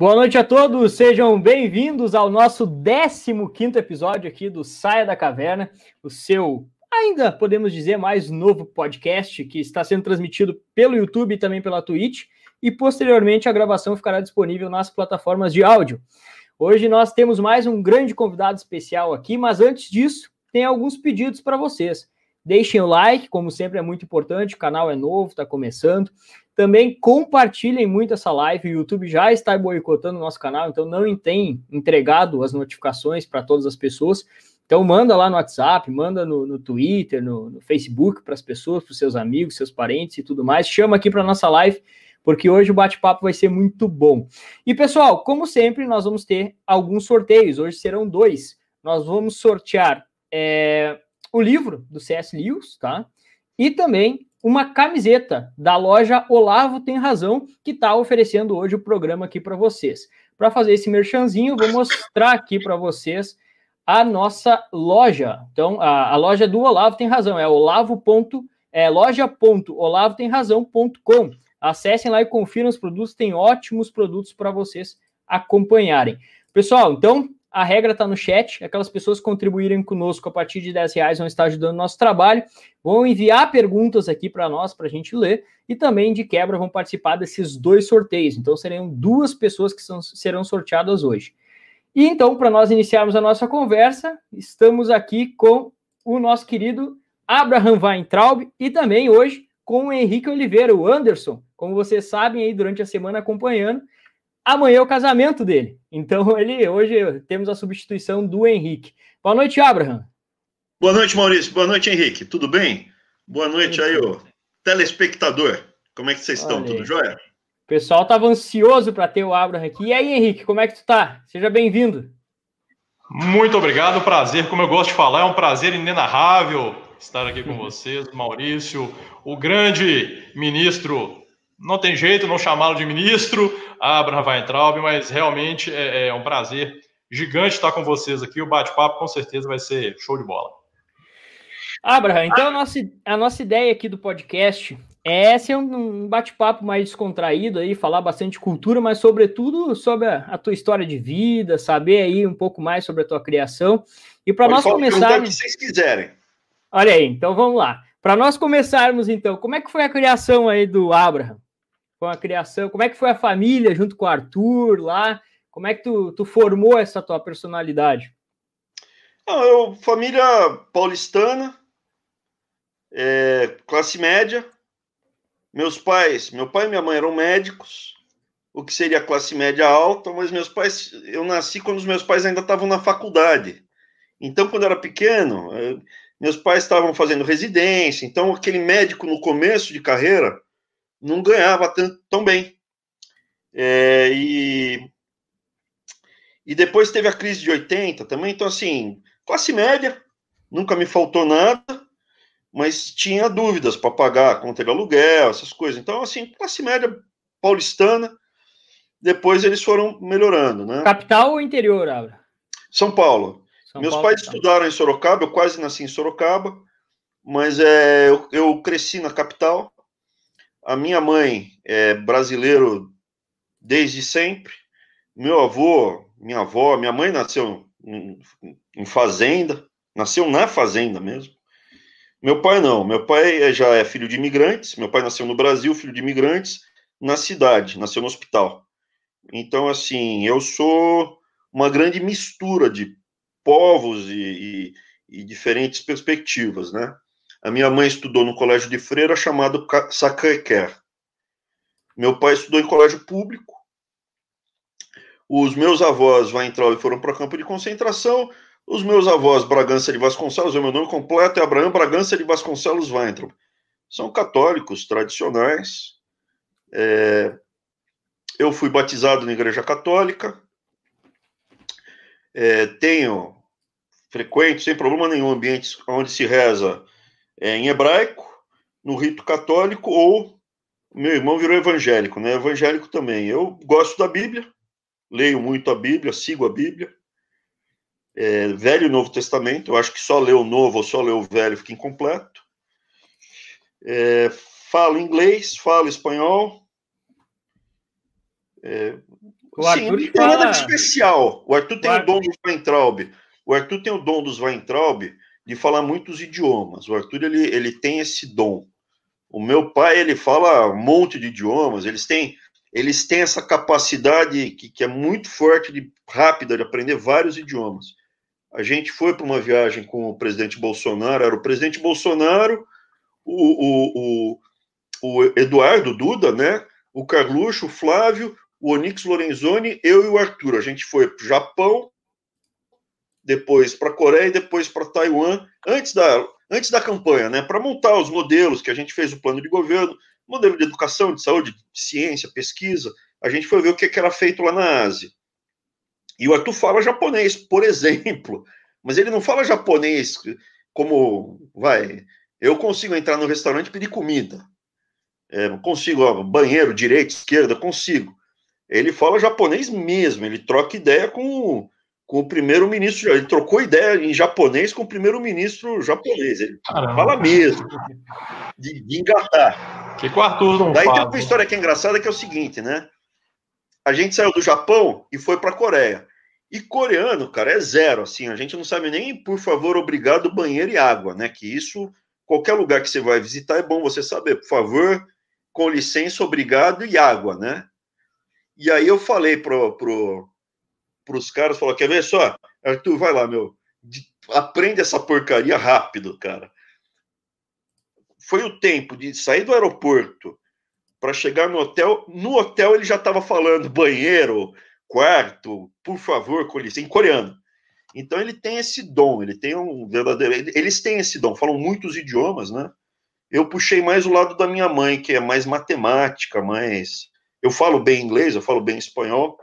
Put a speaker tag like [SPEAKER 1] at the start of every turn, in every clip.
[SPEAKER 1] Boa noite a todos, sejam bem-vindos ao nosso 15 episódio aqui do Saia da Caverna, o seu, ainda podemos dizer, mais novo podcast que está sendo transmitido pelo YouTube e também pela Twitch, e posteriormente a gravação ficará disponível nas plataformas de áudio. Hoje nós temos mais um grande convidado especial aqui, mas antes disso, tem alguns pedidos para vocês. Deixem o like, como sempre é muito importante, o canal é novo, está começando. Também compartilhem muito essa live. O YouTube já está boicotando o nosso canal, então não tem entregado as notificações para todas as pessoas. Então manda lá no WhatsApp, manda no, no Twitter, no, no Facebook para as pessoas, para os seus amigos, seus parentes e tudo mais. Chama aqui para nossa live, porque hoje o bate-papo vai ser muito bom. E pessoal, como sempre, nós vamos ter alguns sorteios. Hoje serão dois. Nós vamos sortear é, o livro do C.S. Lewis, tá? E também uma camiseta da loja Olavo Tem Razão, que está oferecendo hoje o programa aqui para vocês. Para fazer esse merchanzinho, vou mostrar aqui para vocês a nossa loja. Então, a, a, loja do Olavo Tem Razão, é olavo. É, loja.olavotemrazão.com. Acessem lá e confiram os produtos, tem ótimos produtos para vocês acompanharem. Pessoal, então, a regra está no chat. Aquelas pessoas que contribuírem conosco a partir de 10 reais vão estar ajudando o nosso trabalho. Vão enviar perguntas aqui para nós, para a gente ler. E também, de quebra, vão participar desses dois sorteios. Então, serão duas pessoas que são, serão sorteadas hoje. E então, para nós iniciarmos a nossa conversa, estamos aqui com o nosso querido Abraham Weintraub e também hoje com o Henrique Oliveira, o Anderson. Como vocês sabem aí durante a semana acompanhando, Amanhã é o casamento dele. Então, ele hoje temos a substituição do Henrique. Boa noite, Abraham.
[SPEAKER 2] Boa noite, Maurício. Boa noite, Henrique. Tudo bem? Boa noite aí, ô telespectador. Como é que vocês estão? Tudo jóia?
[SPEAKER 1] O pessoal estava ansioso para ter o Abraham aqui. E aí, Henrique, como é que tu tá? Seja bem-vindo.
[SPEAKER 3] Muito obrigado, prazer. Como eu gosto de falar, é um prazer inenarrável estar aqui com vocês, Maurício, o grande ministro não tem jeito não chamá-lo de ministro, Abraham Weintraub, mas realmente é, é um prazer gigante estar com vocês aqui. O bate-papo com certeza vai ser show de bola.
[SPEAKER 1] Abraham, então a nossa, a nossa ideia aqui do podcast é ser um, bate-papo mais descontraído aí, falar bastante de cultura, mas sobretudo sobre a, a, tua história de vida, saber aí um pouco mais sobre a tua criação. E para nós começarmos.
[SPEAKER 2] O que vocês quiserem.
[SPEAKER 1] Olha aí, então vamos lá. Para nós começarmos, então, como é que foi a criação aí do Abraham? Com a criação? Como é que foi a família junto com o Arthur lá? Como é que tu, tu formou essa tua personalidade?
[SPEAKER 2] Não, eu, família paulistana, é, classe média. Meus pais, meu pai e minha mãe eram médicos, o que seria classe média alta, mas meus pais, eu nasci quando os meus pais ainda estavam na faculdade. Então, quando eu era pequeno, eu, meus pais estavam fazendo residência, então aquele médico no começo de carreira, não ganhava tão bem. É, e, e depois teve a crise de 80 também, então assim, classe média, nunca me faltou nada, mas tinha dúvidas para pagar conta de aluguel, essas coisas. Então, assim, classe média paulistana, depois eles foram melhorando, né?
[SPEAKER 1] Capital ou interior, Abra?
[SPEAKER 2] São Paulo. São Meus Paulo, pais tá. estudaram em Sorocaba, eu quase nasci em Sorocaba, mas é, eu, eu cresci na capital, a minha mãe é brasileiro desde sempre. Meu avô, minha avó, minha mãe nasceu em fazenda, nasceu na fazenda mesmo. Meu pai não, meu pai é, já é filho de imigrantes. Meu pai nasceu no Brasil, filho de imigrantes, na cidade, nasceu no hospital. Então, assim, eu sou uma grande mistura de povos e, e, e diferentes perspectivas, né? A minha mãe estudou no colégio de freira chamado Sacré-Cœur. Meu pai estudou em colégio público. Os meus avós Weintraub foram para campo de concentração. Os meus avós Bragança de Vasconcelos, o meu nome completo é Abraão Bragança de Vasconcelos Weintraub. São católicos tradicionais. É... Eu fui batizado na Igreja Católica. É, tenho frequente, sem problema nenhum, ambientes onde se reza é, em hebraico, no rito católico, ou meu irmão virou evangélico, né? Evangélico também. Eu gosto da Bíblia, leio muito a Bíblia, sigo a Bíblia. É, Velho e Novo Testamento, eu acho que só ler o Novo ou só ler o Velho fica incompleto. É, falo inglês, falo espanhol. É, O Sim, não tem fala... nada de especial. O Arthur tem o, o dom dos Weintraub. O Arthur tem o dom dos Weintraub de falar muitos idiomas. O Arthur ele, ele tem esse dom. O meu pai ele fala um monte de idiomas. Eles têm eles têm essa capacidade que, que é muito forte, de rápida, de aprender vários idiomas. A gente foi para uma viagem com o presidente Bolsonaro, era o presidente Bolsonaro, o, o, o, o Eduardo Duda, né? O Carluxo, o Flávio, o Onix Lorenzoni, eu e o Arthur. A gente foi para o Japão, depois para a Coreia e depois para Taiwan, antes da, antes da campanha, né? Para montar os modelos que a gente fez o plano de governo, modelo de educação, de saúde, de ciência, pesquisa. A gente foi ver o que era feito lá na Ásia. E o Arthur fala japonês, por exemplo, mas ele não fala japonês como, vai, eu consigo entrar no restaurante e pedir comida. É, consigo, ó, banheiro, direita, esquerda, consigo. Ele fala japonês mesmo, ele troca ideia com, com o primeiro-ministro, ele trocou ideia em japonês com o primeiro-ministro japonês, ele Caramba. fala mesmo, de, de engatar.
[SPEAKER 3] Que o Arthur não
[SPEAKER 2] Daí fala. tem uma história que é engraçada que é o seguinte, né? A gente saiu do Japão e foi para a Coreia. E coreano, cara, é zero, assim, a gente não sabe nem, por favor, obrigado, banheiro e água, né? Que isso, qualquer lugar que você vai visitar, é bom você saber, por favor, com licença, obrigado e água, né? E aí eu falei pro, pro, pros caras, falou, quer ver só? Arthur, vai lá, meu, aprende essa porcaria rápido, cara foi o tempo de sair do aeroporto para chegar no hotel. No hotel ele já estava falando banheiro, quarto, por favor, com licença, em coreano. Então ele tem esse dom, ele tem um verdadeiro. Eles têm esse dom, falam muitos idiomas, né? Eu puxei mais o lado da minha mãe, que é mais matemática, mais. Eu falo bem inglês, eu falo bem espanhol,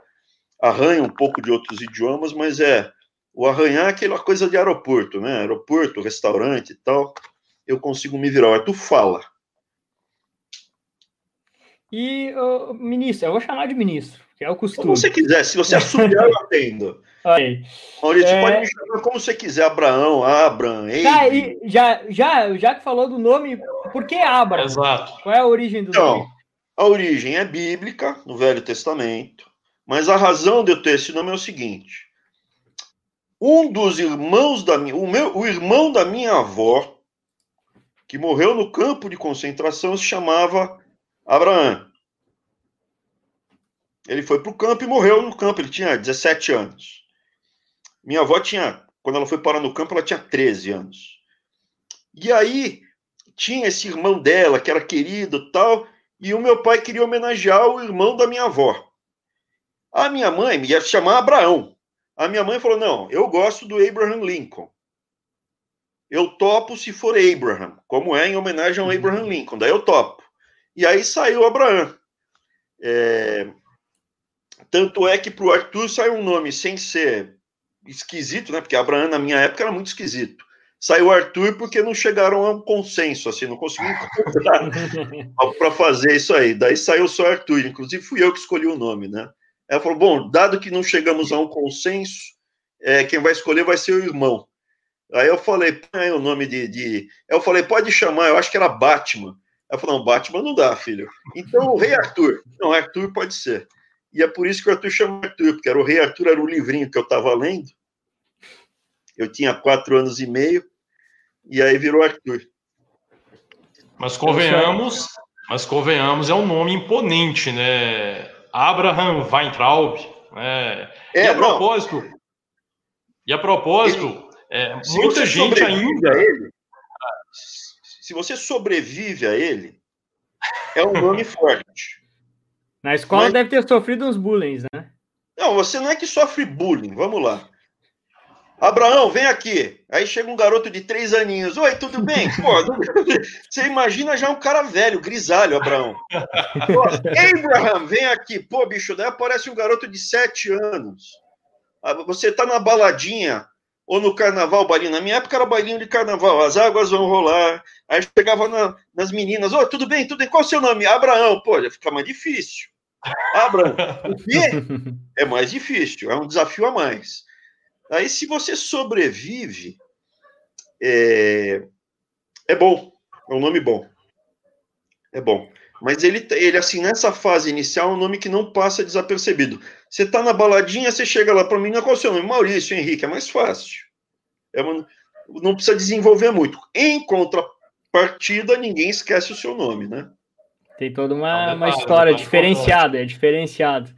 [SPEAKER 2] arranho um pouco de outros idiomas, mas é. O arranhar é aquela coisa de aeroporto, né? Aeroporto, restaurante e tal eu consigo me virar. Tu fala.
[SPEAKER 1] E, ministro, eu vou chamar de ministro, que é o costume.
[SPEAKER 2] Como você quiser, se você assumir, eu atendo. Aí. Maurício, é... pode me chamar como você quiser, Abraão, Abram,
[SPEAKER 1] Ei. Já, já, já que falou do nome, por que Abram?
[SPEAKER 3] Exato.
[SPEAKER 1] Qual é a origem do
[SPEAKER 2] então, nome? A origem é bíblica, no Velho Testamento, mas a razão de eu ter esse nome é o seguinte. Um dos irmãos da minha, o, meu, o irmão da minha avó, que morreu no campo de concentração se chamava Abraão. Ele foi para o campo e morreu no campo, ele tinha 17 anos. Minha avó tinha, quando ela foi parar no campo, ela tinha 13 anos. E aí tinha esse irmão dela, que era querido tal, e o meu pai queria homenagear o irmão da minha avó. A minha mãe ia chamar Abraão. A minha mãe falou: não, eu gosto do Abraham Lincoln eu topo se for Abraham, como é em homenagem ao Abraham uhum. Lincoln, daí eu topo. E aí saiu Abraão. É... Tanto é que para o Arthur saiu um nome sem ser esquisito, né? Porque Abraão na minha época era muito esquisito. Saiu Arthur porque não chegaram a um consenso, assim, não conseguiram para fazer isso aí. Daí saiu só Arthur, inclusive fui eu que escolhi o nome, né? Ela falou: bom, dado que não chegamos a um consenso, é, quem vai escolher vai ser o irmão. Aí eu falei, põe o nome de, de. Eu falei, pode chamar, eu acho que era Batman. Ela falou, não, Batman não dá, filho. Então o Rei Arthur. Não, Arthur pode ser. E é por isso que o Arthur chama Arthur, porque era o Rei Arthur, era o livrinho que eu estava lendo. Eu tinha quatro anos e meio, e aí virou Arthur.
[SPEAKER 3] Mas convenhamos, mas convenhamos, é um nome imponente, né? Abraham Weintraub. Né? É, e a propósito, não. e a propósito, ele é, muita gente ainda.
[SPEAKER 2] Ele, se você sobrevive a ele, é um nome forte.
[SPEAKER 1] Na escola Mas... deve ter sofrido uns bullying, né?
[SPEAKER 2] Não, você não é que sofre bullying. Vamos lá. Abraão, vem aqui. Aí chega um garoto de três aninhos. Oi, tudo bem? Pô, você imagina já um cara velho, grisalho, Abraão. Pô, Abraham, vem aqui. Pô, bicho, daí aparece um garoto de sete anos. Ah, você tá na baladinha, ou no carnaval, bailinho. Na minha época era bailinho de carnaval, as águas vão rolar. Aí chegava na, nas meninas, ô, oh, tudo bem, tudo bem, qual é o seu nome? Abraão. Pô, já fica mais difícil. Abraão. O quê? É mais difícil, é um desafio a mais. Aí, se você sobrevive, é, é bom, é um nome bom. É bom. Mas ele, ele, assim, nessa fase inicial, é um nome que não passa desapercebido. Você tá na baladinha, você chega lá para mim, qual é o seu nome? Maurício, Henrique, é mais fácil. É uma, não precisa desenvolver muito. Em contrapartida, ninguém esquece o seu nome, né?
[SPEAKER 1] Tem toda uma, uma história diferenciada, é diferenciado.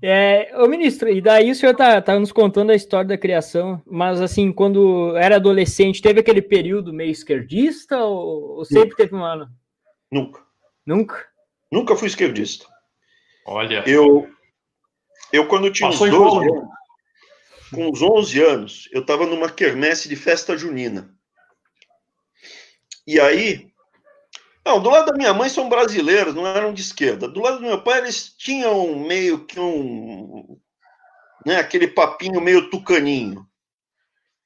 [SPEAKER 1] É, ô ministro, e daí o senhor tá, tá nos contando a história da criação, mas assim, quando era adolescente, teve aquele período meio esquerdista ou, ou sempre teve um ano?
[SPEAKER 2] Nunca.
[SPEAKER 1] Nunca?
[SPEAKER 2] Nunca fui esquerdista.
[SPEAKER 3] Olha.
[SPEAKER 2] Eu, eu quando tinha uns 12 anos, com uns 11 anos, eu estava numa quermesse de festa junina. E aí, não, do lado da minha mãe são brasileiros, não eram de esquerda. Do lado do meu pai, eles tinham meio que um. Né, aquele papinho meio tucaninho.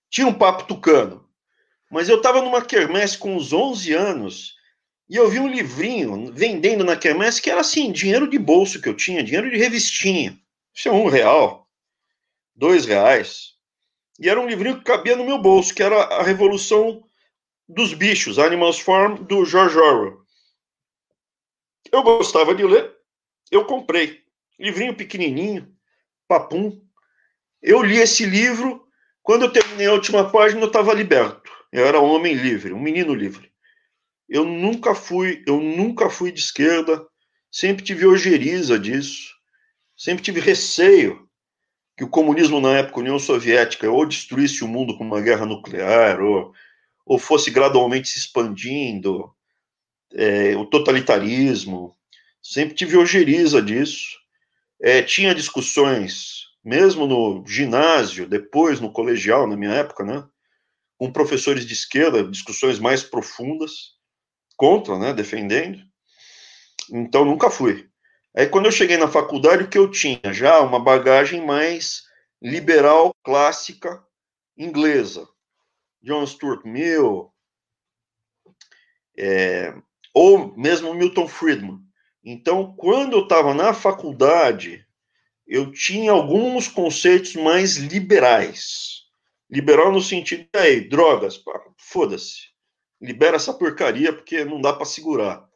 [SPEAKER 2] Tinha um papo tucano. Mas eu estava numa quermesse com uns 11 anos e eu vi um livrinho vendendo na quermesse que era assim, dinheiro de bolso que eu tinha, dinheiro de revistinha. Isso é um real, dois reais. E era um livrinho que cabia no meu bolso, que era a Revolução dos bichos, Animals Farm, do George Orwell. Eu gostava de ler, eu comprei. Livrinho pequenininho, papum. Eu li esse livro, quando eu terminei a última página, eu estava liberto. Eu era um homem livre, um menino livre. Eu nunca fui, eu nunca fui de esquerda, sempre tive ojeriza disso, sempre tive receio que o comunismo na época, União Soviética, ou destruísse o mundo com uma guerra nuclear, ou ou fosse gradualmente se expandindo, é, o totalitarismo. Sempre tive ojeriza disso. É, tinha discussões, mesmo no ginásio, depois no colegial, na minha época, né? Com professores de esquerda, discussões mais profundas, contra, né? Defendendo. Então, nunca fui. Aí, quando eu cheguei na faculdade, o que eu tinha? Já uma bagagem mais liberal, clássica, inglesa. John Stuart Mill, é, ou mesmo Milton Friedman. Então, quando eu estava na faculdade, eu tinha alguns conceitos mais liberais. Liberal no sentido de, aí, drogas, foda-se. Libera essa porcaria porque não dá para segurar.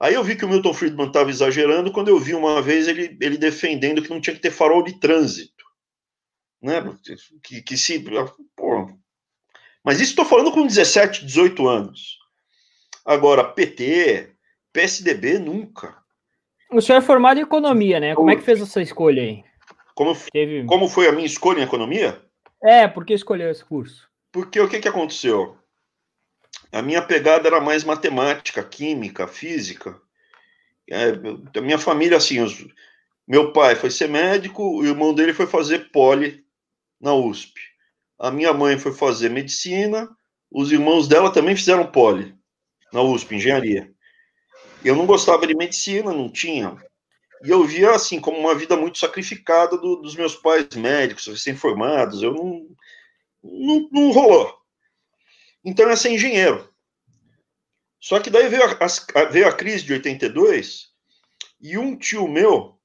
[SPEAKER 2] Aí eu vi que o Milton Friedman estava exagerando quando eu vi uma vez ele, ele defendendo que não tinha que ter farol de trânsito. Né? Que, que se. Mas isso estou falando com 17, 18 anos. Agora, PT, PSDB, nunca.
[SPEAKER 1] O senhor é formado em economia, né? Como é que fez essa escolha aí?
[SPEAKER 2] Como, Teve... como foi a minha escolha em economia?
[SPEAKER 1] É, por que escolheu esse curso?
[SPEAKER 2] Porque o que, que aconteceu? A minha pegada era mais matemática, química, física. É, a minha família, assim, os, meu pai foi ser médico, o irmão dele foi fazer poli na USP. A minha mãe foi fazer medicina, os irmãos dela também fizeram poli na USP, engenharia. Eu não gostava de medicina, não tinha. E eu via assim como uma vida muito sacrificada do, dos meus pais médicos, recém-formados. Eu não, não, não rolou. Então, ia ser engenheiro. Só que daí veio a, a, veio a crise de 82 e um tio meu,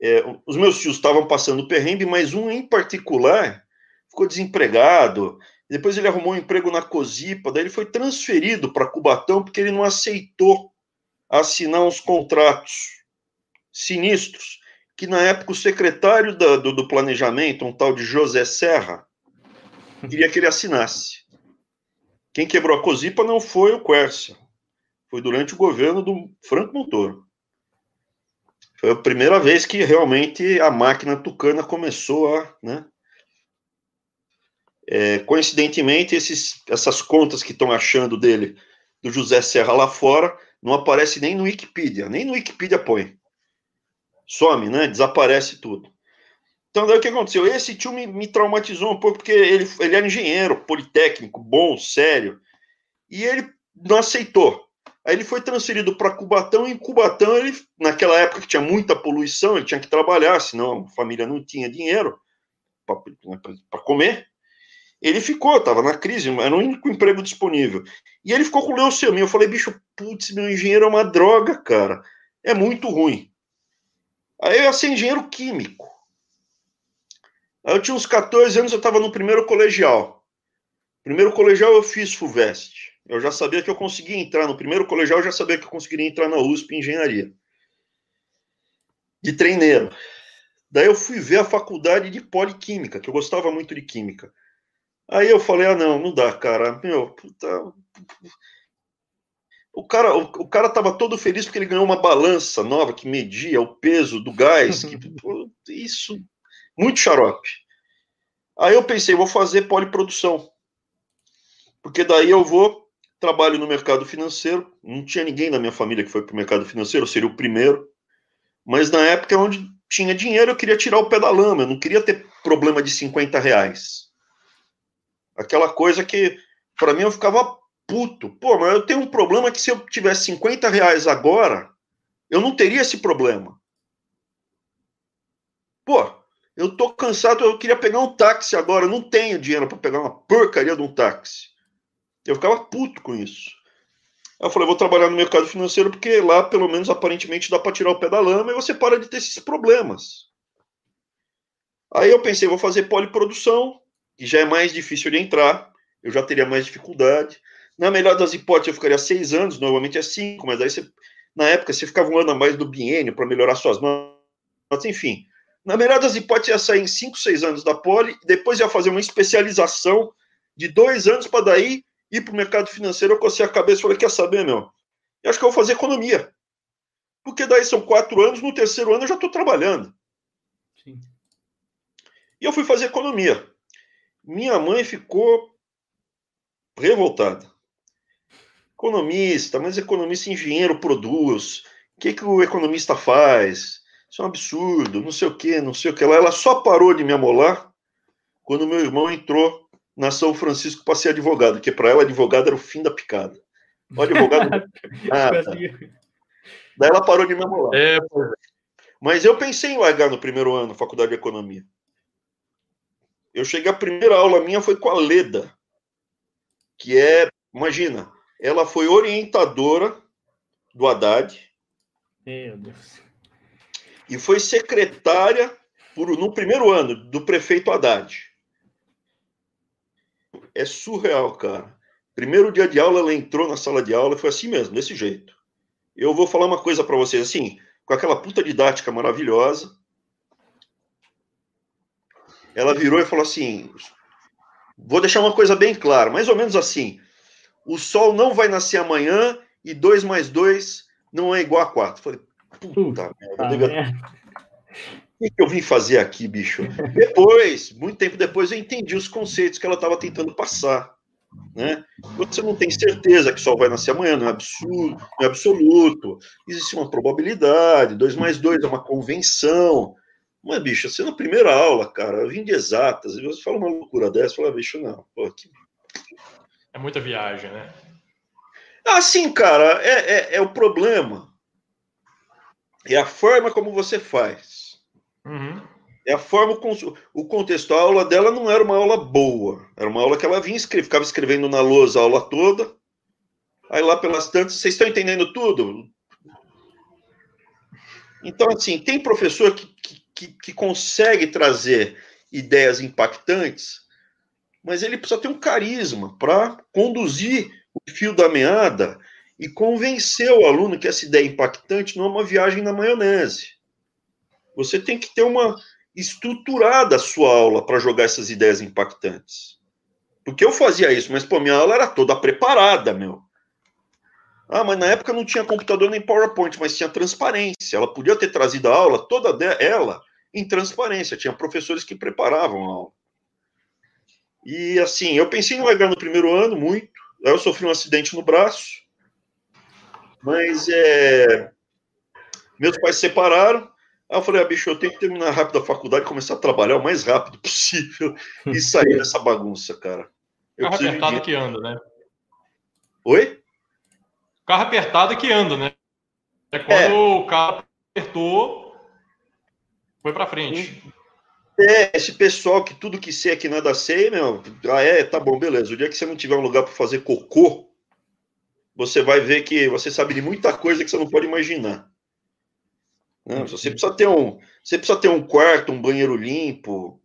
[SPEAKER 2] é, os meus tios estavam passando perrengue, mas um em particular ficou desempregado. Depois ele arrumou um emprego na Cosipa, daí ele foi transferido para Cubatão porque ele não aceitou assinar uns contratos sinistros que na época o secretário da, do, do, planejamento, um tal de José Serra, queria que ele assinasse. Quem quebrou a Cosipa não foi o Quercia, foi durante o governo do Franco Montoro. Foi a primeira vez que realmente a máquina tucana começou a né, é, coincidentemente, esses, essas contas que estão achando dele, do José Serra lá fora, não aparece nem no Wikipedia, nem no Wikipedia põe. Some, né? Desaparece tudo. Então, daí o que aconteceu? Esse tio me, me traumatizou um pouco, porque ele, ele era engenheiro, politécnico, bom, sério, e ele não aceitou. Aí ele foi transferido para Cubatão, e em Cubatão, ele, naquela época que tinha muita poluição, ele tinha que trabalhar, senão a família não tinha dinheiro para né, comer. Ele ficou, estava na crise, era o único emprego disponível. E ele ficou com leucemia. Eu falei, bicho, putz, meu engenheiro é uma droga, cara. É muito ruim. Aí eu ia ser engenheiro químico. Aí eu tinha uns 14 anos, eu estava no primeiro colegial. Primeiro colegial eu fiz FUVEST. eu já sabia que eu conseguia entrar. No primeiro colegial, eu já sabia que eu conseguiria entrar na USP engenharia. De treineiro. Daí eu fui ver a faculdade de poliquímica, que eu gostava muito de química. Aí eu falei, ah, não, não dá, cara. Meu, puta. O cara, o, o cara tava todo feliz porque ele ganhou uma balança nova que media o peso do gás. Que, isso, muito xarope. Aí eu pensei, vou fazer poliprodução. Porque daí eu vou, trabalho no mercado financeiro. Não tinha ninguém na minha família que foi para o mercado financeiro, eu seria o primeiro. Mas na época onde tinha dinheiro, eu queria tirar o pé da lama, eu não queria ter problema de 50 reais. Aquela coisa que, para mim, eu ficava puto. Pô, mas eu tenho um problema que se eu tivesse 50 reais agora, eu não teria esse problema. Pô, eu tô cansado, eu queria pegar um táxi agora, não tenho dinheiro para pegar uma porcaria de um táxi. Eu ficava puto com isso. Eu falei, vou trabalhar no mercado financeiro porque lá, pelo menos, aparentemente dá para tirar o pé da lama e você para de ter esses problemas. Aí eu pensei, vou fazer poliprodução, que já é mais difícil de entrar, eu já teria mais dificuldade. Na melhor das hipóteses, eu ficaria seis anos, normalmente é cinco, mas aí você, na época você ficava um ano a mais do biênio para melhorar suas notas, enfim. Na melhor das hipóteses, ia sair em cinco, seis anos da poli, depois ia fazer uma especialização de dois anos para daí ir para o mercado financeiro, eu cocei a cabeça e falei, quer saber, meu? Eu acho que eu vou fazer economia. Porque daí são quatro anos, no terceiro ano eu já estou trabalhando. Sim. E eu fui fazer economia. Minha mãe ficou revoltada. Economista, mas economista engenheiro produz. O que, que o economista faz? Isso é um absurdo, não sei o que, não sei o que lá. Ela só parou de me amolar quando meu irmão entrou na São Francisco para ser advogado, que para ela advogado era o fim da picada. O advogado. ah, tá. Daí ela parou de me amolar. É, Mas eu pensei em largar no primeiro ano, faculdade de economia. Eu cheguei, a primeira aula minha foi com a Leda, que é, imagina, ela foi orientadora do Haddad. Meu Deus. E foi secretária por, no primeiro ano do prefeito Haddad é surreal, cara. Primeiro dia de aula, ela entrou na sala de aula, foi assim mesmo, desse jeito. Eu vou falar uma coisa para vocês, assim, com aquela puta didática maravilhosa. Ela virou e falou assim: vou deixar uma coisa bem clara, mais ou menos assim. O sol não vai nascer amanhã e 2 mais 2 não é igual a 4. Falei, puta merda. O que eu vim fazer aqui, bicho? Depois, muito tempo depois, eu entendi os conceitos que ela estava tentando passar. Né? Você não tem certeza que o sol vai nascer amanhã, não é absurdo, não é absoluto. Existe uma probabilidade, 2 mais 2 é uma convenção. Mas, bicho, você na primeira aula, cara, eu vim de exatas, e você fala uma loucura dessa, fala, bicho, não. Pô, que...
[SPEAKER 3] É muita viagem, né?
[SPEAKER 2] Ah, sim, cara, é, é, é o problema. É a forma como você faz. Uhum. É a forma, o contexto. A aula dela não era uma aula boa. Era uma aula que ela vinha escrever, ficava escrevendo na lousa a aula toda. Aí lá pelas tantas, vocês estão entendendo tudo? Então, assim, tem professor que, que, que consegue trazer ideias impactantes, mas ele precisa ter um carisma para conduzir o fio da meada e convencer o aluno que essa ideia impactante não é uma viagem na maionese. Você tem que ter uma estruturada a sua aula para jogar essas ideias impactantes. Porque eu fazia isso, mas pô, minha aula era toda preparada, meu. Ah, mas na época não tinha computador nem PowerPoint, mas tinha transparência. Ela podia ter trazido a aula toda ela em transparência. Tinha professores que preparavam a aula. E assim, eu pensei em largar no primeiro ano muito. Aí eu sofri um acidente no braço. Mas é... meus pais se separaram. Aí eu falei, ah, bicho, eu tenho que terminar rápido a faculdade, começar a trabalhar o mais rápido possível e sair dessa bagunça, cara.
[SPEAKER 3] Eu carro apertado que anda, né?
[SPEAKER 2] Oi?
[SPEAKER 3] Carro apertado que anda, né? É quando é. o carro apertou, foi para frente.
[SPEAKER 2] É, esse pessoal que tudo que sei é que nada sei, meu. Ah, é, tá bom, beleza. O dia que você não tiver um lugar para fazer cocô, você vai ver que você sabe de muita coisa que você não pode imaginar. Né? Você precisa ter um, você precisa ter um quarto, um banheiro limpo,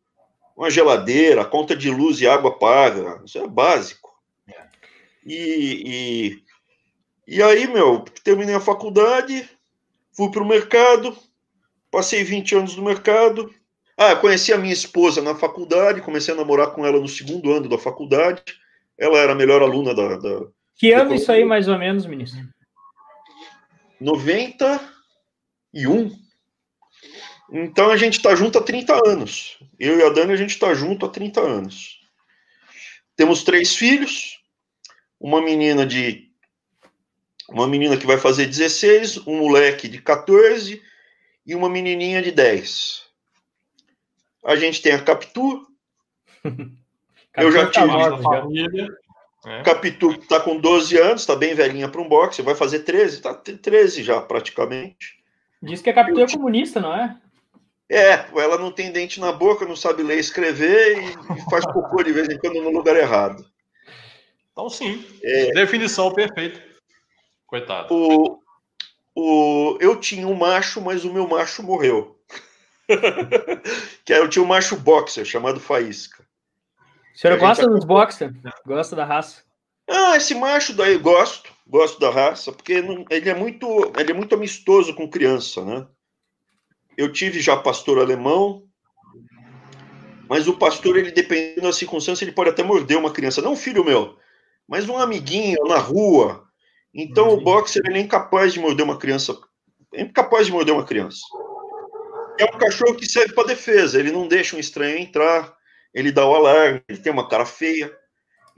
[SPEAKER 2] uma geladeira, conta de luz e água paga. Isso é básico. E, e, e aí, meu, terminei a faculdade, fui para o mercado, passei 20 anos no mercado. Ah, conheci a minha esposa na faculdade, comecei a namorar com ela no segundo ano da faculdade. Ela era a melhor aluna da. da
[SPEAKER 1] que ano isso aí, mais ou menos, ministro?
[SPEAKER 2] 91. Então a gente está junto há 30 anos. Eu e a Dani, a gente está junto há 30 anos. Temos três filhos, uma menina de. Uma menina que vai fazer 16, um moleque de 14 e uma menininha de 10. A gente tem a Capitu. eu já tive. Família. É. Capitu está com 12 anos, está bem velhinha para um boxe, vai fazer 13, está 13 já praticamente.
[SPEAKER 1] Diz que a Capitu é comunista, não é?
[SPEAKER 2] É, ela não tem dente na boca, não sabe ler e escrever e faz cocô de vez em quando no lugar errado.
[SPEAKER 3] Então, sim. É, Definição perfeita. Coitado.
[SPEAKER 2] O, o, eu tinha um macho, mas o meu macho morreu. que eu tinha um macho boxer chamado Faísca.
[SPEAKER 1] O senhor gosta dos boxer? Gosta da raça?
[SPEAKER 2] Ah, esse macho daí gosto, gosto da raça, porque não, ele é muito, ele é muito amistoso com criança, né? Eu tive já pastor alemão, mas o pastor, ele dependendo da circunstância, ele pode até morder uma criança, não um filho meu, mas um amiguinho na rua. Então o boxer ele é incapaz de morder uma criança, é incapaz de morder uma criança. É um cachorro que serve para defesa, ele não deixa um estranho entrar, ele dá o alarme, ele tem uma cara feia.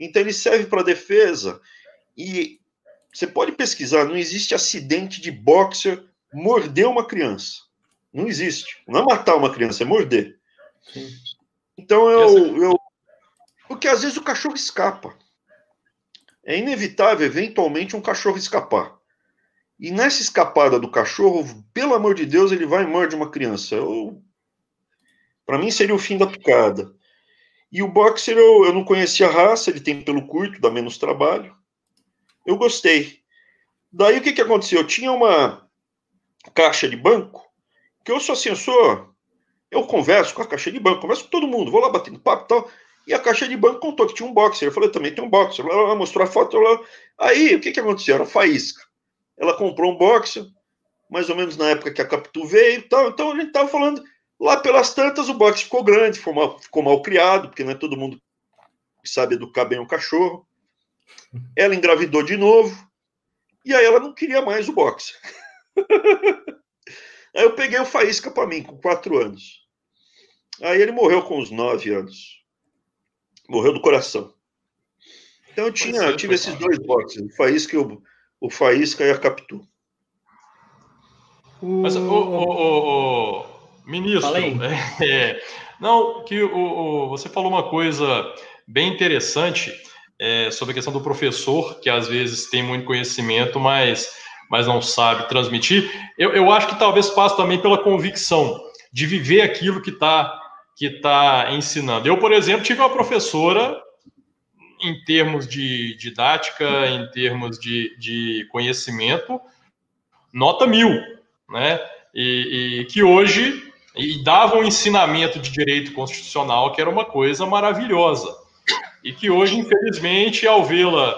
[SPEAKER 2] Então ele serve para defesa. E você pode pesquisar, não existe acidente de boxer morder uma criança. Não existe. Não é matar uma criança, é morder. Então eu, eu. Porque às vezes o cachorro escapa. É inevitável, eventualmente, um cachorro escapar. E nessa escapada do cachorro, pelo amor de Deus, ele vai e morde uma criança. Para mim seria o fim da picada. E o boxer eu, eu não conhecia a raça, ele tem pelo curto, dá menos trabalho. Eu gostei. Daí o que, que aconteceu? Eu tinha uma caixa de banco, que eu sou eu sou. Eu converso com a caixa de banco, converso com todo mundo, vou lá batendo papo e tal. E a caixa de banco contou que tinha um boxer. Eu falei, também tem um boxer. Ela mostrou a foto. Ela... Aí, o que, que aconteceu? Era faísca. Ela comprou um boxer, mais ou menos na época que a Capitu veio. Então a gente estava falando, lá pelas tantas, o boxe ficou grande, ficou mal, ficou mal criado, porque não é todo mundo que sabe educar bem o cachorro. Ela engravidou de novo, e aí ela não queria mais o boxe. aí eu peguei o Faísca para mim, com quatro anos. Aí ele morreu com uns nove anos. Morreu do coração. Então eu tinha, eu tive esses dois boxes, o Faísca e o, o Faísca e a Capitu.
[SPEAKER 3] Mas, o, o, o ministro, é, não, que o, você falou uma coisa bem interessante é, sobre a questão do professor, que às vezes tem muito conhecimento, mas, mas não sabe transmitir. Eu, eu acho que talvez passe também pela convicção de viver aquilo que está que tá ensinando. Eu, por exemplo, tive uma professora em termos de didática, em termos de, de conhecimento, nota mil, né? E, e, que hoje e dava um ensinamento de direito constitucional que era uma coisa maravilhosa. E que hoje, infelizmente, ao vê-la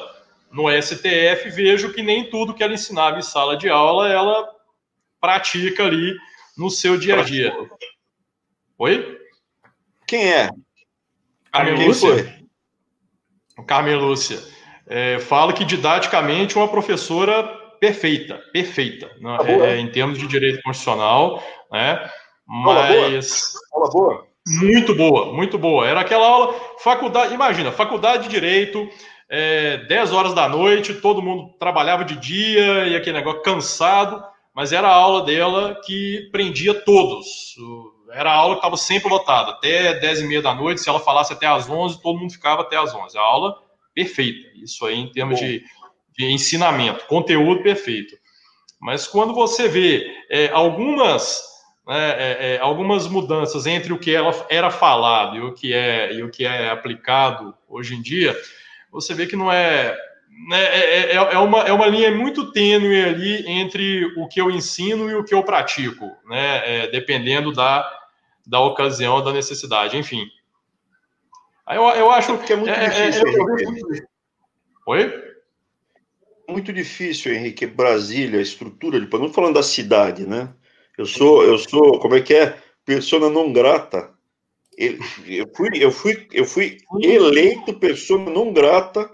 [SPEAKER 3] no STF, vejo que nem tudo que ela ensinava em sala de aula ela pratica ali no seu dia a dia. Oi?
[SPEAKER 2] Quem é?
[SPEAKER 3] Carmen Lúcia. Carmen Lúcia. É, fala que didaticamente uma professora perfeita, perfeita, né? Tá é, em termos de direito constitucional, né? Mas. Aula boa. boa. Muito boa, muito boa. Era aquela aula, faculdade, imagina, faculdade de direito, é, 10 horas da noite, todo mundo trabalhava de dia e aquele negócio cansado, mas era a aula dela que prendia todos. Era a aula que estava sempre lotada, até 10 e meia da noite. Se ela falasse até às 11, todo mundo ficava até às 11. A aula perfeita. Isso aí em termos de, de, ensinamento, conteúdo perfeito. Mas quando você vê é, algumas, né, é, é, algumas mudanças entre o que ela era falado e o que é, e o que é aplicado hoje em dia, você vê que não é né, é, é, é, uma, é uma linha muito tênue ali entre o que eu ensino e o que eu pratico, né, é, dependendo da, da ocasião, da necessidade, enfim. Eu, eu acho
[SPEAKER 2] que é muito é, é, difícil.
[SPEAKER 3] É, Oi?
[SPEAKER 2] muito difícil, Henrique. Brasília, a estrutura de. Não falando da cidade, né? Eu sou, eu sou, como é que é? Persona não grata. Eu fui, eu fui, eu fui eleito persona não grata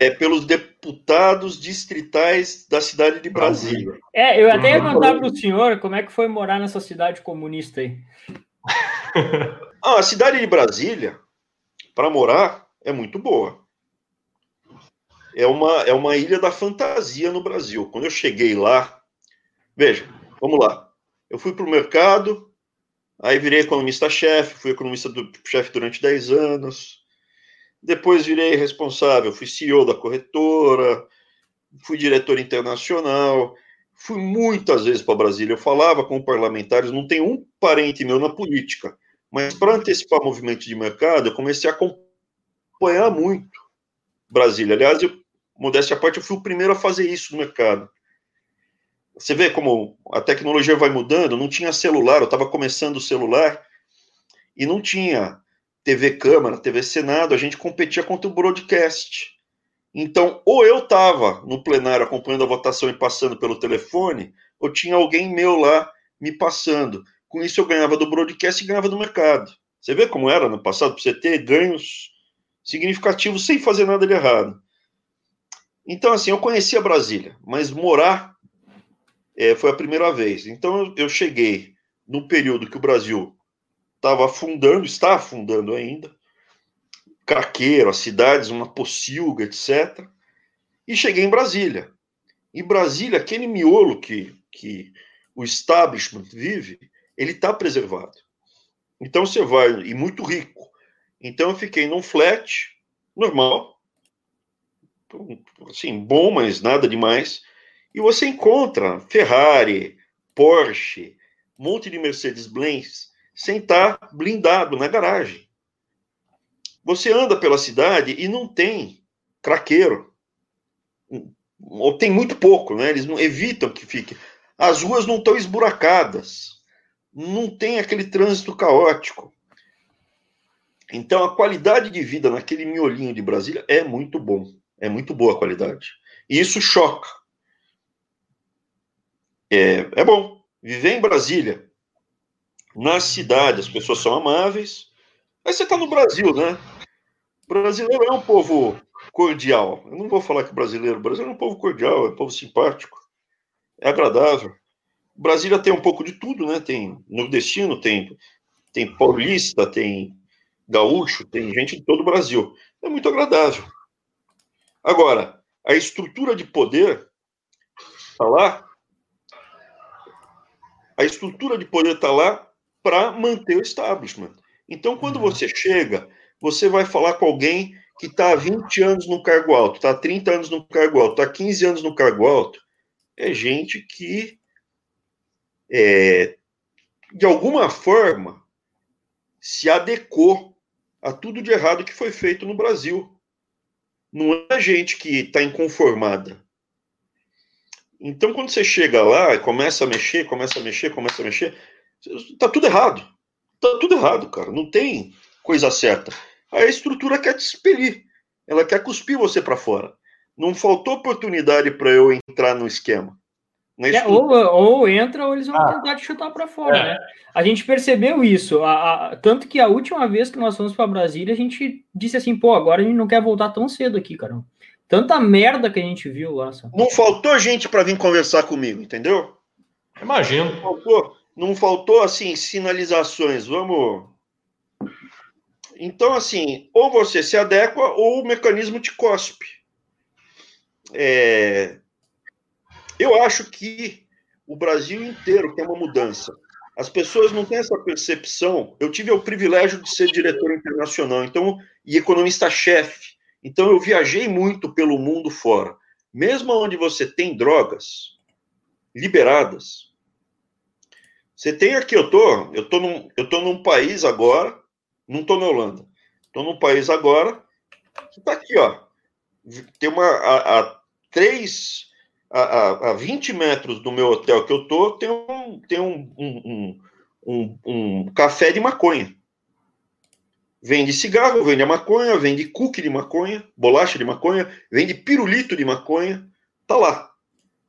[SPEAKER 2] é, pelos deputados distritais da cidade de Brasília.
[SPEAKER 1] É, eu até ia perguntar para o senhor como é que foi morar nessa cidade comunista aí.
[SPEAKER 2] ah, a cidade de Brasília, para morar, é muito boa. É uma, é uma ilha da fantasia no Brasil. Quando eu cheguei lá, veja, vamos lá. Eu fui para o mercado, aí virei economista-chefe, fui economista-chefe durante 10 anos. Depois virei responsável, fui CEO da corretora, fui diretor internacional, fui muitas vezes para Brasília. Eu falava com parlamentares, não tem um parente meu na política, mas para antecipar movimento de mercado, eu comecei a acompanhar muito Brasília. Aliás, eu, modéstia à parte, eu fui o primeiro a fazer isso no mercado. Você vê como a tecnologia vai mudando, não tinha celular, eu estava começando o celular e não tinha TV Câmara, TV Senado, a gente competia contra o broadcast. Então, ou eu estava no plenário acompanhando a votação e passando pelo telefone, ou tinha alguém meu lá me passando. Com isso, eu ganhava do broadcast e ganhava do mercado. Você vê como era no passado, para você ter ganhos significativos sem fazer nada de errado. Então, assim, eu conhecia Brasília, mas morar é, foi a primeira vez. Então, eu cheguei no período que o Brasil estava afundando, está afundando ainda, craqueiro, as cidades, uma pocilga, etc. E cheguei em Brasília. Em Brasília, aquele miolo que, que o establishment vive, ele está preservado. Então você vai, e muito rico. Então eu fiquei num flat, normal, assim, bom, mas nada demais. E você encontra Ferrari, Porsche, um monte de Mercedes-Benz sem estar blindado na garagem. Você anda pela cidade e não tem craqueiro. Ou tem muito pouco, né? Eles não evitam que fique. As ruas não estão esburacadas. Não tem aquele trânsito caótico. Então a qualidade de vida naquele miolinho de Brasília é muito bom. É muito boa a qualidade. E isso choca. É, é bom. Viver em Brasília, na cidade, as pessoas são amáveis, Aí você está no Brasil, né? O brasileiro é um povo cordial. Eu não vou falar que brasileiro. O brasileiro é um povo cordial, é um povo simpático, é agradável. Brasília tem um pouco de tudo, né? Tem nordestino, tem, tem paulista, tem gaúcho, tem gente de todo o Brasil. É muito agradável. Agora, a estrutura de poder está lá. A estrutura de poder está lá para manter o establishment. Então, quando uhum. você chega, você vai falar com alguém que está há 20 anos no cargo alto, está há 30 anos no cargo alto, está há 15 anos no cargo alto. É gente que, é, de alguma forma, se adequou a tudo de errado que foi feito no Brasil. Não é gente que está inconformada. Então, quando você chega lá começa a mexer, começa a mexer, começa a mexer, está tudo errado. Tá tudo errado, cara. Não tem coisa certa. Aí a estrutura quer te expelir. Ela quer cuspir você para fora. Não faltou oportunidade para eu entrar no esquema.
[SPEAKER 1] É, ou, ou, entra ou eles vão ah, tentar te chutar para fora, é. né? A gente percebeu isso. A, a, tanto que a última vez que nós fomos para Brasília, a gente disse assim, pô, agora a gente não quer voltar tão cedo aqui, cara. Tanta merda que a gente viu lá.
[SPEAKER 2] Sabe? Não faltou gente para vir conversar comigo, entendeu?
[SPEAKER 3] Imagino.
[SPEAKER 2] Não faltou não faltou assim sinalizações. Vamos. Então, assim, ou você se adequa ou o mecanismo te cospe. É... Eu acho que o Brasil inteiro tem uma mudança. As pessoas não têm essa percepção. Eu tive o privilégio de ser diretor internacional, então e economista-chefe. Então eu viajei muito pelo mundo fora. Mesmo onde você tem drogas liberadas, você tem aqui, eu tô, eu tô num, eu tô num país agora, não tô na Holanda, tô num país agora que tá aqui, ó. Tem uma a, a três a, a, a 20 metros do meu hotel que eu tô, tem um, tem um, um, um, um, um café de maconha. Vende cigarro, vende a maconha, vende cookie de maconha, bolacha de maconha, vende pirulito de maconha, tá lá.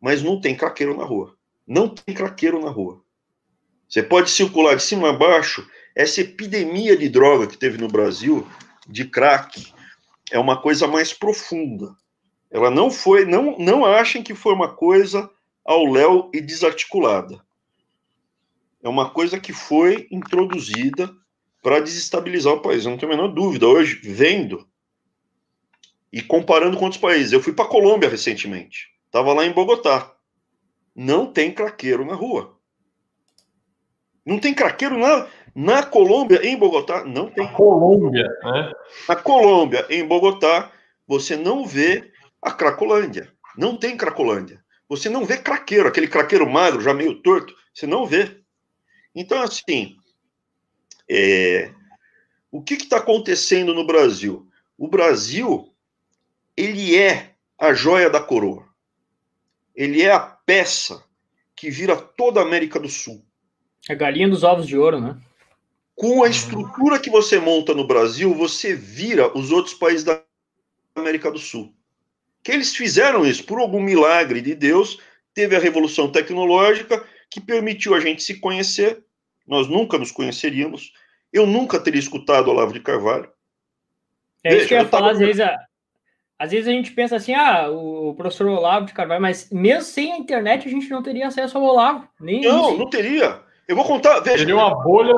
[SPEAKER 2] Mas não tem craqueiro na rua. Não tem craqueiro na rua. Você pode circular de cima a baixo. Essa epidemia de droga que teve no Brasil, de crack, é uma coisa mais profunda. Ela não foi, não, não achem que foi uma coisa ao léu e desarticulada. É uma coisa que foi introduzida para desestabilizar o país. Eu não tenho a menor dúvida. Hoje, vendo e comparando com outros países. Eu fui para Colômbia recentemente. Estava lá em Bogotá. Não tem craqueiro na rua. Não tem craqueiro na, na Colômbia, em Bogotá. Não tem. Na
[SPEAKER 3] Colômbia, né?
[SPEAKER 2] Na Colômbia, em Bogotá, você não vê a Cracolândia. Não tem Cracolândia. Você não vê craqueiro, aquele craqueiro magro, já meio torto. Você não vê. Então, assim, é, o que está acontecendo no Brasil? O Brasil, ele é a joia da coroa. Ele é a peça que vira toda a América do Sul.
[SPEAKER 1] A galinha dos ovos de ouro, né?
[SPEAKER 2] Com a estrutura que você monta no Brasil, você vira os outros países da América do Sul. Que eles fizeram isso por algum milagre de Deus, teve a revolução tecnológica que permitiu a gente se conhecer. Nós nunca nos conheceríamos. Eu nunca teria escutado Olavo de Carvalho.
[SPEAKER 1] É Veja, isso que eu ia falar, tava... às vezes, a, às vezes a gente pensa assim, ah, o professor Olavo de Carvalho, mas mesmo sem a internet a gente não teria acesso ao Olavo. Nem,
[SPEAKER 2] não, não teria. Eu vou contar, veja.
[SPEAKER 3] Seria uma bolha,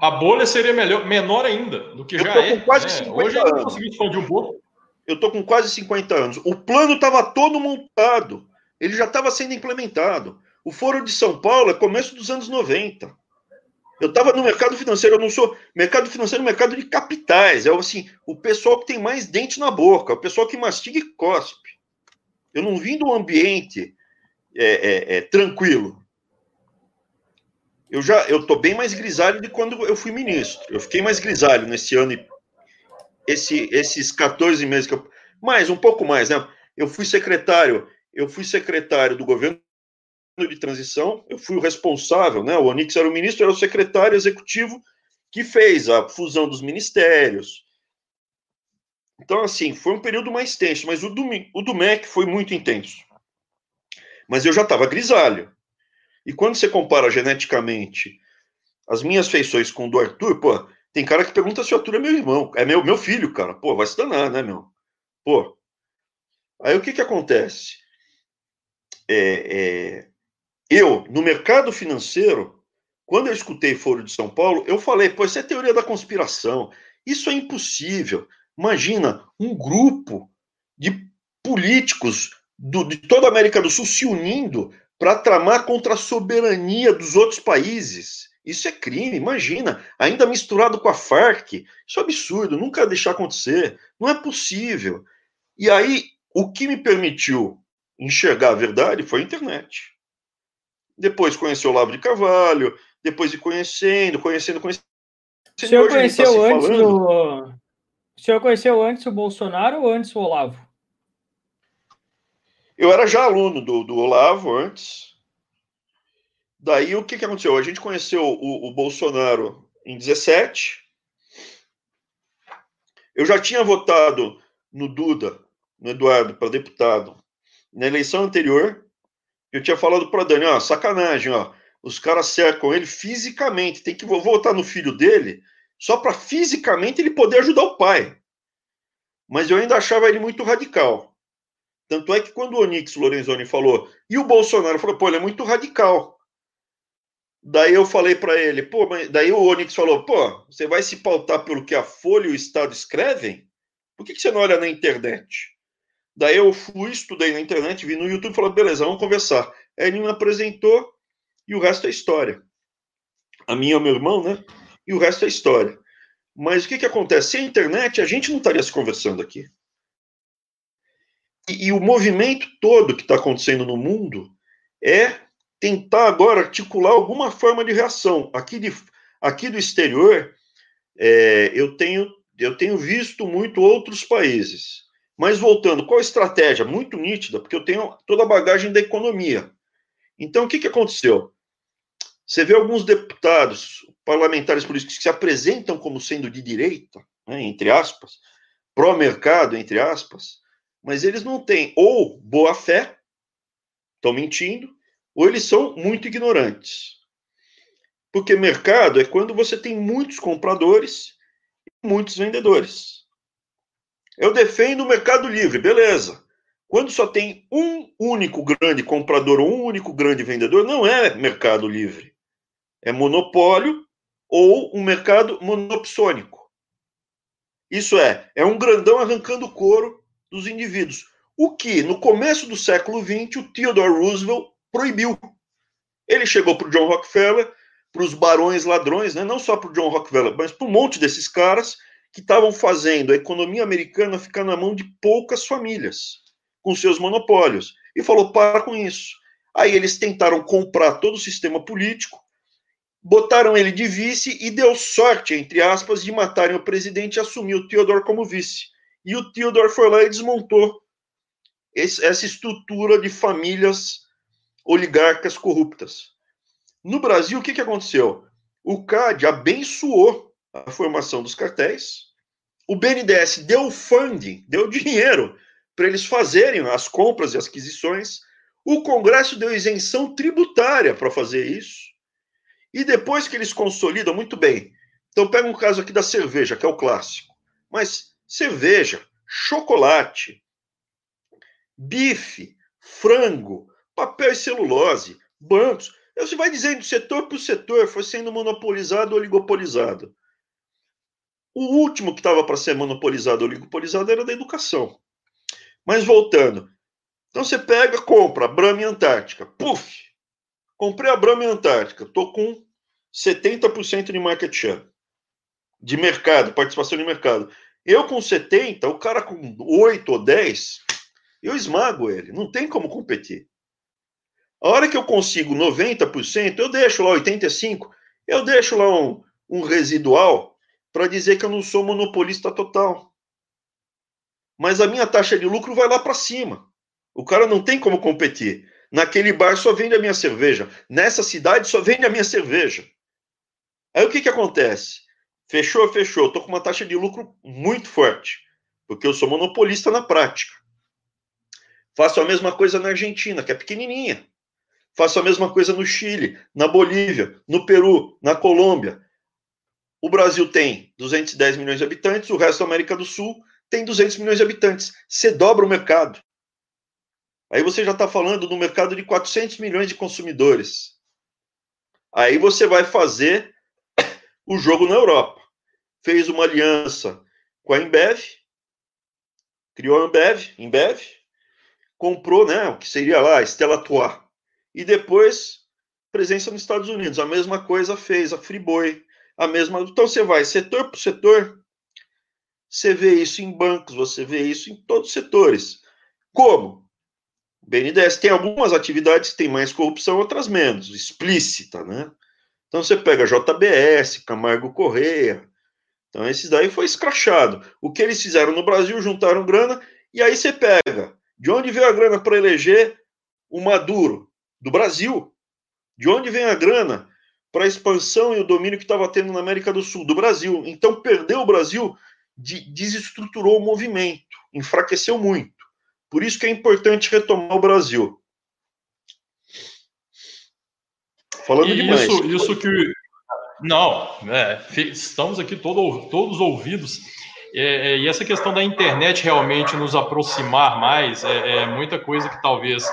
[SPEAKER 3] a bolha seria melhor, menor ainda do que eu já é.
[SPEAKER 2] quase né? 50 Hoje anos. eu consegui expandir um pouco. Eu tô com quase 50 anos. O plano estava todo montado. Ele já estava sendo implementado. O Foro de São Paulo é começo dos anos 90. Eu estava no mercado financeiro, eu não sou. Mercado financeiro é mercado de capitais. É assim, o pessoal que tem mais dente na boca, o pessoal que mastiga e cospe. Eu não vim de um ambiente é, é, é, tranquilo. Eu já eu tô bem mais grisalho de quando eu fui ministro. Eu fiquei mais grisalho nesse ano e esse, esses 14 meses que eu. Mais, um pouco mais, né? Eu fui secretário, eu fui secretário do governo de transição, eu fui o responsável, né? O Onix era o ministro, era o secretário executivo que fez a fusão dos ministérios. Então, assim, foi um período mais tenso, mas o do, o do MEC foi muito intenso. Mas eu já estava grisalho. E quando você compara geneticamente as minhas feições com o do Arthur, pô, tem cara que pergunta se o Arthur é meu irmão. É meu, meu filho, cara. Pô, vai se danar, né, meu? Pô. Aí o que que acontece? É, é, eu, no mercado financeiro, quando eu escutei Foro de São Paulo, eu falei, pô, isso é teoria da conspiração. Isso é impossível. Imagina um grupo de políticos do, de toda a América do Sul se unindo para tramar contra a soberania dos outros países. Isso é crime, imagina, ainda misturado com a Farc. Isso é absurdo, nunca deixar acontecer. Não é possível. E aí, o que me permitiu enxergar a verdade foi a internet depois conheceu o Olavo de Carvalho, depois de conhecendo, conhecendo, conhecendo.
[SPEAKER 1] O senhor tá conheceu tá antes do... O senhor conheceu antes o Bolsonaro ou antes o Olavo?
[SPEAKER 2] Eu era já aluno do, do Olavo antes. Daí o que, que aconteceu? A gente conheceu o, o Bolsonaro em 17. Eu já tinha votado no Duda, no Eduardo, para deputado, na eleição anterior. Eu tinha falado para Dani, ó, sacanagem, ó. Os caras cercam ele fisicamente, tem que voltar no filho dele, só para fisicamente ele poder ajudar o pai. Mas eu ainda achava ele muito radical. Tanto é que quando o Onix Lorenzoni falou, e o Bolsonaro falou, pô, ele é muito radical. Daí eu falei para ele, pô, mas daí o Onix falou, pô, você vai se pautar pelo que a Folha e o Estado escrevem? Por que, que você não olha na internet? Daí eu fui, estudei na internet, vi no YouTube e falei, beleza, vamos conversar. Aí ele me apresentou e o resto é história. A minha e o meu irmão, né? E o resto é história. Mas o que, que acontece? Sem internet, a gente não estaria se conversando aqui. E, e o movimento todo que está acontecendo no mundo é tentar agora articular alguma forma de reação. Aqui, de, aqui do exterior, é, eu, tenho, eu tenho visto muito outros países mas voltando, qual a estratégia? Muito nítida, porque eu tenho toda a bagagem da economia. Então, o que, que aconteceu? Você vê alguns deputados, parlamentares políticos que se apresentam como sendo de direita, né, entre aspas, pró-mercado, entre aspas, mas eles não têm ou boa fé, estão mentindo, ou eles são muito ignorantes. Porque mercado é quando você tem muitos compradores e muitos vendedores. Eu defendo o mercado livre, beleza. Quando só tem um único grande comprador ou um único grande vendedor, não é mercado livre. É monopólio ou um mercado monopsônico. Isso é, é um grandão arrancando couro dos indivíduos. O que, no começo do século XX, o Theodore Roosevelt proibiu. Ele chegou para o John Rockefeller, para os barões ladrões, né? não só para o John Rockefeller, mas para um monte desses caras que estavam fazendo a economia americana ficar na mão de poucas famílias, com seus monopólios. E falou: para com isso. Aí eles tentaram comprar todo o sistema político, botaram ele de vice e deu sorte, entre aspas, de matarem o presidente e assumir o Theodore como vice. E o Theodore foi lá e desmontou esse, essa estrutura de famílias oligarcas corruptas. No Brasil, o que, que aconteceu? O CAD abençoou a formação dos cartéis, o BNDES deu funding, deu dinheiro para eles fazerem as compras e as aquisições, o Congresso deu isenção tributária para fazer isso, e depois que eles consolidam, muito bem. Então, pega um caso aqui da cerveja, que é o clássico. Mas cerveja, chocolate, bife, frango, papel e celulose, bancos. Você vai dizendo setor por setor, foi sendo monopolizado ou oligopolizado. O último que estava para ser monopolizado ou oligopolizado era da educação. Mas voltando. Então você pega, compra Brahma Antártica. Puf! Comprei a Brahma Antártica. Estou com 70% de market share. De mercado, participação de mercado. Eu com 70, o cara com 8 ou 10, eu esmago ele. Não tem como competir. A hora que eu consigo 90%, eu deixo lá 85%, eu deixo lá um, um residual para dizer que eu não sou monopolista total. Mas a minha taxa de lucro vai lá para cima. O cara não tem como competir. Naquele bar só vende a minha cerveja. Nessa cidade só vende a minha cerveja. Aí o que, que acontece? Fechou, fechou. Estou com uma taxa de lucro muito forte, porque eu sou monopolista na prática. Faço a mesma coisa na Argentina, que é pequenininha. Faço a mesma coisa no Chile, na Bolívia, no Peru, na Colômbia. O Brasil tem 210 milhões de habitantes, o resto da América do Sul tem 200 milhões de habitantes. Você dobra o mercado. Aí você já está falando do mercado de 400 milhões de consumidores. Aí você vai fazer o jogo na Europa. Fez uma aliança com a Embev, criou a Embev, Embev comprou, né, o que seria lá, Stella Artois. E depois, presença nos Estados Unidos. A mesma coisa fez a Friboi, a mesma. Então você vai setor por setor, você vê isso em bancos, você vê isso em todos os setores. Como? O BNDES tem algumas atividades que têm mais corrupção, outras menos, explícita, né? Então você pega JBS, Camargo Correia. Então esses daí foi escrachado. O que eles fizeram no Brasil, juntaram grana, e aí você pega. De onde veio a grana para eleger o Maduro? Do Brasil. De onde vem a grana para a expansão e o domínio que estava tendo na América do Sul? Do Brasil. Então perdeu o Brasil, de, desestruturou o movimento, enfraqueceu muito. Por isso que é importante retomar o Brasil.
[SPEAKER 3] Falando demais. Isso, isso que. Não, é, estamos aqui todo, todos ouvidos. É, é, e essa questão da internet realmente nos aproximar mais é, é, muita coisa que talvez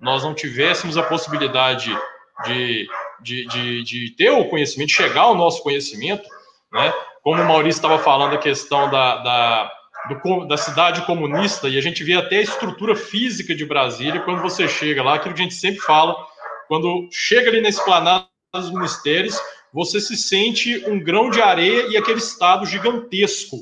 [SPEAKER 3] nós não tivéssemos a possibilidade de, de, de, de ter o conhecimento, chegar ao nosso conhecimento, né? Como o Maurício estava falando, a questão da, da, do, da cidade comunista, e a gente vê até a estrutura física de Brasília, quando você chega lá, aquilo que a gente sempre fala, quando chega ali na esplanada dos ministérios, você se sente um grão de areia e aquele estado gigantesco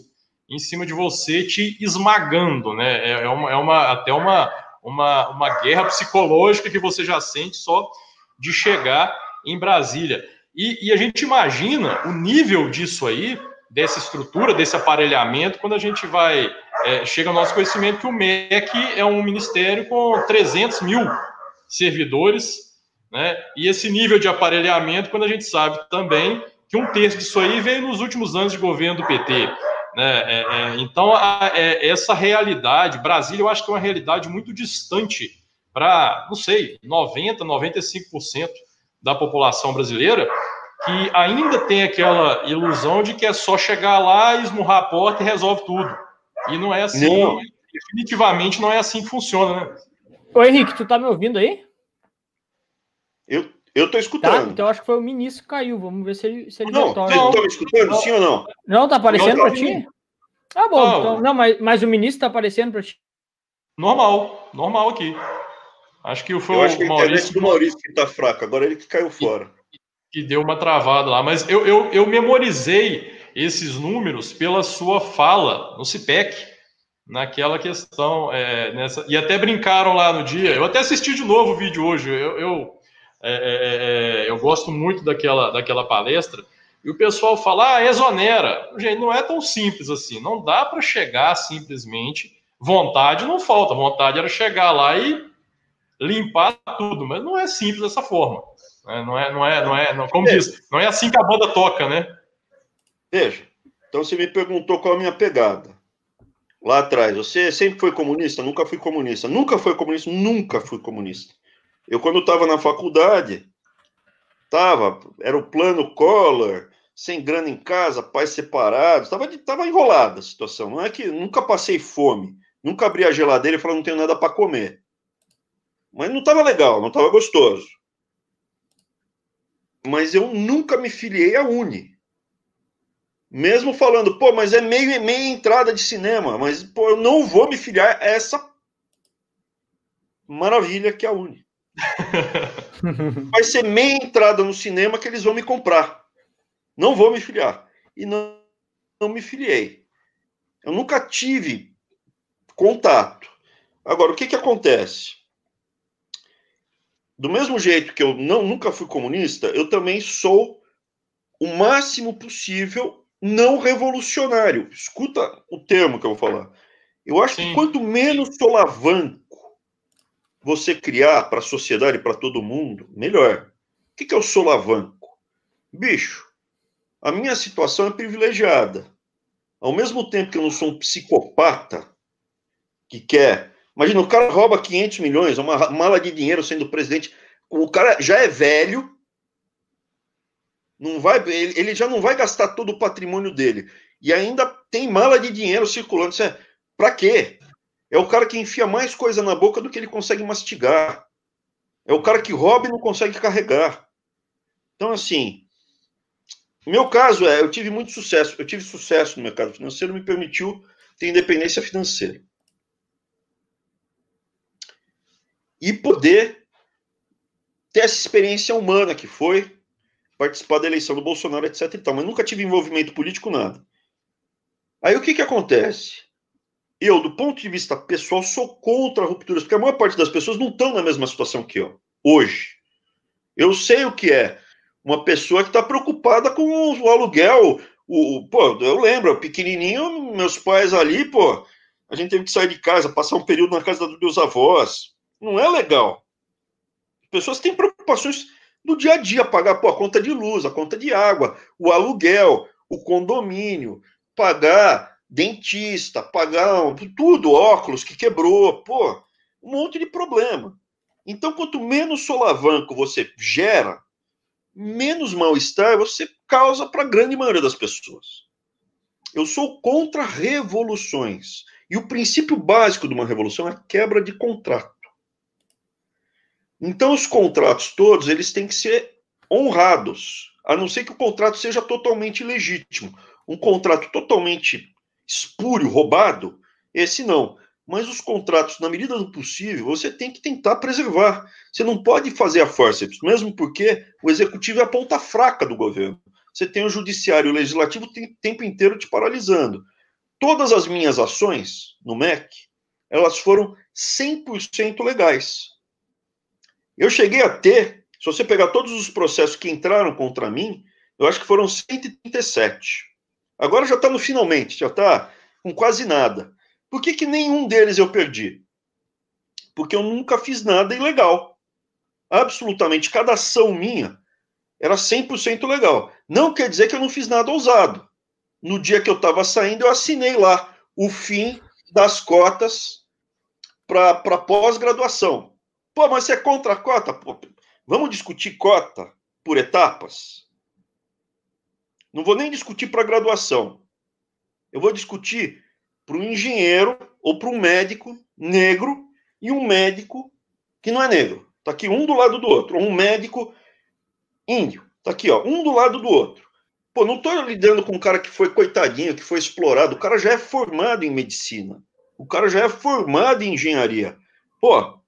[SPEAKER 3] em cima de você te esmagando, né? É, é, uma, é uma, até uma, uma, uma guerra psicológica que você já sente só de chegar em Brasília. E, e a gente imagina o nível disso aí, dessa estrutura, desse aparelhamento, quando a gente vai. É, chega ao nosso conhecimento que o MEC é um ministério com 300 mil servidores né? E esse nível de aparelhamento, quando a gente sabe também que um terço disso aí veio nos últimos anos de governo do PT. Né? É, é, então, a, é, essa realidade, Brasília, eu acho que é uma realidade muito distante para, não sei, 90%, 95% da população brasileira, que ainda tem aquela ilusão de que é só chegar lá, esmurrar a porta e resolve tudo. E não é assim, não. definitivamente não é assim que funciona, né?
[SPEAKER 1] Ô Henrique, tu tá me ouvindo aí?
[SPEAKER 2] Eu, eu tô escutando.
[SPEAKER 1] Tá, então acho que foi o ministro que caiu. Vamos ver se ele, se ele
[SPEAKER 2] não, voltou. Não, tá me escutando, não. sim ou não?
[SPEAKER 1] Não, tá aparecendo não, tá pra ti? Ah, bom. Não, então, não mas, mas o ministro tá aparecendo pra ti?
[SPEAKER 3] Normal, normal aqui. Acho que foi eu
[SPEAKER 2] acho que o Maurício. do Maurício que tá fraco, agora ele que caiu fora.
[SPEAKER 3] Que, que deu uma travada lá. Mas eu, eu, eu memorizei esses números pela sua fala no CIPEC naquela questão. É, nessa, e até brincaram lá no dia. Eu até assisti de novo o vídeo hoje. Eu, eu, é, é, é, eu gosto muito daquela, daquela palestra. E o pessoal fala, ah, exonera. Gente, não é tão simples assim. Não dá para chegar simplesmente. Vontade não falta. Vontade era chegar lá e limpar tudo. Mas não é simples dessa forma. Né? Não é, não é, não é, não, como diz, não é assim que a banda toca, né?
[SPEAKER 2] Veja. Então você me perguntou qual a minha pegada lá atrás. Você sempre foi comunista? Nunca fui comunista. Nunca foi comunista? Nunca fui comunista. Eu, quando estava na faculdade, tava, era o plano Collor, sem grana em casa, pais separados, estava tava enrolada a situação. Não é que nunca passei fome, nunca abri a geladeira e falei, não tenho nada para comer. Mas não estava legal, não estava gostoso. Mas eu nunca me filiei à Uni. Mesmo falando, pô, mas é meio meia entrada de cinema, mas pô, eu não vou me filiar a essa maravilha que é a Uni. Vai ser meia entrada no cinema que eles vão me comprar. Não vou me filiar. E não, não me filiei. Eu nunca tive contato. Agora, o que, que acontece? Do mesmo jeito que eu não, nunca fui comunista, eu também sou o máximo possível não revolucionário. Escuta o termo que eu vou falar. Eu acho Sim. que quanto menos solavanco você criar para a sociedade, para todo mundo, melhor. O que é o solavanco? Bicho, a minha situação é privilegiada. Ao mesmo tempo que eu não sou um psicopata que quer. Imagina, o cara rouba 500 milhões, uma mala de dinheiro sendo presidente. O cara já é velho, não vai, ele, ele já não vai gastar todo o patrimônio dele. E ainda tem mala de dinheiro circulando. Isso é, pra quê? É o cara que enfia mais coisa na boca do que ele consegue mastigar. É o cara que rouba e não consegue carregar. Então, assim, meu caso é, eu tive muito sucesso. Eu tive sucesso no mercado financeiro, me permitiu ter independência financeira. E poder ter essa experiência humana que foi participar da eleição do Bolsonaro, etc. E tal, mas nunca tive envolvimento político, nada. Aí o que, que acontece? Eu, do ponto de vista pessoal, sou contra rupturas, porque a maior parte das pessoas não estão na mesma situação que eu, hoje. Eu sei o que é uma pessoa que está preocupada com o aluguel. O, pô, eu lembro, pequenininho, meus pais ali, pô, a gente teve que sair de casa, passar um período na casa dos meus avós. Não é legal. As pessoas têm preocupações no dia a dia, pagar pô, a conta de luz, a conta de água, o aluguel, o condomínio, pagar dentista, pagar tudo, óculos que quebrou, pô, um monte de problema. Então, quanto menos solavanco você gera, menos mal-estar você causa para a grande maioria das pessoas. Eu sou contra revoluções. E o princípio básico de uma revolução é a quebra de contrato. Então, os contratos todos, eles têm que ser honrados, a não ser que o contrato seja totalmente legítimo. Um contrato totalmente espúrio, roubado, esse não. Mas os contratos, na medida do possível, você tem que tentar preservar. Você não pode fazer a força, mesmo porque o executivo é a ponta fraca do governo. Você tem o judiciário e o legislativo o tempo inteiro te paralisando. Todas as minhas ações no MEC, elas foram 100% legais. Eu cheguei a ter, se você pegar todos os processos que entraram contra mim, eu acho que foram 137. Agora já está no finalmente, já está com quase nada. Por que, que nenhum deles eu perdi? Porque eu nunca fiz nada ilegal. Absolutamente, cada ação minha era 100% legal. Não quer dizer que eu não fiz nada ousado. No dia que eu estava saindo, eu assinei lá o fim das cotas para pós-graduação. Pô, mas você é contra a cota? Pô, vamos discutir cota por etapas? Não vou nem discutir para graduação. Eu vou discutir para um engenheiro ou para um médico negro e um médico que não é negro. Está aqui um do lado do outro. Um médico índio. Está aqui, ó, um do lado do outro. Pô, não estou lidando com um cara que foi coitadinho, que foi explorado. O cara já é formado em medicina. O cara já é formado em engenharia. Pô,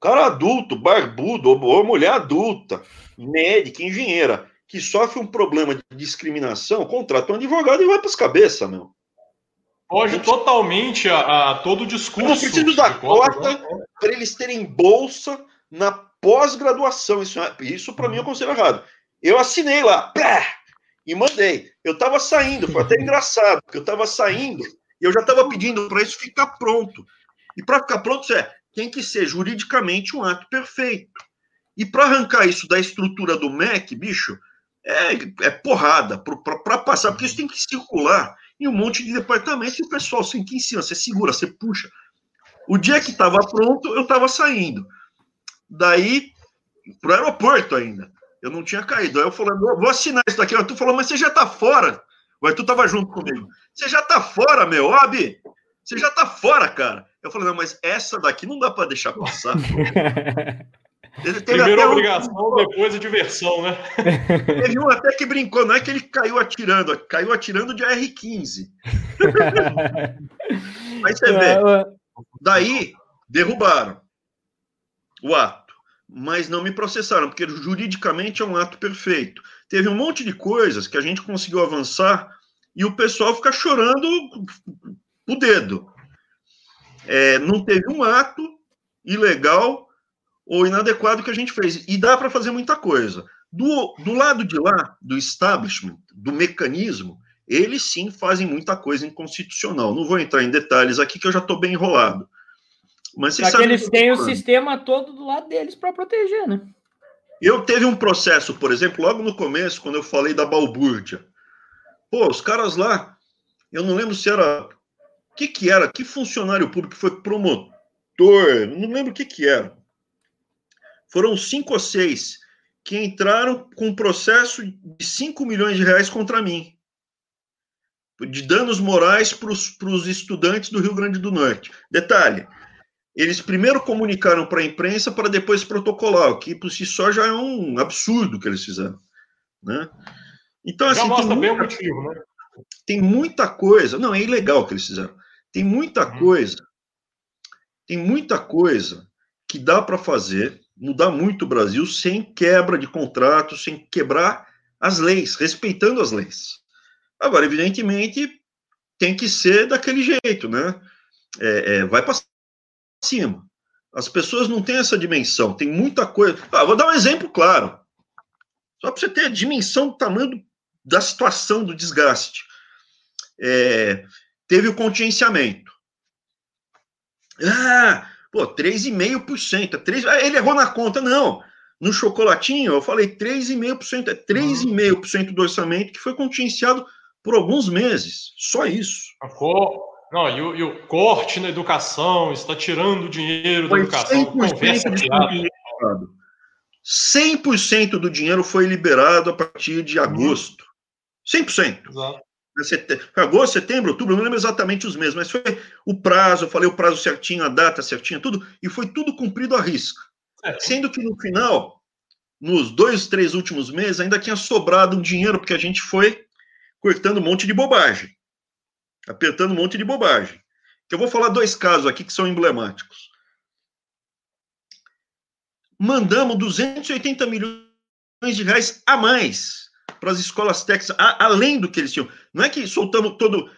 [SPEAKER 2] cara adulto, barbudo, ou mulher adulta, médica, engenheira, que sofre um problema de discriminação, contrata um advogado e vai para as cabeças, meu.
[SPEAKER 3] Foge totalmente a, a, todo o discurso. Eu
[SPEAKER 2] preciso da cota né? para eles terem bolsa na pós-graduação. Isso, é, isso para mim é conselho errado. Eu assinei lá, e mandei. Eu estava saindo, foi até engraçado, porque eu estava saindo e eu já estava pedindo para isso ficar pronto. E para ficar pronto, é, tem que ser juridicamente um ato perfeito. E para arrancar isso da estrutura do MEC, bicho, é, é porrada para passar, porque isso tem que circular em um monte de departamentos e o pessoal sem que ensina, você segura, você puxa. O dia que estava pronto, eu estava saindo. Daí, para o aeroporto ainda. Eu não tinha caído. Aí eu falando, vou assinar isso daqui. O Arthur falou, mas você já está fora. O Arthur estava junto comigo. Você já está fora, meu. Abi, você já está fora, cara. Eu falei, não, mas essa daqui não dá para deixar passar.
[SPEAKER 3] Primeiro obrigação, um... depois a diversão, né?
[SPEAKER 2] Teve um até que brincou, não é que ele caiu atirando, caiu atirando de R15. Aí você vê. Daí, derrubaram o ato, mas não me processaram, porque juridicamente é um ato perfeito. Teve um monte de coisas que a gente conseguiu avançar e o pessoal fica chorando o dedo. É, não teve um ato ilegal ou inadequado que a gente fez. E dá para fazer muita coisa. Do, do lado de lá, do establishment, do mecanismo, eles sim fazem muita coisa inconstitucional. Não vou entrar em detalhes aqui, que eu já estou bem enrolado.
[SPEAKER 1] Mas Só que eles têm o sistema todo do lado deles para proteger, né?
[SPEAKER 2] Eu teve um processo, por exemplo, logo no começo, quando eu falei da balbúrdia. Pô, os caras lá, eu não lembro se era. O que, que era? Que funcionário público foi promotor? Não lembro o que, que era foram cinco ou seis que entraram com um processo de 5 milhões de reais contra mim, de danos morais para os estudantes do Rio Grande do Norte. Detalhe, eles primeiro comunicaram para a imprensa para depois protocolar, o que por si só já é um absurdo que eles fizeram. Né? Então, assim, já mostra bem o motivo, né? Tem muita coisa. Não, é ilegal o que eles fizeram. Tem muita uhum. coisa. Tem muita coisa que dá para fazer mudar muito o Brasil sem quebra de contrato, sem quebrar as leis, respeitando as leis. Agora, evidentemente, tem que ser daquele jeito, né? É, é, vai para cima. As pessoas não têm essa dimensão, tem muita coisa. Ah, vou dar um exemplo claro. Só para você ter a dimensão do tamanho da situação do desgaste. É, teve o contingenciamento. Ah, Pô, 3,5%. 3... Ah, ele errou na conta, não. No chocolatinho, eu falei 3,5%. É 3,5% do orçamento que foi contingenciado por alguns meses. Só isso.
[SPEAKER 3] Não, e o, e o corte na educação, está tirando dinheiro da educação. 100%
[SPEAKER 2] dinheiro 100% do dinheiro foi liberado a partir de agosto. 100%. Exato agosto, setembro, outubro, não lembro exatamente os meses, mas foi o prazo, eu falei o prazo certinho, a data certinha, tudo, e foi tudo cumprido à risca. É. Sendo que no final, nos dois, três últimos meses, ainda tinha sobrado um dinheiro, porque a gente foi cortando um monte de bobagem, apertando um monte de bobagem. Eu vou falar dois casos aqui que são emblemáticos. Mandamos 280 milhões de reais a mais para as escolas técnicas, a, além do que eles tinham. Não é que soltamos todo.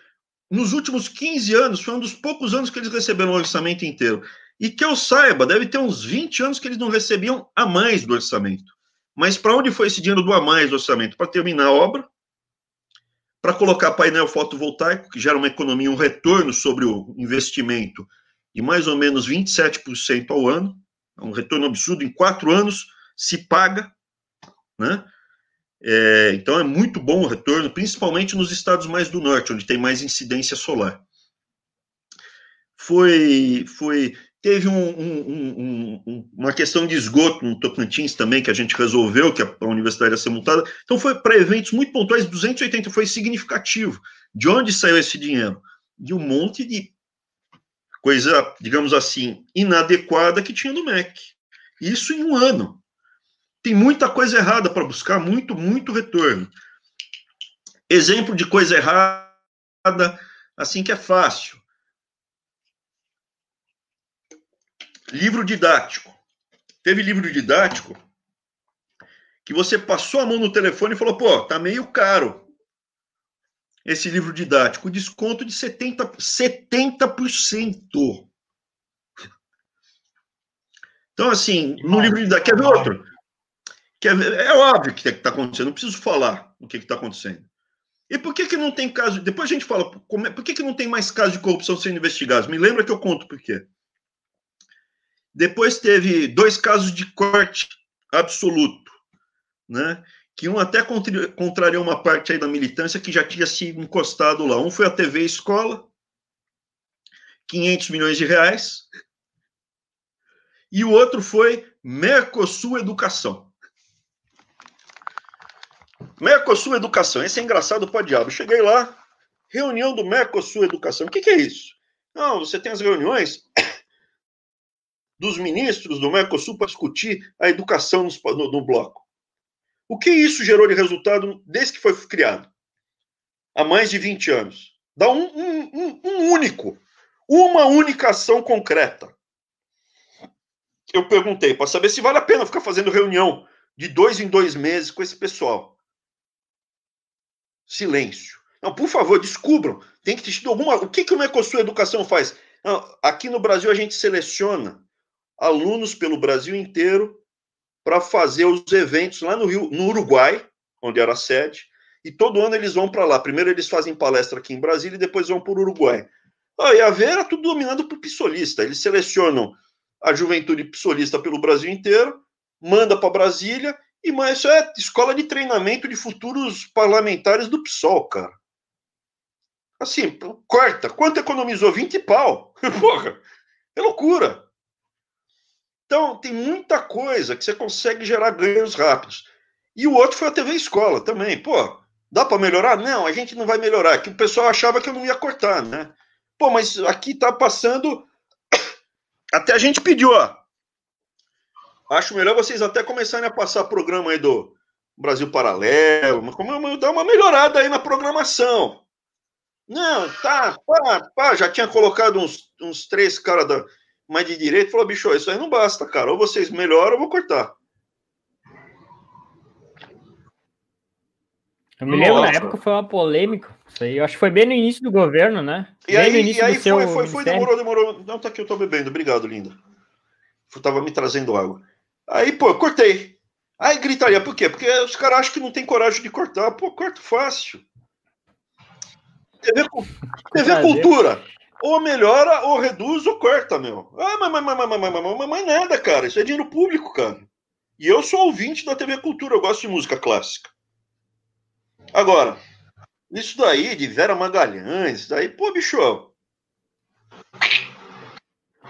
[SPEAKER 2] Nos últimos 15 anos, foi um dos poucos anos que eles receberam o orçamento inteiro. E que eu saiba, deve ter uns 20 anos que eles não recebiam a mais do orçamento. Mas para onde foi esse dinheiro do a mais do orçamento? Para terminar a obra, para colocar painel fotovoltaico, que gera uma economia, um retorno sobre o investimento de mais ou menos 27% ao ano, é um retorno absurdo, em quatro anos se paga, né? É, então é muito bom o retorno, principalmente nos estados mais do norte, onde tem mais incidência solar. Foi, foi teve um, um, um, uma questão de esgoto no Tocantins também, que a gente resolveu, que a, universidade ia ser multada. Então foi para eventos muito pontuais, 280 foi significativo. De onde saiu esse dinheiro? De um monte de coisa, digamos assim, inadequada que tinha no MEC. Isso em um ano. Tem muita coisa errada para buscar, muito, muito retorno. Exemplo de coisa errada, assim que é fácil. Livro didático. Teve livro didático que você passou a mão no telefone e falou: pô, tá meio caro esse livro didático. Desconto de 70%. 70%. Então, assim, no livro didático. Quer ver outro? Ver? É óbvio que está acontecendo, não preciso falar o que está acontecendo. E por que, que não tem caso. Depois a gente fala, como é, por que, que não tem mais casos de corrupção sendo investigados? Me lembra que eu conto por quê. Depois teve dois casos de corte absoluto, né? Que um até contrariou uma parte aí da militância que já tinha se encostado lá. Um foi a TV Escola, 500 milhões de reais, e o outro foi Mercosul Educação. Mercosul Educação, esse é engraçado para diabo. Cheguei lá, reunião do Mercosul Educação. O que, que é isso? Não, você tem as reuniões dos ministros do Mercosul para discutir a educação no, no, bloco. O que isso gerou de resultado desde que foi criado? Há mais de 20 anos. Dá um, um, um único, uma única ação concreta. Eu perguntei para saber se vale a pena ficar fazendo reunião de dois em dois meses com esse pessoal. Silêncio. Não, por favor, descubram. Tem que ter alguma. O que, que o Mercosul Educação faz? Não, aqui no Brasil a gente seleciona alunos pelo Brasil inteiro para fazer os eventos lá no Rio, no Uruguai, onde era a sede, e todo ano eles vão para lá. Primeiro eles fazem palestra aqui em Brasília e depois vão para o Uruguai. Ah, e a Vera era tudo dominado por pissolista. Eles selecionam a juventude pissolista pelo Brasil inteiro, manda para Brasília, e mas isso é escola de treinamento de futuros parlamentares do PSOL, cara. Assim, corta. Quanto economizou? 20 pau. Porra, é loucura. Então, tem muita coisa que você consegue gerar ganhos rápidos. E o outro foi a TV Escola também. Pô, dá para melhorar? Não, a gente não vai melhorar. Que o pessoal achava que eu não ia cortar, né? Pô, mas aqui tá passando. Até a gente pediu, ó. Acho melhor vocês até começarem a passar programa aí do Brasil Paralelo, como dar uma melhorada aí na programação. Não, tá, pá, pá, já tinha colocado uns, uns três caras da mas de direito, falou, bicho, isso aí não basta, cara. Ou vocês melhoram, ou eu vou cortar.
[SPEAKER 1] Eu me lembro, Nossa. na época foi uma polêmica. Isso aí, eu acho que foi bem no início do governo, né?
[SPEAKER 2] E bem aí, e aí foi, foi, foi, demorou, demorou. Não, tá aqui, eu tô bebendo. Obrigado, linda. Eu tava me trazendo água. Aí, pô, cortei. Aí gritaria, por quê? Porque os caras acham que não tem coragem de cortar. Pô, corto fácil. TV, TV Cultura ou melhora, ou reduz, ou corta, meu. Ah, mas, mas, mas, mas, mas, mas, mas nada, cara. Isso é dinheiro público, cara. E eu sou ouvinte da TV Cultura, eu gosto de música clássica. Agora, isso daí de Vera Magalhães, isso daí, pô, bicho.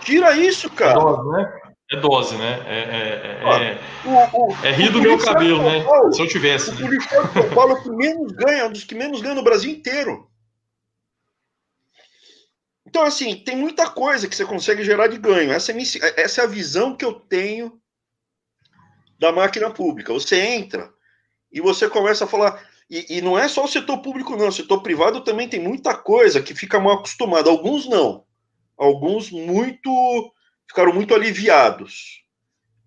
[SPEAKER 2] Tira isso, cara. É
[SPEAKER 3] dose, né? É dose, né? É, é, é, é rir do meu cabelo, né? Se eu tivesse. O
[SPEAKER 2] policial de São Paulo que menos ganha, é um dos que menos ganha no Brasil inteiro. Então, assim, tem muita coisa que você consegue gerar de ganho. Essa é, essa é a visão que eu tenho da máquina pública. Você entra e você começa a falar. E, e, não é só o setor público, não. O setor privado também tem muita coisa que fica mal acostumado. Alguns não. Alguns muito ficaram muito aliviados.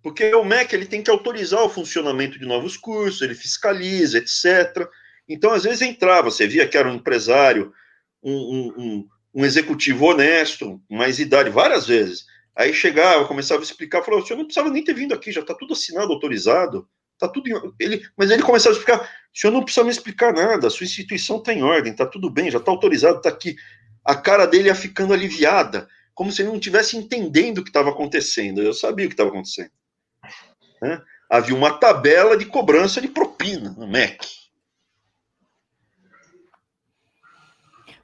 [SPEAKER 2] Porque o MEC ele tem que autorizar o funcionamento de novos cursos, ele fiscaliza, etc. Então, às vezes entrava, você via que era um empresário, um, um, um um executivo honesto, mais idade, várias vezes. Aí chegava, começava a explicar, falou: o senhor não precisava nem ter vindo aqui, já está tudo assinado, autorizado, tá tudo. Em... Ele, mas ele começava a explicar: o senhor não precisa me explicar nada, a sua instituição está em ordem, está tudo bem, já está autorizado, está aqui. A cara dele ia ficando aliviada, como se ele não estivesse entendendo o que estava acontecendo. Eu sabia o que estava acontecendo. Né? havia uma tabela de cobrança de propina no MEC.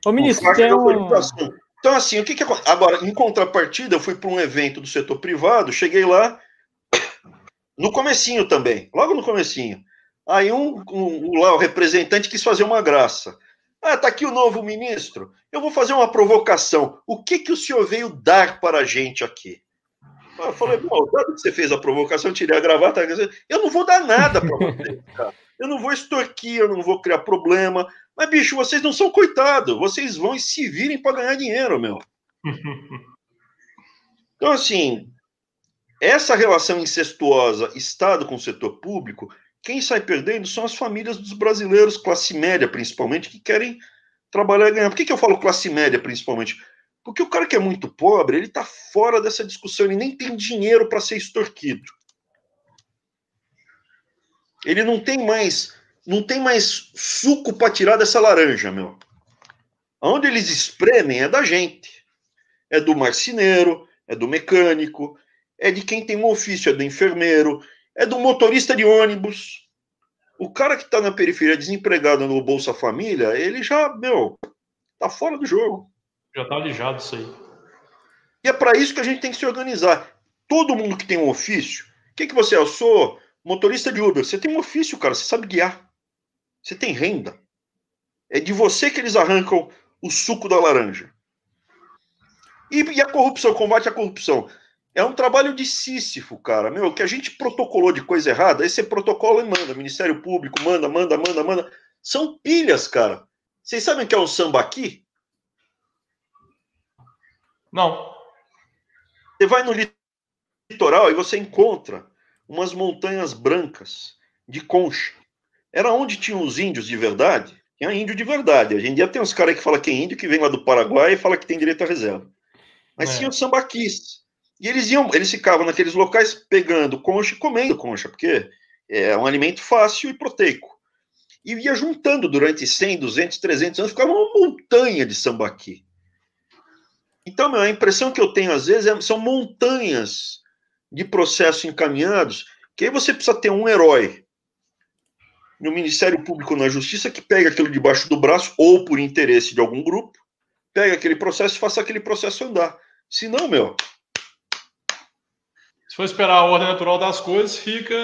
[SPEAKER 1] Ô, ministro, tem um...
[SPEAKER 2] Então, assim, o que que Agora, em contrapartida, eu fui para um evento do setor privado, cheguei lá no comecinho também, logo no comecinho. Aí um, um, lá, o representante quis fazer uma graça. Ah, tá aqui o novo ministro. Eu vou fazer uma provocação. O que que o senhor veio dar para a gente aqui? Eu falei, pô, dado que você fez a provocação, tirei a gravata. Eu não vou dar nada para você, cara. Eu não vou extorquir, eu não vou criar problema. Mas, bicho, vocês não são coitados. Vocês vão e se virem para ganhar dinheiro, meu. Então, assim, essa relação incestuosa Estado com o setor público, quem sai perdendo são as famílias dos brasileiros, classe média principalmente, que querem trabalhar e ganhar. Por que, que eu falo classe média principalmente? Porque o cara que é muito pobre, ele está fora dessa discussão, ele nem tem dinheiro para ser extorquido. Ele não tem mais, não tem mais suco para tirar dessa laranja, meu. Onde eles espremem é da gente. É do marceneiro, é do mecânico, é de quem tem um ofício, é do enfermeiro, é do motorista de ônibus. O cara que está na periferia desempregado no Bolsa Família, ele já, meu, tá fora do jogo.
[SPEAKER 3] Já tá alijado isso aí.
[SPEAKER 2] E é para isso que a gente tem que se organizar. Todo mundo que tem um ofício, o que, que você é? Eu sou motorista de Uber. Você tem um ofício, cara, você sabe guiar. Você tem renda. É de você que eles arrancam o suco da laranja. E, e a corrupção, combate à corrupção. É um trabalho de Sísifo, cara. Meu, que a gente protocolou de coisa errada, aí você protocola e manda. Ministério Público manda, manda, manda, manda. São pilhas, cara. Vocês sabem o que é um sambaqui?
[SPEAKER 3] Não.
[SPEAKER 2] Você vai no litoral e você encontra umas montanhas brancas de concha. Era onde tinham os índios de verdade. Tinha índio de verdade. Hoje em dia tem uns caras que falam que é índio, que vem lá do Paraguai e fala que tem direito à reserva. Mas é. tinha os sambaquis. E eles iam, eles ficavam naqueles locais pegando concha e comendo concha, porque é um alimento fácil e proteico. E ia juntando durante 100, 200, 300 anos, ficava uma montanha de sambaqui. Então, meu, a impressão que eu tenho às vezes é, são montanhas de processos encaminhados, que aí você precisa ter um herói no Ministério Público na Justiça que pega aquilo debaixo do braço, ou por interesse de algum grupo, pega aquele processo e faça aquele processo andar. Se não, meu,
[SPEAKER 3] se for esperar a ordem natural das coisas, fica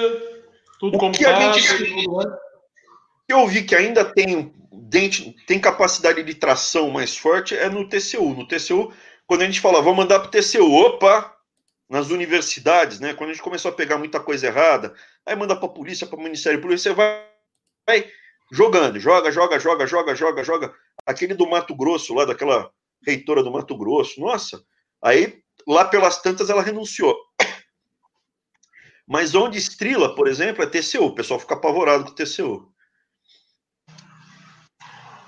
[SPEAKER 3] tudo o como está. Gente...
[SPEAKER 2] Eu vi que ainda tem, tem capacidade de tração mais forte é no TCU. No TCU, quando a gente fala, vamos mandar para o TCU, opa, nas universidades, né? Quando a gente começou a pegar muita coisa errada, aí manda para a polícia, para o Ministério Público, você vai, vai jogando, joga, joga, joga, joga, joga, joga. Aquele do Mato Grosso, lá daquela reitora do Mato Grosso, nossa, aí lá pelas tantas ela renunciou. Mas onde estrila, por exemplo, é TCU. O pessoal fica apavorado com o TCU.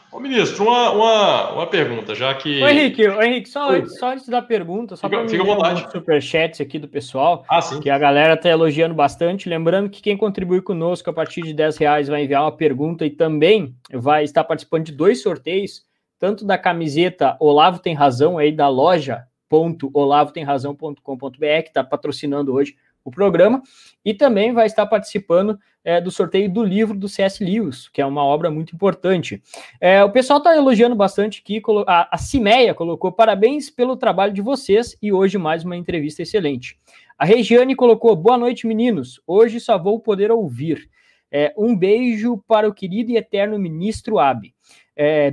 [SPEAKER 3] Ô, ministro, uma, uma, uma pergunta, já que.
[SPEAKER 1] Ô, Henrique, ô, Henrique só, antes, só antes da pergunta, só para fica um superchats aqui do pessoal, ah, que a galera está elogiando bastante. Lembrando que quem contribui conosco a partir de 10 reais vai enviar uma pergunta e também vai estar participando de dois sorteios, tanto da camiseta Olavo Tem Razão, aí da loja olavotemrazão.com.br, que está patrocinando hoje o programa, e também vai estar participando é, do sorteio do livro do C.S. Lewis, que é uma obra muito importante. É, o pessoal está elogiando bastante aqui, a, a Cimeia colocou parabéns pelo trabalho de vocês e hoje mais uma entrevista excelente. A Regiane colocou boa noite, meninos. Hoje só vou poder ouvir. É, um beijo para o querido e eterno ministro Abe.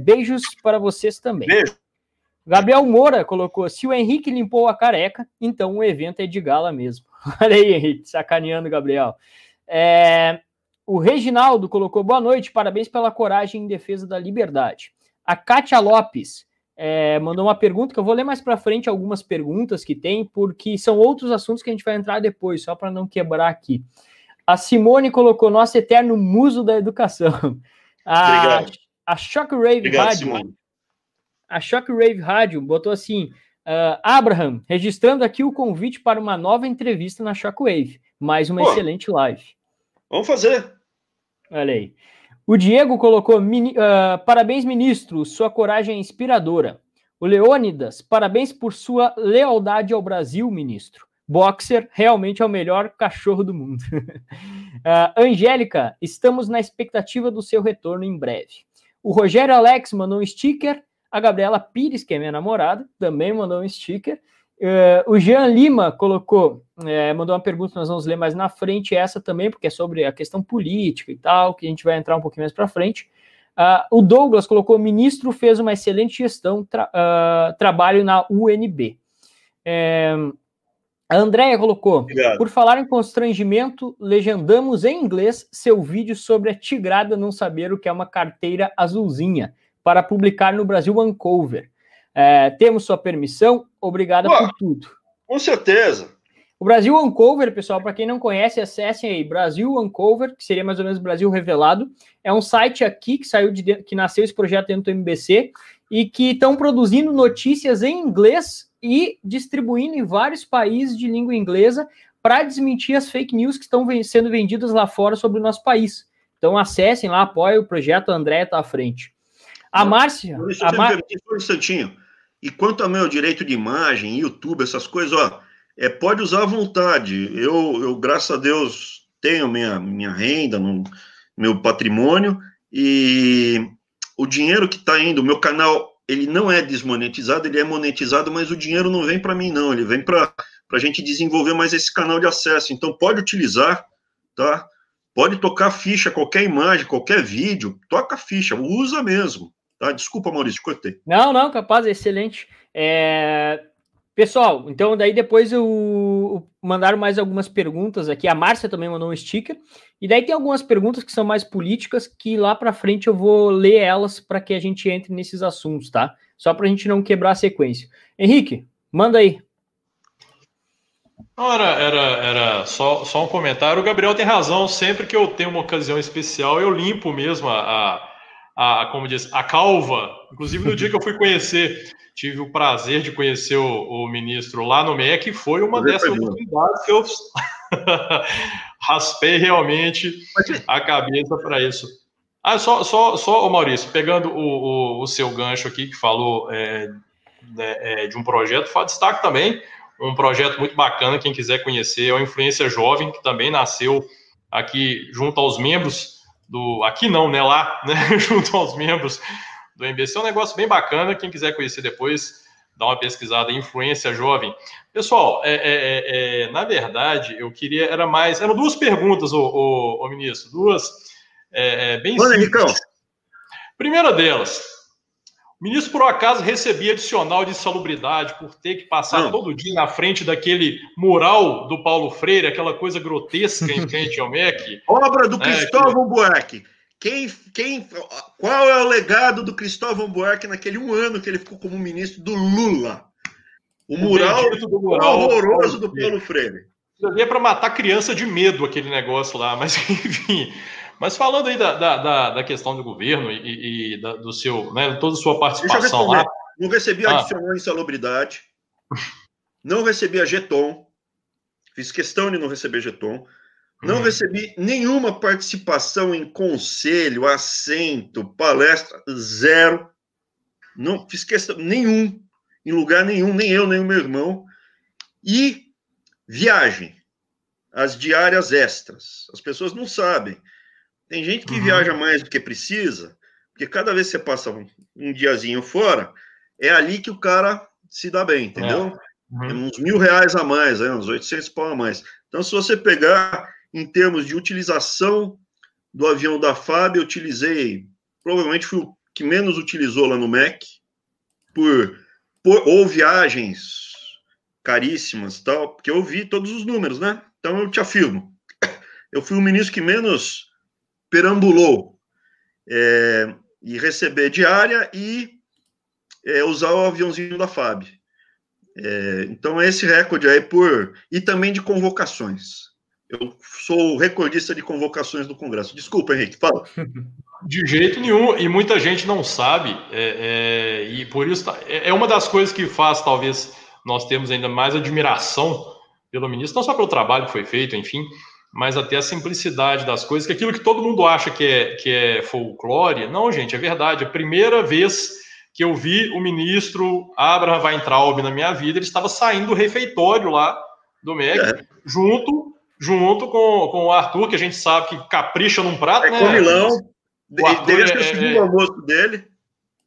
[SPEAKER 1] Beijos para vocês também. Beijo. Gabriel Moura colocou: se o Henrique limpou a careca, então o evento é de gala mesmo. Olha aí, Henrique, sacaneando, Gabriel. É, o Reginaldo colocou boa noite, parabéns pela coragem em defesa da liberdade. A Kátia Lopes é, mandou uma pergunta que eu vou ler mais para frente algumas perguntas que tem, porque são outros assuntos que a gente vai entrar depois, só para não quebrar aqui. A Simone colocou nosso eterno muso da educação. A, Obrigado. A Shockwave Obrigado, Rádio. Simone. A Shockwave Rádio botou assim: Uh, Abraham, registrando aqui o convite para uma nova entrevista na Shockwave. Mais uma Pô, excelente live.
[SPEAKER 2] Vamos fazer.
[SPEAKER 1] Olha aí. O Diego colocou: uh, parabéns, ministro, sua coragem é inspiradora. O Leônidas, parabéns por sua lealdade ao Brasil, ministro. Boxer realmente é o melhor cachorro do mundo. uh, Angélica, estamos na expectativa do seu retorno em breve. O Rogério Alex mandou um sticker. A Gabriela Pires, que é minha namorada, também mandou um sticker. Uh, o Jean Lima colocou, é, mandou uma pergunta, nós vamos ler mais na frente, essa também, porque é sobre a questão política e tal, que a gente vai entrar um pouquinho mais para frente. Uh, o Douglas colocou: o ministro fez uma excelente gestão, tra uh, trabalho na UNB. É, a Andrea colocou: Obrigado. por falar em constrangimento, legendamos em inglês seu vídeo sobre a tigrada não saber o que é uma carteira azulzinha para publicar no Brasil Uncover. É, temos sua permissão, obrigada Pô, por tudo.
[SPEAKER 2] Com certeza.
[SPEAKER 1] O Brasil Uncover, pessoal, para quem não conhece, acessem aí Brasil Uncover, que seria mais ou menos Brasil Revelado. É um site aqui que saiu de que nasceu esse projeto dentro do MBC e que estão produzindo notícias em inglês e distribuindo em vários países de língua inglesa para desmentir as fake news que estão sendo vendidas lá fora sobre o nosso país. Então acessem lá, apoiem o projeto, a André está à frente. A Márcia. A Mar...
[SPEAKER 2] um instantinho. E quanto ao meu direito de imagem, YouTube, essas coisas, ó, é, pode usar à vontade. Eu, eu, graças a Deus, tenho minha, minha renda, no, meu patrimônio, e o dinheiro que está indo, o meu canal ele não é desmonetizado, ele é monetizado, mas o dinheiro não vem para mim, não, ele vem para a gente desenvolver mais esse canal de acesso. Então, pode utilizar, tá? Pode tocar ficha, qualquer imagem, qualquer vídeo, toca ficha, usa mesmo, tá? Desculpa, Maurício, cortei.
[SPEAKER 1] Não, não, capaz, excelente. É... Pessoal, então daí depois eu mandaram mais algumas perguntas aqui. A Márcia também mandou um sticker. E daí tem algumas perguntas que são mais políticas que lá para frente eu vou ler elas para que a gente entre nesses assuntos, tá? Só para a gente não quebrar a sequência. Henrique, manda aí.
[SPEAKER 3] Não, era, era, era só, só um comentário. O Gabriel tem razão. Sempre que eu tenho uma ocasião especial, eu limpo mesmo a, a, a como diz, a calva. Inclusive no dia que eu fui conhecer tive o prazer de conhecer o, o ministro lá no MEC, foi uma dessas oportunidades que eu raspei realmente a cabeça para isso. Ah, só, só, só, Maurício, pegando o, o, o seu gancho aqui, que falou é, né, é, de um projeto, destaque também um projeto muito bacana, quem quiser conhecer, é o Influência Jovem, que também nasceu aqui junto aos membros do. Aqui não, né? Lá, né? junto aos membros do MBC. É um negócio bem bacana. Quem quiser conhecer depois, dá uma pesquisada. Influência Jovem. Pessoal, é, é, é, é na verdade, eu queria. Era mais. Eram duas perguntas, o, ministro. Duas. É, é, bem Mano, simples. Primeira delas. O ministro, por acaso, recebia adicional de insalubridade por ter que passar Não. todo dia na frente daquele mural do Paulo Freire, aquela coisa grotesca em frente ao MEC.
[SPEAKER 2] Obra do né, Cristóvão que... Buarque. Quem, quem, qual é o legado do Cristóvão Buarque naquele um ano que ele ficou como ministro do Lula? O, o mural, do mural horroroso do Paulo Freire.
[SPEAKER 3] É para matar criança de medo aquele negócio lá, mas enfim. Mas falando aí da, da, da questão do governo e, e da, do seu, né, toda a sua participação lá.
[SPEAKER 2] Não recebi ah. adicional em salubridade, não recebi a Geton, fiz questão de não receber Geton. Não uhum. recebi nenhuma participação em conselho, assento, palestra, zero. Não fiz questão nenhum, em lugar nenhum, nem eu, nem o meu irmão. E viagem, as diárias extras. As pessoas não sabem. Tem gente que uhum. viaja mais do que precisa, porque cada vez que você passa um, um diazinho fora, é ali que o cara se dá bem, entendeu? É. Uhum. uns mil reais a mais, né? uns 800 pau a mais. Então, se você pegar em termos de utilização do avião da FAB, eu utilizei, provavelmente fui o que menos utilizou lá no MEC, por, por ou viagens caríssimas, tal, porque eu vi todos os números, né? Então eu te afirmo, eu fui o ministro que menos perambulou é, e receber diária e é, usar o aviãozinho da FAB. É, então, é esse recorde aí por. E também de convocações. Eu sou recordista de convocações do Congresso. Desculpa, Henrique, fala.
[SPEAKER 3] De jeito nenhum, e muita gente não sabe, é, é, e por isso tá, é, é uma das coisas que faz, talvez, nós temos ainda mais admiração pelo ministro, não só pelo trabalho que foi feito, enfim, mas até a simplicidade das coisas, que aquilo que todo mundo acha que é, que é folclore, não, gente, é verdade. A primeira vez que eu vi o ministro Abraham Weintraub na minha vida, ele estava saindo do refeitório lá do MEC, é. junto, junto com, com o Arthur, que a gente sabe que capricha num prato,
[SPEAKER 2] é
[SPEAKER 3] né?
[SPEAKER 2] Comilão. Ele deveria ser o segundo é, almoço dele.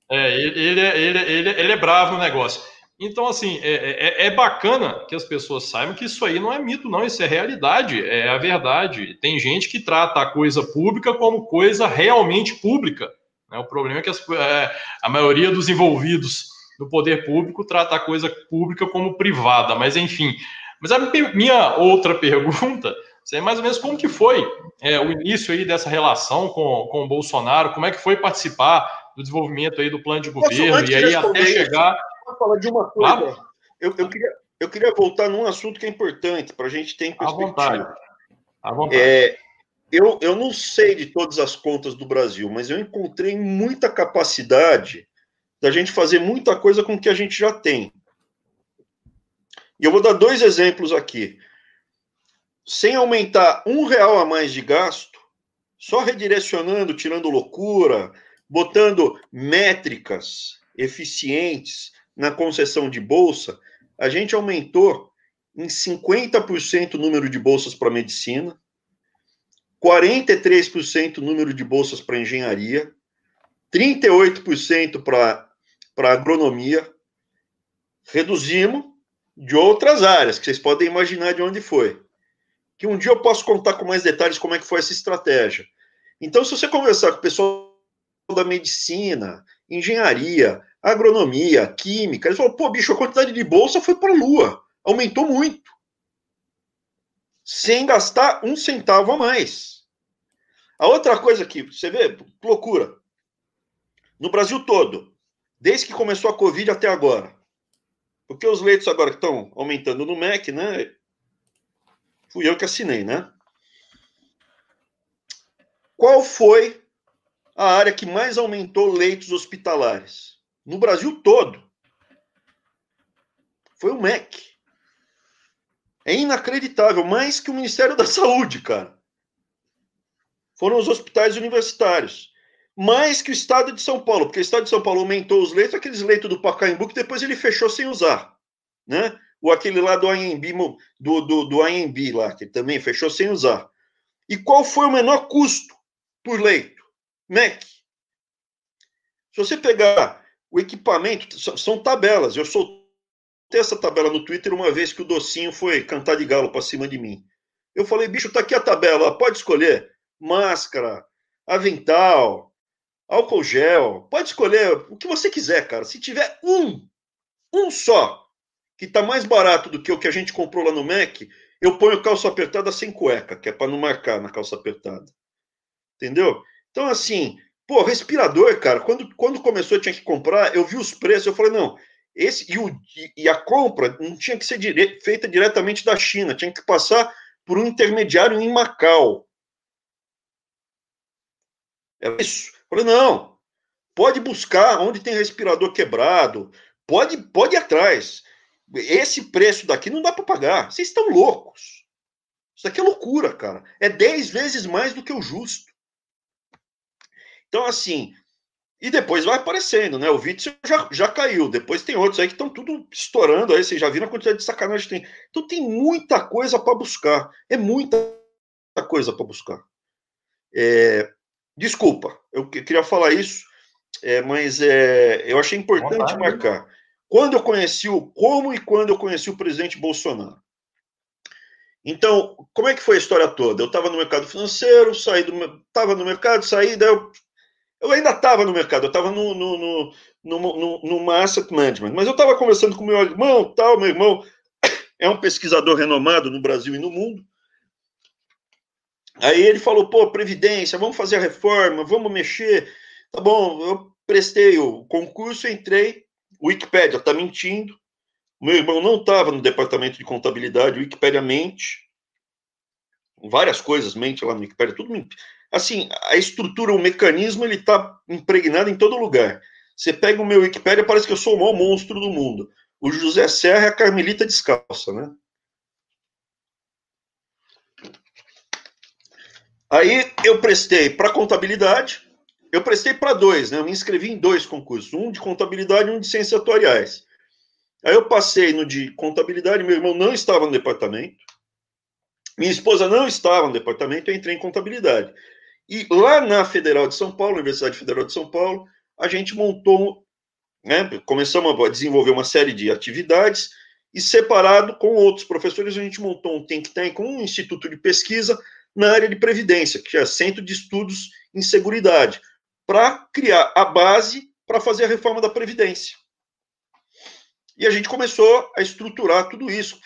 [SPEAKER 3] É, ele, ele, ele, ele, ele é bravo no negócio. Então, assim, é, é, é, bacana que as pessoas saibam que isso aí não é mito, não, isso é realidade, é a verdade. Tem gente que trata a coisa pública como coisa realmente pública. Né? O problema é que as, é, a maioria dos envolvidos no poder público trata a coisa pública como privada, mas enfim. Mas a minha outra pergunta é mais ou menos como que foi é, o início aí dessa relação com, com o Bolsonaro, como é que foi participar do desenvolvimento aí do plano de governo, e aí até chegar
[SPEAKER 2] Vou falar de uma coisa. Claro. Eu, eu, queria, eu queria voltar num assunto que é importante para a gente ter em perspectiva. À vontade. À vontade. É, eu, eu não sei de todas as contas do Brasil, mas eu encontrei muita capacidade da gente fazer muita coisa com o que a gente já tem. E eu vou dar dois exemplos aqui. Sem aumentar um real a mais de gasto, só redirecionando, tirando loucura, botando métricas eficientes na concessão de bolsa, a gente aumentou em 50% o número de bolsas para medicina, 43% o número de bolsas para engenharia, 38% para agronomia. Reduzimos de outras áreas, que vocês podem imaginar de onde foi. Que um dia eu posso contar com mais detalhes como é que foi essa estratégia. Então, se você conversar com o pessoal da medicina, engenharia, agronomia, química. Ele falou, pô, bicho, a quantidade de bolsa foi para a lua. Aumentou muito. Sem gastar um centavo a mais. A outra coisa que você vê, loucura. No Brasil todo, desde que começou a Covid até agora. Porque os leitos agora que estão aumentando no MEC, né? Fui eu que assinei, né? Qual foi a área que mais aumentou leitos hospitalares? No Brasil todo. Foi o MEC. É inacreditável, mais que o Ministério da Saúde, cara. Foram os hospitais universitários. Mais que o Estado de São Paulo, porque o Estado de São Paulo aumentou os leitos, aqueles leitos do Pacaembu que depois ele fechou sem usar, né? Ou aquele lá do AMB, do, do, do AMB lá, que também fechou sem usar. E qual foi o menor custo por leito? MEC. Se você pegar o equipamento são tabelas. Eu soltei essa tabela no Twitter uma vez que o Docinho foi cantar de galo para cima de mim. Eu falei, bicho, tá aqui a tabela, pode escolher máscara, avental, álcool gel, pode escolher o que você quiser, cara. Se tiver um, um só, que tá mais barato do que o que a gente comprou lá no Mac, eu ponho calça apertada sem cueca, que é para não marcar na calça apertada. Entendeu? Então, assim, Pô, respirador, cara, quando, quando começou, tinha que comprar, eu vi os preços, eu falei, não, esse e, o, e a compra não tinha que ser dire, feita diretamente da China, tinha que passar por um intermediário em Macau. É isso. Eu falei, não, pode buscar onde tem respirador quebrado, pode, pode ir atrás. Esse preço daqui não dá para pagar. Vocês estão loucos. Isso aqui é loucura, cara. É 10 vezes mais do que o justo. Então, assim, e depois vai aparecendo, né? O Witzel já, já caiu, depois tem outros aí que estão tudo estourando, aí vocês já viram a quantidade de sacanagem que tem. Então tem muita coisa para buscar, é muita coisa para buscar. É, desculpa, eu queria falar isso, é, mas é, eu achei importante marcar. Quando eu conheci o como e quando eu conheci o presidente Bolsonaro. Então, como é que foi a história toda? Eu estava no mercado financeiro, saí do estava no mercado, saí, daí eu eu ainda estava no mercado, eu estava no, no, no, no, numa asset management, mas eu estava conversando com meu irmão, tal, meu irmão é um pesquisador renomado no Brasil e no mundo. Aí ele falou, pô, Previdência, vamos fazer a reforma, vamos mexer. Tá bom, eu prestei o concurso, entrei, o Wikipédia está mentindo, meu irmão não estava no departamento de contabilidade, o Wikipédia mente, várias coisas mente lá no Wikipédia, tudo mentira assim, a estrutura, o mecanismo, ele está impregnado em todo lugar. Você pega o meu Wikipedia, parece que eu sou o maior monstro do mundo. O José Serra é a Carmelita descalça, né? Aí eu prestei para contabilidade, eu prestei para dois, né? Eu me inscrevi em dois concursos, um de contabilidade e um de ciências atuariais. Aí eu passei no de contabilidade, meu irmão não estava no departamento, minha esposa não estava no departamento, eu entrei em contabilidade. E lá na Federal de São Paulo, Universidade Federal de São Paulo, a gente montou, né, começamos a desenvolver uma série de atividades e separado com outros professores, a gente montou um think tank, um instituto de pesquisa na área de previdência, que é Centro de Estudos em Seguridade, para criar a base para fazer a reforma da previdência. E a gente começou a estruturar tudo isso.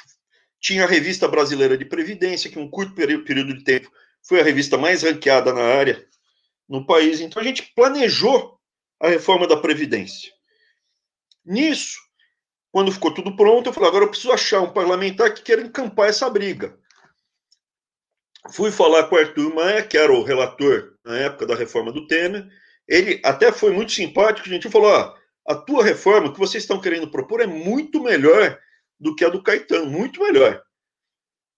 [SPEAKER 2] Tinha a Revista Brasileira de Previdência, que um curto período de tempo foi a revista mais ranqueada na área no país. Então a gente planejou a reforma da Previdência. Nisso, quando ficou tudo pronto, eu falei: agora eu preciso achar um parlamentar que queira encampar essa briga. Fui falar com o Arthur Maia, que era o relator na época da reforma do Temer. Ele até foi muito simpático, a gente falou: a tua reforma que vocês estão querendo propor é muito melhor do que a do Caetano, muito melhor.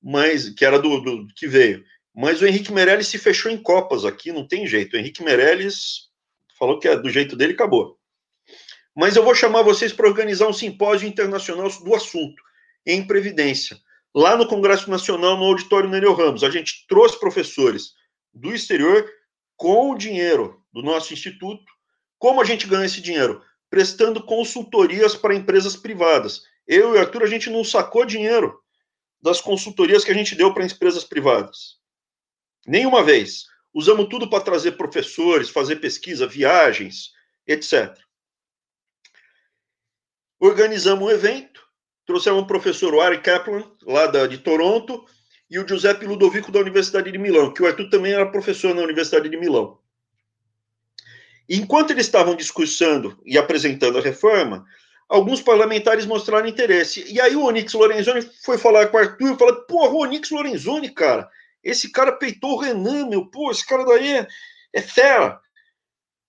[SPEAKER 2] Mas que era do, do que veio. Mas o Henrique Meirelles se fechou em copas aqui, não tem jeito. O Henrique Meirelles falou que é do jeito dele, acabou. Mas eu vou chamar vocês para organizar um simpósio internacional do assunto, em Previdência. Lá no Congresso Nacional, no Auditório Nereu Ramos, a gente trouxe professores do exterior com o dinheiro do nosso instituto. Como a gente ganha esse dinheiro? Prestando consultorias para empresas privadas. Eu e o Arthur, a gente não sacou dinheiro das consultorias que a gente deu para empresas privadas. Nenhuma vez. Usamos tudo para trazer professores, fazer pesquisa, viagens, etc. Organizamos um evento, trouxemos o professor Ari Kaplan, lá da, de Toronto, e o Giuseppe Ludovico da Universidade de Milão, que o Arthur também era professor na Universidade de Milão. Enquanto eles estavam discursando e apresentando a reforma, alguns parlamentares mostraram interesse. E aí o Onyx Lorenzoni foi falar com o Arthur e falou: porra, o Onyx Lorenzoni, cara, esse cara peitou o Renan, meu, pô, esse cara daí é, é fera.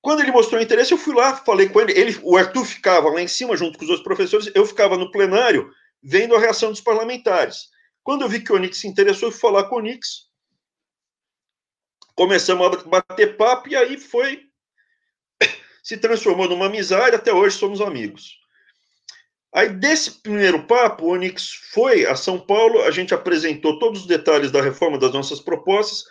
[SPEAKER 2] Quando ele mostrou interesse, eu fui lá, falei com ele. ele. O Arthur ficava lá em cima, junto com os outros professores, eu ficava no plenário, vendo a reação dos parlamentares. Quando eu vi que o Onyx se interessou, eu fui falar com o Onyx. Começamos a bater papo e aí foi. Se transformou numa amizade, até hoje somos amigos. Aí, desse primeiro papo, o Onix foi a São Paulo, a gente apresentou todos os detalhes da reforma das nossas propostas.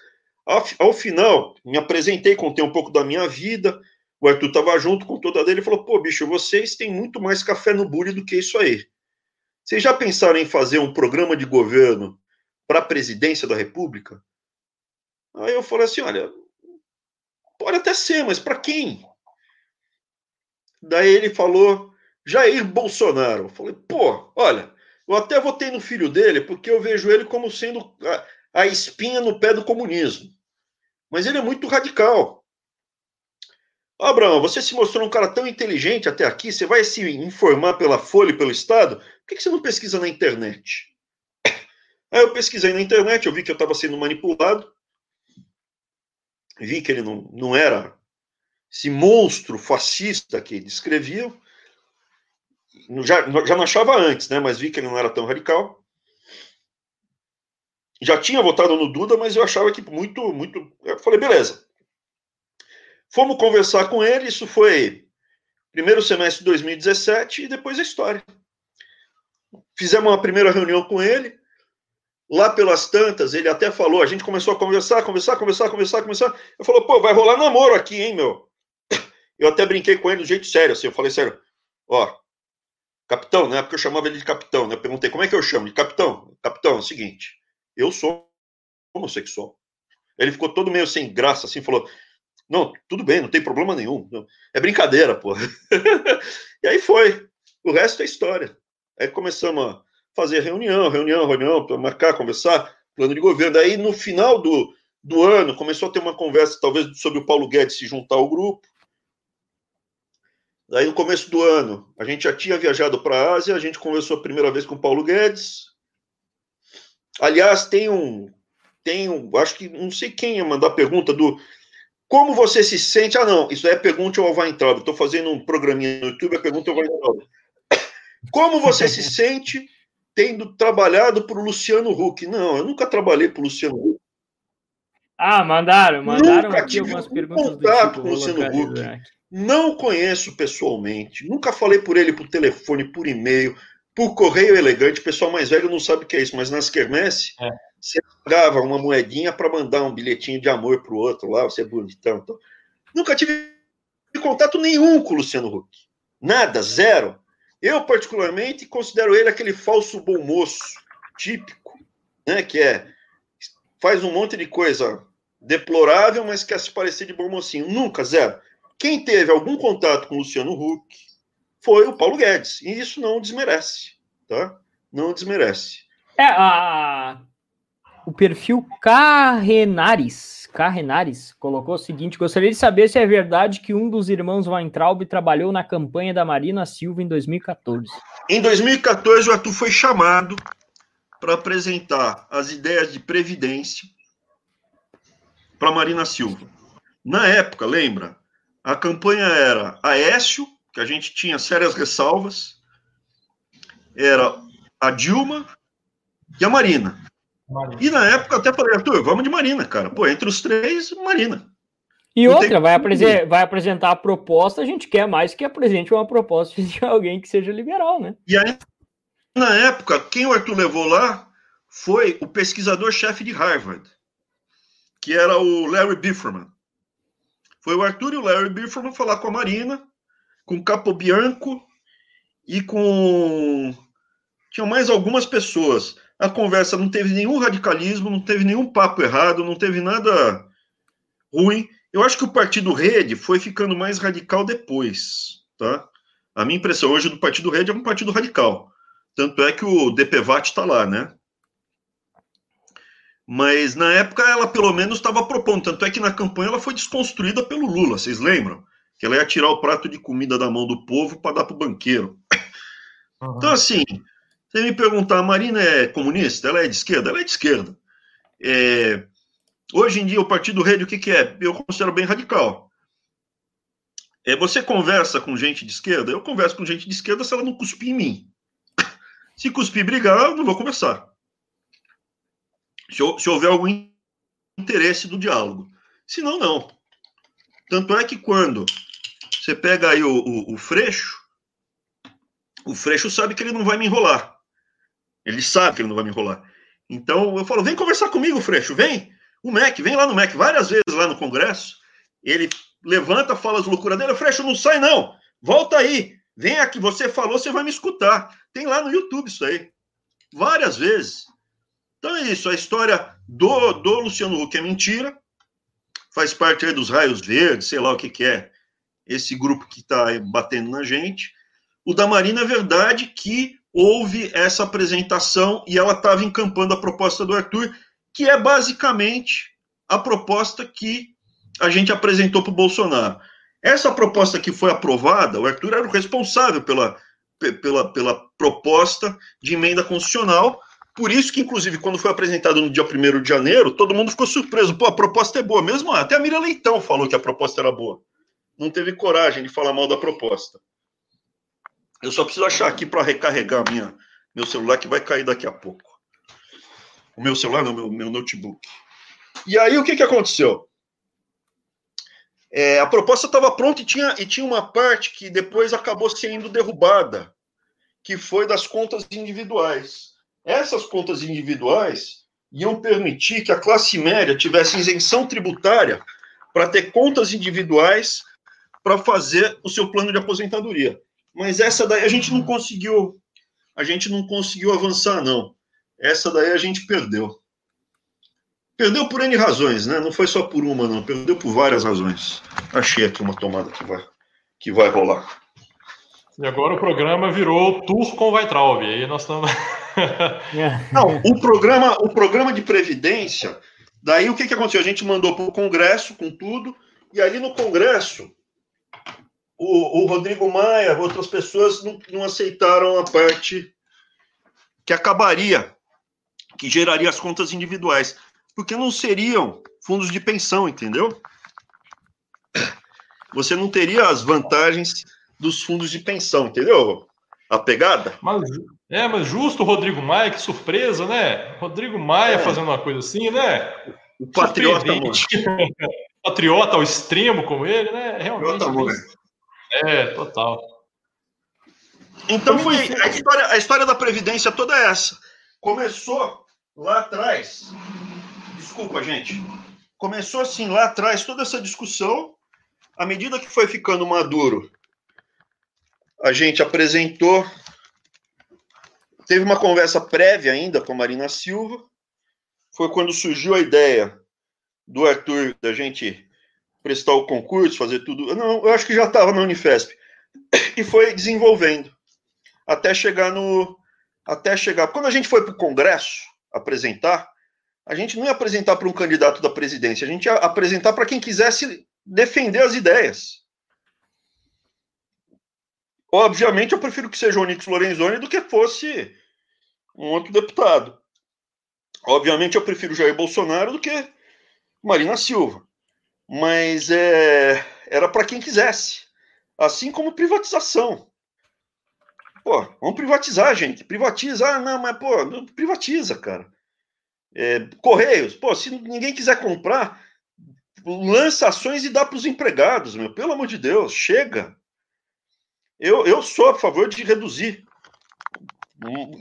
[SPEAKER 2] Ao, ao final, me apresentei, contei um pouco da minha vida. O Arthur estava junto com toda dele e falou: pô, bicho, vocês têm muito mais café no bule do que isso aí. Vocês já pensaram em fazer um programa de governo para a presidência da República? Aí eu falei assim: olha, pode até ser, mas para quem? Daí ele falou Jair Bolsonaro. Eu falei, pô, olha, eu até votei no filho dele porque eu vejo ele como sendo a, a espinha no pé do comunismo. Mas ele é muito radical. Abraão, você se mostrou um cara tão inteligente até aqui, você vai se informar pela Folha e pelo Estado, por que você não pesquisa na internet? Aí eu pesquisei na internet, eu vi que eu estava sendo manipulado, vi que ele não, não era esse monstro fascista que descreviam, já, já não achava antes, né? Mas vi que ele não era tão radical. Já tinha votado no Duda, mas eu achava que muito, muito. Eu falei, beleza. Fomos conversar com ele, isso foi primeiro semestre de 2017 e depois a história. Fizemos uma primeira reunião com ele. Lá pelas tantas, ele até falou, a gente começou a conversar, conversar, conversar, conversar, conversar. Eu falou, pô, vai rolar namoro aqui, hein, meu? Eu até brinquei com ele do jeito sério, assim, eu falei sério, ó, Capitão, né? Porque eu chamava ele de capitão, né? Eu perguntei, como é que eu chamo? De capitão? Capitão, é o seguinte, eu sou homossexual. Ele ficou todo meio sem graça, assim, falou, não, tudo bem, não tem problema nenhum. É brincadeira, pô. e aí foi. O resto é história. Aí começamos a fazer reunião, reunião, reunião, para marcar, conversar, plano de governo. Aí no final do, do ano começou a ter uma conversa, talvez, sobre o Paulo Guedes se juntar ao grupo. Daí, no começo do ano, a gente já tinha viajado para a Ásia, a gente conversou a primeira vez com o Paulo Guedes. Aliás, tem um. Tem um. Acho que não sei quem ia mandar a pergunta do. Como você se sente? Ah, não, isso é pergunta ao Weintraub. Estou fazendo um programinha no YouTube, a pergunta ao Weintraub. Como você se sente tendo trabalhado para o Luciano Huck? Não, eu nunca trabalhei para o Luciano Huck.
[SPEAKER 1] Ah, mandaram, mandaram nunca aqui algumas perguntas
[SPEAKER 2] contato do tipo, com o Luciano Huck. Não conheço pessoalmente, nunca falei por ele por telefone, por e-mail, por correio elegante, o pessoal mais velho não sabe o que é isso, mas nas quermesse, é. você pagava uma moedinha para mandar um bilhetinho de amor pro outro lá, você é bonitão. Então. Nunca tive contato nenhum com o Luciano Huck. Nada, zero. Eu, particularmente, considero ele aquele falso bom moço típico, né? Que é faz um monte de coisa deplorável, mas quer se parecer de bom mocinho. Nunca, zero. Quem teve algum contato com o Luciano Huck foi o Paulo Guedes. E isso não desmerece, tá? Não desmerece.
[SPEAKER 1] É, a... o perfil Carrenares, Carrenares colocou o seguinte: gostaria de saber se é verdade que um dos irmãos Weintraub trabalhou na campanha da Marina Silva em 2014.
[SPEAKER 2] Em 2014, o Arthur foi chamado para apresentar as ideias de previdência para Marina Silva. Na época, lembra? A campanha era Aécio, que a gente tinha sérias ressalvas, era a Dilma e a Marina. Marina. E na época até falei, Arthur, vamos de Marina, cara. Pô, entre os três, Marina.
[SPEAKER 1] E Não outra, tem... vai, apres vai apresentar a proposta, a gente quer mais que apresente uma proposta de alguém que seja liberal, né?
[SPEAKER 2] E aí, na época, quem o Arthur levou lá foi o pesquisador-chefe de Harvard, que era o Larry Bifferman. Foi o Arthur e o Larry Bifferman falar com a Marina, com o Capobianco e com. Tinham mais algumas pessoas. A conversa não teve nenhum radicalismo, não teve nenhum papo errado, não teve nada ruim. Eu acho que o Partido Rede foi ficando mais radical depois, tá? A minha impressão hoje do Partido Rede é um partido radical. Tanto é que o DPVAT está lá, né? Mas na época ela pelo menos estava propondo. Tanto é que na campanha ela foi desconstruída pelo Lula, vocês lembram? Que ela ia tirar o prato de comida da mão do povo para dar para o banqueiro. Uhum. Então, assim, você me perguntar, a Marina é comunista? Ela é de esquerda? Ela é de esquerda. É... Hoje em dia, o Partido Rede, o que, que é? Eu considero bem radical. É, você conversa com gente de esquerda? Eu converso com gente de esquerda se ela não cuspir em mim. Se cuspir brigar, eu não vou conversar. Se, se houver algum interesse do diálogo. Se não, não. Tanto é que quando você pega aí o, o, o Freixo, o Freixo sabe que ele não vai me enrolar. Ele sabe que ele não vai me enrolar. Então eu falo, vem conversar comigo, Freixo, vem. O MEC, vem lá no MEC, várias vezes lá no Congresso. Ele levanta, fala as loucuras dele, Freixo, não sai não. Volta aí. Vem aqui, você falou, você vai me escutar. Tem lá no YouTube isso aí. Várias vezes. Então é isso, a história do, do Luciano Huck é mentira. Faz parte aí dos raios verdes, sei lá o que, que é esse grupo que está batendo na gente. O da Marina é verdade que houve essa apresentação e ela estava encampando a proposta do Arthur, que é basicamente a proposta que a gente apresentou para o Bolsonaro. Essa proposta que foi aprovada, o Arthur era o responsável pela, pela, pela proposta de emenda constitucional. Por isso que, inclusive, quando foi apresentado no dia 1 de janeiro, todo mundo ficou surpreso. Pô, a proposta é boa mesmo. Até a Mira Leitão falou que a proposta era boa. Não teve coragem de falar mal da proposta. Eu só preciso achar aqui para recarregar minha, meu celular, que vai cair daqui a pouco. O meu celular, não, meu, meu notebook. E aí, o que, que aconteceu? É, a proposta estava pronta e tinha, e tinha uma parte que depois acabou sendo derrubada, que foi das contas individuais. Essas contas individuais iam permitir que a classe média tivesse isenção tributária para ter contas individuais para fazer o seu plano de aposentadoria. Mas essa daí a gente não conseguiu, a gente não conseguiu avançar não. Essa daí a gente perdeu. Perdeu por N razões, né? Não foi só por uma, não. Perdeu por várias razões. Achei aqui uma tomada que vai, que vai rolar.
[SPEAKER 3] E agora o programa virou Tour com Weitraub. Aí nós estamos.
[SPEAKER 2] não, o programa, o programa de Previdência, daí o que, que aconteceu? A gente mandou para o Congresso com tudo, e ali no Congresso, o, o Rodrigo Maia, outras pessoas não, não aceitaram a parte que acabaria, que geraria as contas individuais porque não seriam fundos de pensão, entendeu? Você não teria as vantagens dos fundos de pensão, entendeu? A pegada?
[SPEAKER 3] Mas, é, mas justo o Rodrigo Maia, que surpresa, né? Rodrigo Maia é. fazendo uma coisa assim, né?
[SPEAKER 2] O patriota,
[SPEAKER 3] patriota ao extremo como ele, né? Realmente. É, total.
[SPEAKER 2] Então foi a história, a história da Previdência toda é essa. Começou lá atrás. Desculpa, gente. Começou assim lá atrás toda essa discussão. À medida que foi ficando maduro, a gente apresentou. Teve uma conversa prévia ainda com a Marina Silva. Foi quando surgiu a ideia do Arthur da gente prestar o concurso, fazer tudo. Não, eu acho que já estava na Unifesp. E foi desenvolvendo até chegar no. Até chegar. Quando a gente foi para o Congresso apresentar, a gente não ia apresentar para um candidato da presidência, a gente ia apresentar para quem quisesse defender as ideias. Obviamente, eu prefiro que seja o Onyx Lorenzoni do que fosse um outro deputado. Obviamente, eu prefiro Jair Bolsonaro do que Marina Silva. Mas é, era para quem quisesse. Assim como privatização. Pô, vamos privatizar, gente. Privatiza. Ah, não, mas, pô, privatiza, cara. É, Correios. Pô, se ninguém quiser comprar, lança ações e dá para os empregados, meu. Pelo amor de Deus, chega. Eu, eu sou a favor de reduzir.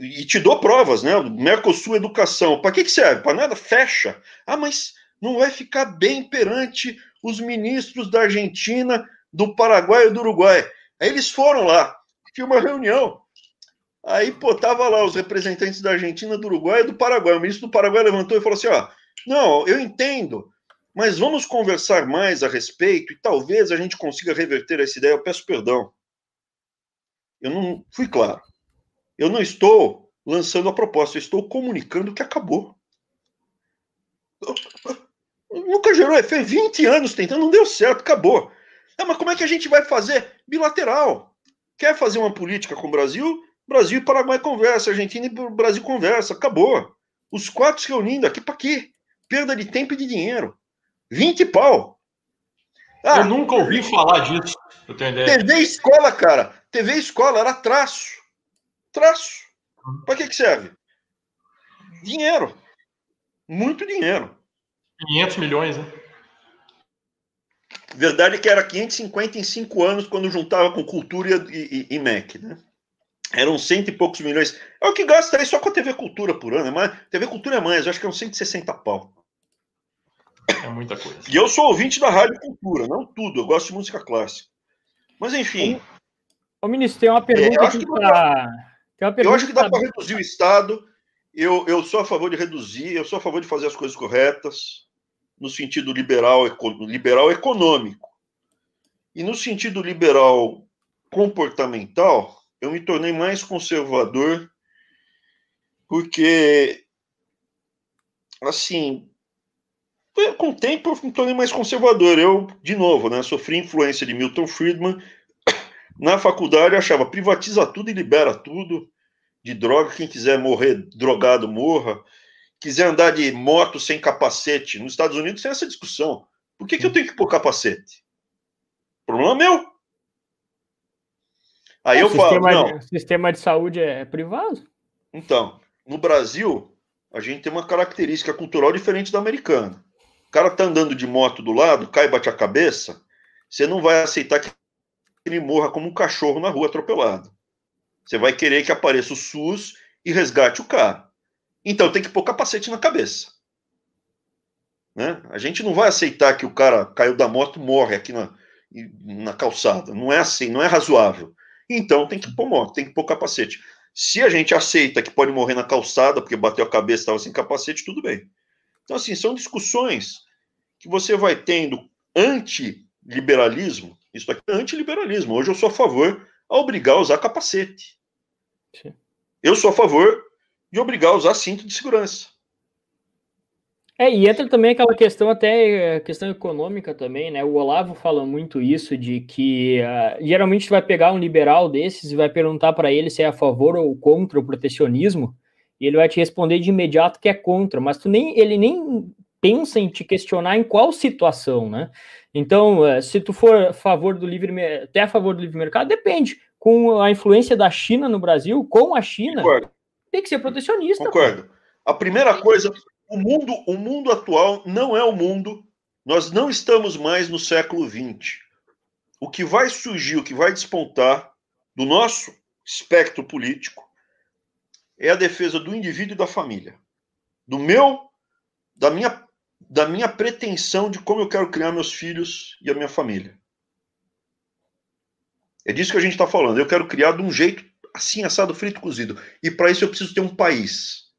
[SPEAKER 2] E te dou provas, né? Mercosul Educação. Para que, que serve? Para nada? Fecha. Ah, mas não vai ficar bem perante os ministros da Argentina, do Paraguai e do Uruguai. Aí eles foram lá, tinha uma reunião. Aí, pô, tava lá os representantes da Argentina, do Uruguai e do Paraguai. O ministro do Paraguai levantou e falou assim: ó, não, eu entendo, mas vamos conversar mais a respeito e talvez a gente consiga reverter essa ideia. Eu peço perdão. Eu não fui claro. Eu não estou lançando a proposta, eu estou comunicando que acabou. Nunca gerou efeito. 20 anos tentando, não deu certo, acabou. Ah, mas como é que a gente vai fazer? Bilateral. Quer fazer uma política com o Brasil? Brasil e Paraguai conversa, Argentina e Brasil conversa, acabou. Os quatro se reunindo aqui para quê? Perda de tempo e de dinheiro. 20 pau.
[SPEAKER 3] Ah, eu nunca ouvi falar disso. Eu tenho ideia.
[SPEAKER 2] TV escola, cara. TV escola era traço. Traço. Para que, que serve? Dinheiro. Muito dinheiro.
[SPEAKER 3] 500 milhões, né?
[SPEAKER 2] Verdade é que era 550 em cinco anos quando juntava com Cultura e, e, e MEC, né? Eram cento e poucos milhões. É o que gasta aí só com a TV Cultura por ano. É mais, TV Cultura é mais, eu acho que é uns 160 pau.
[SPEAKER 3] É muita coisa.
[SPEAKER 2] E eu sou ouvinte da Rádio Cultura, não tudo, eu gosto de música clássica. Mas enfim.
[SPEAKER 1] Ô, ministro, tem uma pergunta é, que pra...
[SPEAKER 2] Eu acho que dá para reduzir o Estado. Eu, eu sou a favor de reduzir, eu sou a favor de fazer as coisas corretas no sentido liberal, liberal econômico. E no sentido liberal comportamental, eu me tornei mais conservador, porque, assim, com o tempo eu me tornei mais conservador. Eu, de novo, né, sofri influência de Milton Friedman. Na faculdade eu achava privatiza tudo e libera tudo de droga. Quem quiser morrer drogado, morra quiser andar de moto sem capacete, nos Estados Unidos tem essa discussão. Por que, que eu tenho que pôr capacete? Problema meu. Aí é, eu falo, não.
[SPEAKER 1] O sistema de saúde é privado?
[SPEAKER 2] Então, no Brasil, a gente tem uma característica cultural diferente da americana. O cara tá andando de moto do lado, cai e bate a cabeça, você não vai aceitar que ele morra como um cachorro na rua atropelado. Você vai querer que apareça o SUS e resgate o cara. Então tem que pôr capacete na cabeça. Né? A gente não vai aceitar que o cara caiu da moto morre aqui na, na calçada. Não é assim, não é razoável. Então tem que pôr moto, tem que pôr capacete. Se a gente aceita que pode morrer na calçada porque bateu a cabeça e estava sem capacete, tudo bem. Então, assim, são discussões que você vai tendo anti-liberalismo. Isso aqui é anti-liberalismo. Hoje eu sou a favor a obrigar a usar capacete. Sim. Eu sou a favor de obrigar a usar cinto de segurança.
[SPEAKER 1] É, e entra também aquela questão até questão econômica também, né? O Olavo fala muito isso de que uh, geralmente vai pegar um liberal desses e vai perguntar para ele se é a favor ou contra o protecionismo, e ele vai te responder de imediato que é contra, mas tu nem ele nem pensa em te questionar em qual situação, né? Então, uh, se tu for a favor do livre até a favor do livre mercado, depende. Com a influência da China no Brasil, com a China, Concordo tem que ser protecionista.
[SPEAKER 2] Concordo. Pô. A primeira coisa, o mundo, o mundo atual não é o mundo. Nós não estamos mais no século XX. O que vai surgir, o que vai despontar do nosso espectro político é a defesa do indivíduo e da família. Do meu, da minha, da minha pretensão de como eu quero criar meus filhos e a minha família. É disso que a gente está falando. Eu quero criar de um jeito assim, assado, frito, cozido. E para isso eu preciso ter um país.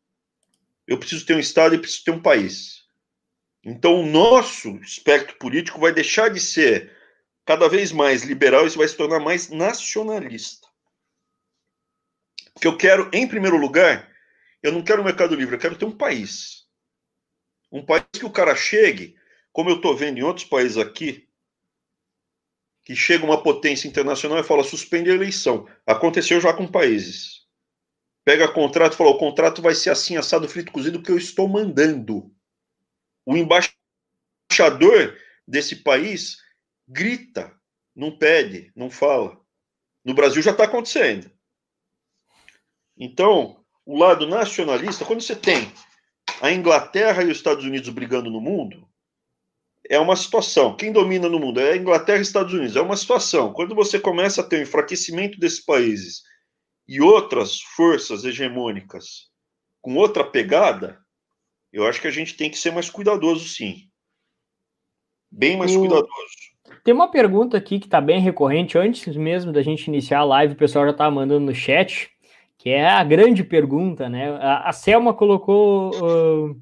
[SPEAKER 2] Eu preciso ter um Estado e preciso ter um país. Então o nosso espectro político vai deixar de ser cada vez mais liberal e vai se tornar mais nacionalista. Porque eu quero, em primeiro lugar, eu não quero um mercado livre, eu quero ter um país. Um país que o cara chegue, como eu estou vendo em outros países aqui, que chega uma potência internacional e fala suspende a eleição. Aconteceu já com países. Pega contrato e fala: o contrato vai ser assim, assado, frito, cozido, que eu estou mandando. O embaixador desse país grita, não pede, não fala. No Brasil já está acontecendo. Então, o lado nacionalista, quando você tem a Inglaterra e os Estados Unidos brigando no mundo, é uma situação. Quem domina no mundo é a Inglaterra e Estados Unidos. É uma situação. Quando você começa a ter o um enfraquecimento desses países e outras forças hegemônicas com outra pegada, eu acho que a gente tem que ser mais cuidadoso, sim. Bem mais o... cuidadoso.
[SPEAKER 1] Tem uma pergunta aqui que está bem recorrente. Antes mesmo da gente iniciar a live, o pessoal já estava mandando no chat, que é a grande pergunta, né? A, a Selma colocou. Uh...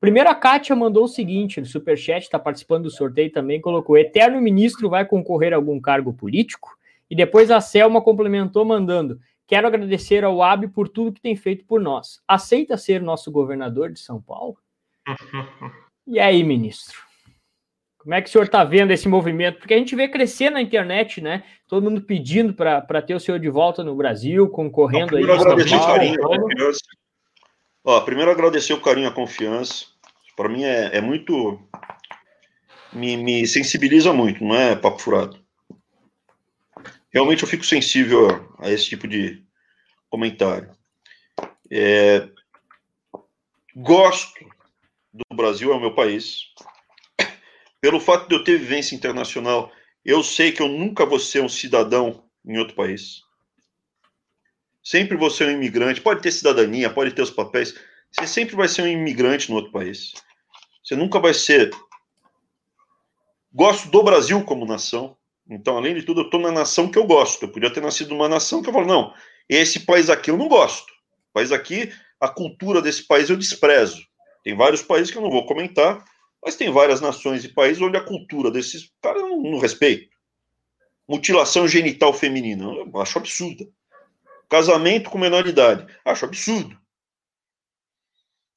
[SPEAKER 1] Primeiro, a Kátia mandou o seguinte: no Superchat, está participando do sorteio também, colocou: Eterno ministro vai concorrer a algum cargo político? E depois a Selma complementou mandando: Quero agradecer ao AB por tudo que tem feito por nós. Aceita ser nosso governador de São Paulo? e aí, ministro? Como é que o senhor está vendo esse movimento? Porque a gente vê crescer na internet, né? Todo mundo pedindo para ter o senhor de volta no Brasil, concorrendo
[SPEAKER 2] Não, aí. Agradecer o carinho, confiança. Ó, primeiro agradecer o carinho, a confiança. Para mim é, é muito. Me, me, sensibiliza muito, não é papo furado. Realmente eu fico sensível a, a esse tipo de comentário. É, gosto do Brasil, é o meu país. Pelo fato de eu ter vivência internacional, eu sei que eu nunca vou ser um cidadão em outro país. Sempre vou ser um imigrante. Pode ter cidadania, pode ter os papéis. Você sempre vai ser um imigrante no outro país. Você nunca vai ser. Gosto do Brasil como nação. Então, além de tudo, eu estou na nação que eu gosto. Eu podia ter nascido numa nação que eu falo, não, esse país aqui eu não gosto. O país aqui, a cultura desse país eu desprezo. Tem vários países que eu não vou comentar, mas tem várias nações e países onde a cultura desses caras não, não respeita. Mutilação genital feminina, eu acho absurda. Casamento com menor idade, acho absurdo.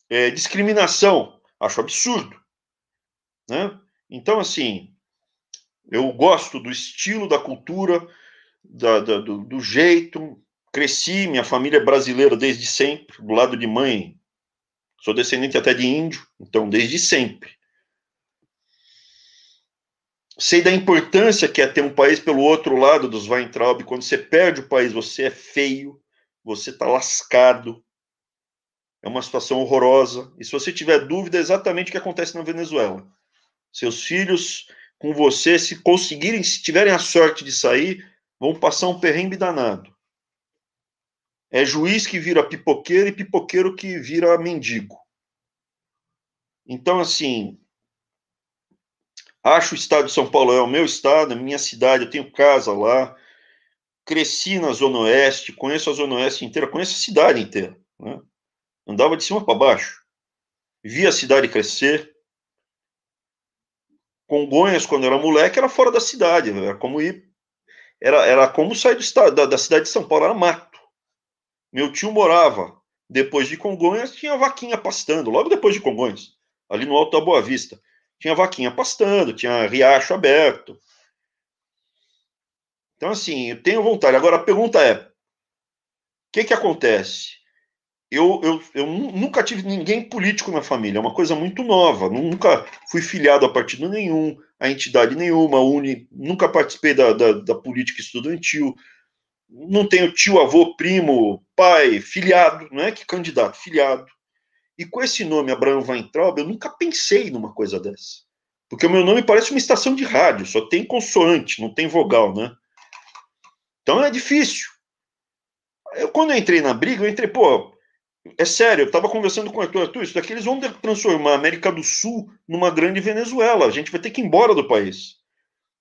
[SPEAKER 2] É, discriminação, acho absurdo. Né? Então, assim, eu gosto do estilo, da cultura, da, da, do, do, jeito. Cresci, minha família é brasileira desde sempre, do lado de mãe. Sou descendente até de índio, então desde sempre sei da importância que é ter um país pelo outro lado dos Weintraub. Quando você perde o país, você é feio, você está lascado. É uma situação horrorosa. E se você tiver dúvida, é exatamente o que acontece na Venezuela. Seus filhos com você, se conseguirem, se tiverem a sorte de sair, vão passar um perrengue danado. É juiz que vira pipoqueiro e pipoqueiro que vira mendigo. Então, assim, Acho o estado de São Paulo é o meu estado, é minha cidade, eu tenho casa lá. Cresci na Zona Oeste, conheço a Zona Oeste inteira, conheço a cidade inteira. Né? Andava de cima para baixo. Vi a cidade crescer. Congonhas, quando era moleque, era fora da cidade. Era como ir. Era, era como sair do estado, da, da cidade de São Paulo, era mato. Meu tio morava. Depois de Congonhas, tinha vaquinha pastando, logo depois de Congonhas, ali no Alto da Boa Vista tinha vaquinha pastando, tinha riacho aberto. Então, assim, eu tenho vontade. Agora, a pergunta é: o que, que acontece? Eu, eu, eu nunca tive ninguém político na família, é uma coisa muito nova. Nunca fui filiado a partido nenhum, a entidade nenhuma, uni, nunca participei da, da, da política estudantil. Não tenho tio, avô, primo, pai, filiado, não é que candidato, filiado. E com esse nome, Abraão Weintraub, eu nunca pensei numa coisa dessa. Porque o meu nome parece uma estação de rádio, só tem consoante, não tem vogal, né? Então é difícil. Eu, quando eu entrei na briga, eu entrei, pô, é sério, eu estava conversando com o Arthur, Arthur, isso daqui eles vão transformar a América do Sul numa grande Venezuela, a gente vai ter que ir embora do país.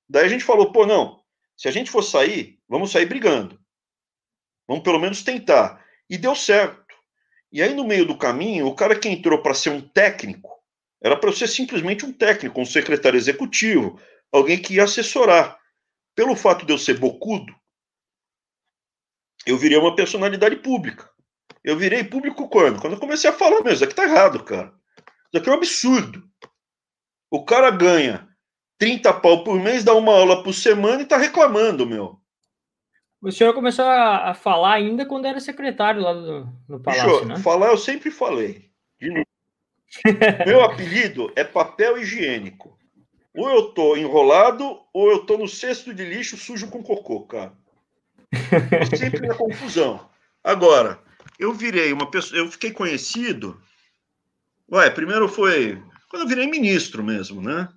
[SPEAKER 2] Daí a gente falou, pô, não, se a gente for sair, vamos sair brigando. Vamos pelo menos tentar. E deu certo. E aí, no meio do caminho, o cara que entrou para ser um técnico, era para ser simplesmente um técnico, um secretário executivo, alguém que ia assessorar. Pelo fato de eu ser bocudo, eu virei uma personalidade pública. Eu virei público quando? Quando eu comecei a falar mesmo, isso aqui tá errado, cara. Isso aqui é um absurdo. O cara ganha 30 pau por mês, dá uma aula por semana e tá reclamando, meu.
[SPEAKER 1] O senhor começou a, falar ainda quando era secretário lá do, no Palácio, né?
[SPEAKER 2] Falar eu sempre falei. Meu apelido é papel higiênico. Ou eu tô enrolado, ou eu tô no cesto de lixo sujo com cocô, cara. Eu sempre na confusão. Agora, eu virei uma pessoa, eu fiquei conhecido. Ué, primeiro foi quando eu virei ministro mesmo, né?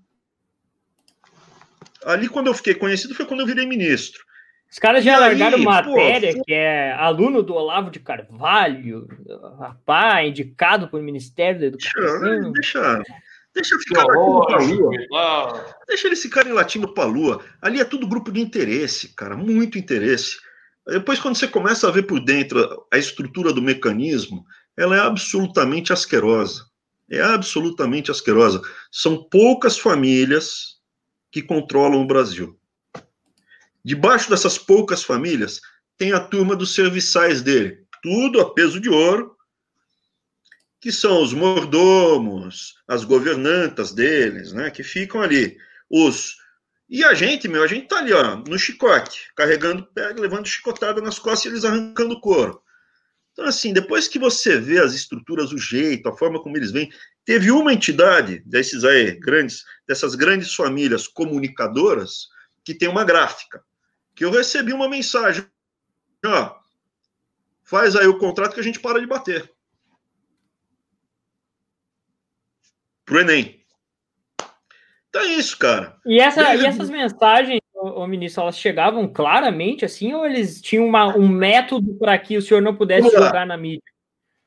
[SPEAKER 2] Ali, quando eu fiquei conhecido, foi quando eu virei ministro.
[SPEAKER 1] Os caras já e largaram aí, matéria pô, que é aluno do Olavo de Carvalho, rapaz, indicado pelo Ministério da Educação.
[SPEAKER 2] Deixa, deixa, ficar latindo pra lua. Deixa eles ficarem latindo pra lua. Ali é tudo grupo de interesse, cara, muito interesse. Depois, quando você começa a ver por dentro a estrutura do mecanismo, ela é absolutamente asquerosa. É absolutamente asquerosa. São poucas famílias que controlam o Brasil. Debaixo dessas poucas famílias, tem a turma dos serviçais dele, tudo a peso de ouro, que são os mordomos, as governantas deles, né, que ficam ali. Os e a gente, meu, a gente tá ali, ó, no chicote, carregando pega, levando chicotada nas costas e eles arrancando couro. Então, assim, depois que você vê as estruturas, o jeito, a forma como eles vêm, teve uma entidade desses aí, grandes, dessas grandes famílias comunicadoras, que tem uma gráfica que eu recebi uma mensagem, ó, faz aí o contrato que a gente para de bater. Pro Enem. Então é isso, cara.
[SPEAKER 1] E, essa, e essas mensagens, ô, ministro, elas chegavam claramente assim, ou eles tinham uma, um método para que o senhor não pudesse jogar na mídia?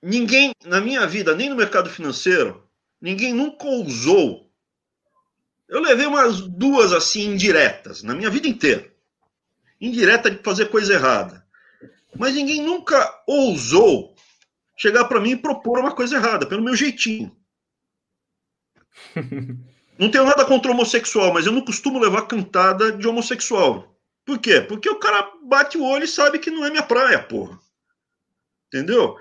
[SPEAKER 2] Ninguém, na minha vida, nem no mercado financeiro, ninguém nunca ousou. Eu levei umas duas assim indiretas na minha vida inteira indireta de fazer coisa errada. Mas ninguém nunca ousou chegar para mim e propor uma coisa errada, pelo meu jeitinho. Não tenho nada contra homossexual, mas eu não costumo levar cantada de homossexual. Por quê? Porque o cara bate o olho e sabe que não é minha praia, porra. Entendeu?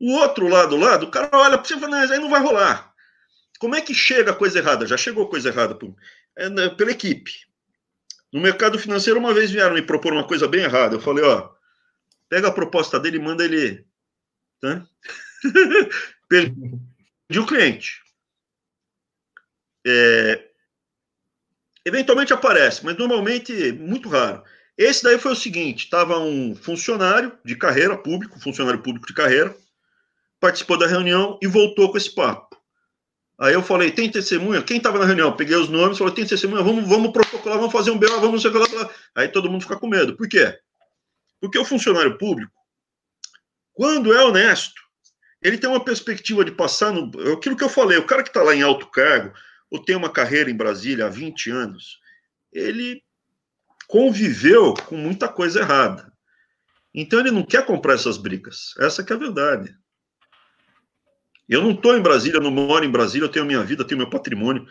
[SPEAKER 2] O outro lado lá, o cara olha para você e fala, aí não vai rolar. Como é que chega a coisa errada? Já chegou coisa errada por, é, né, pela equipe. No mercado financeiro, uma vez vieram me propor uma coisa bem errada. Eu falei, ó, pega a proposta dele e manda ele. Tá? Perdi o cliente. É... Eventualmente aparece, mas normalmente muito raro. Esse daí foi o seguinte: estava um funcionário de carreira público, funcionário público de carreira, participou da reunião e voltou com esse papo. Aí eu falei, tem testemunha? Quem estava na reunião? Peguei os nomes, falei, tem testemunha? Vamos, vamos protocolar, vamos fazer um BO, vamos sei lá, lá. Aí todo mundo fica com medo. Por quê? Porque o funcionário público, quando é honesto, ele tem uma perspectiva de passar no. Aquilo que eu falei, o cara que está lá em alto cargo, ou tem uma carreira em Brasília há 20 anos, ele conviveu com muita coisa errada. Então ele não quer comprar essas brigas. Essa que é a verdade. Eu não estou em Brasília, não moro em Brasília, eu tenho minha vida, tenho meu patrimônio.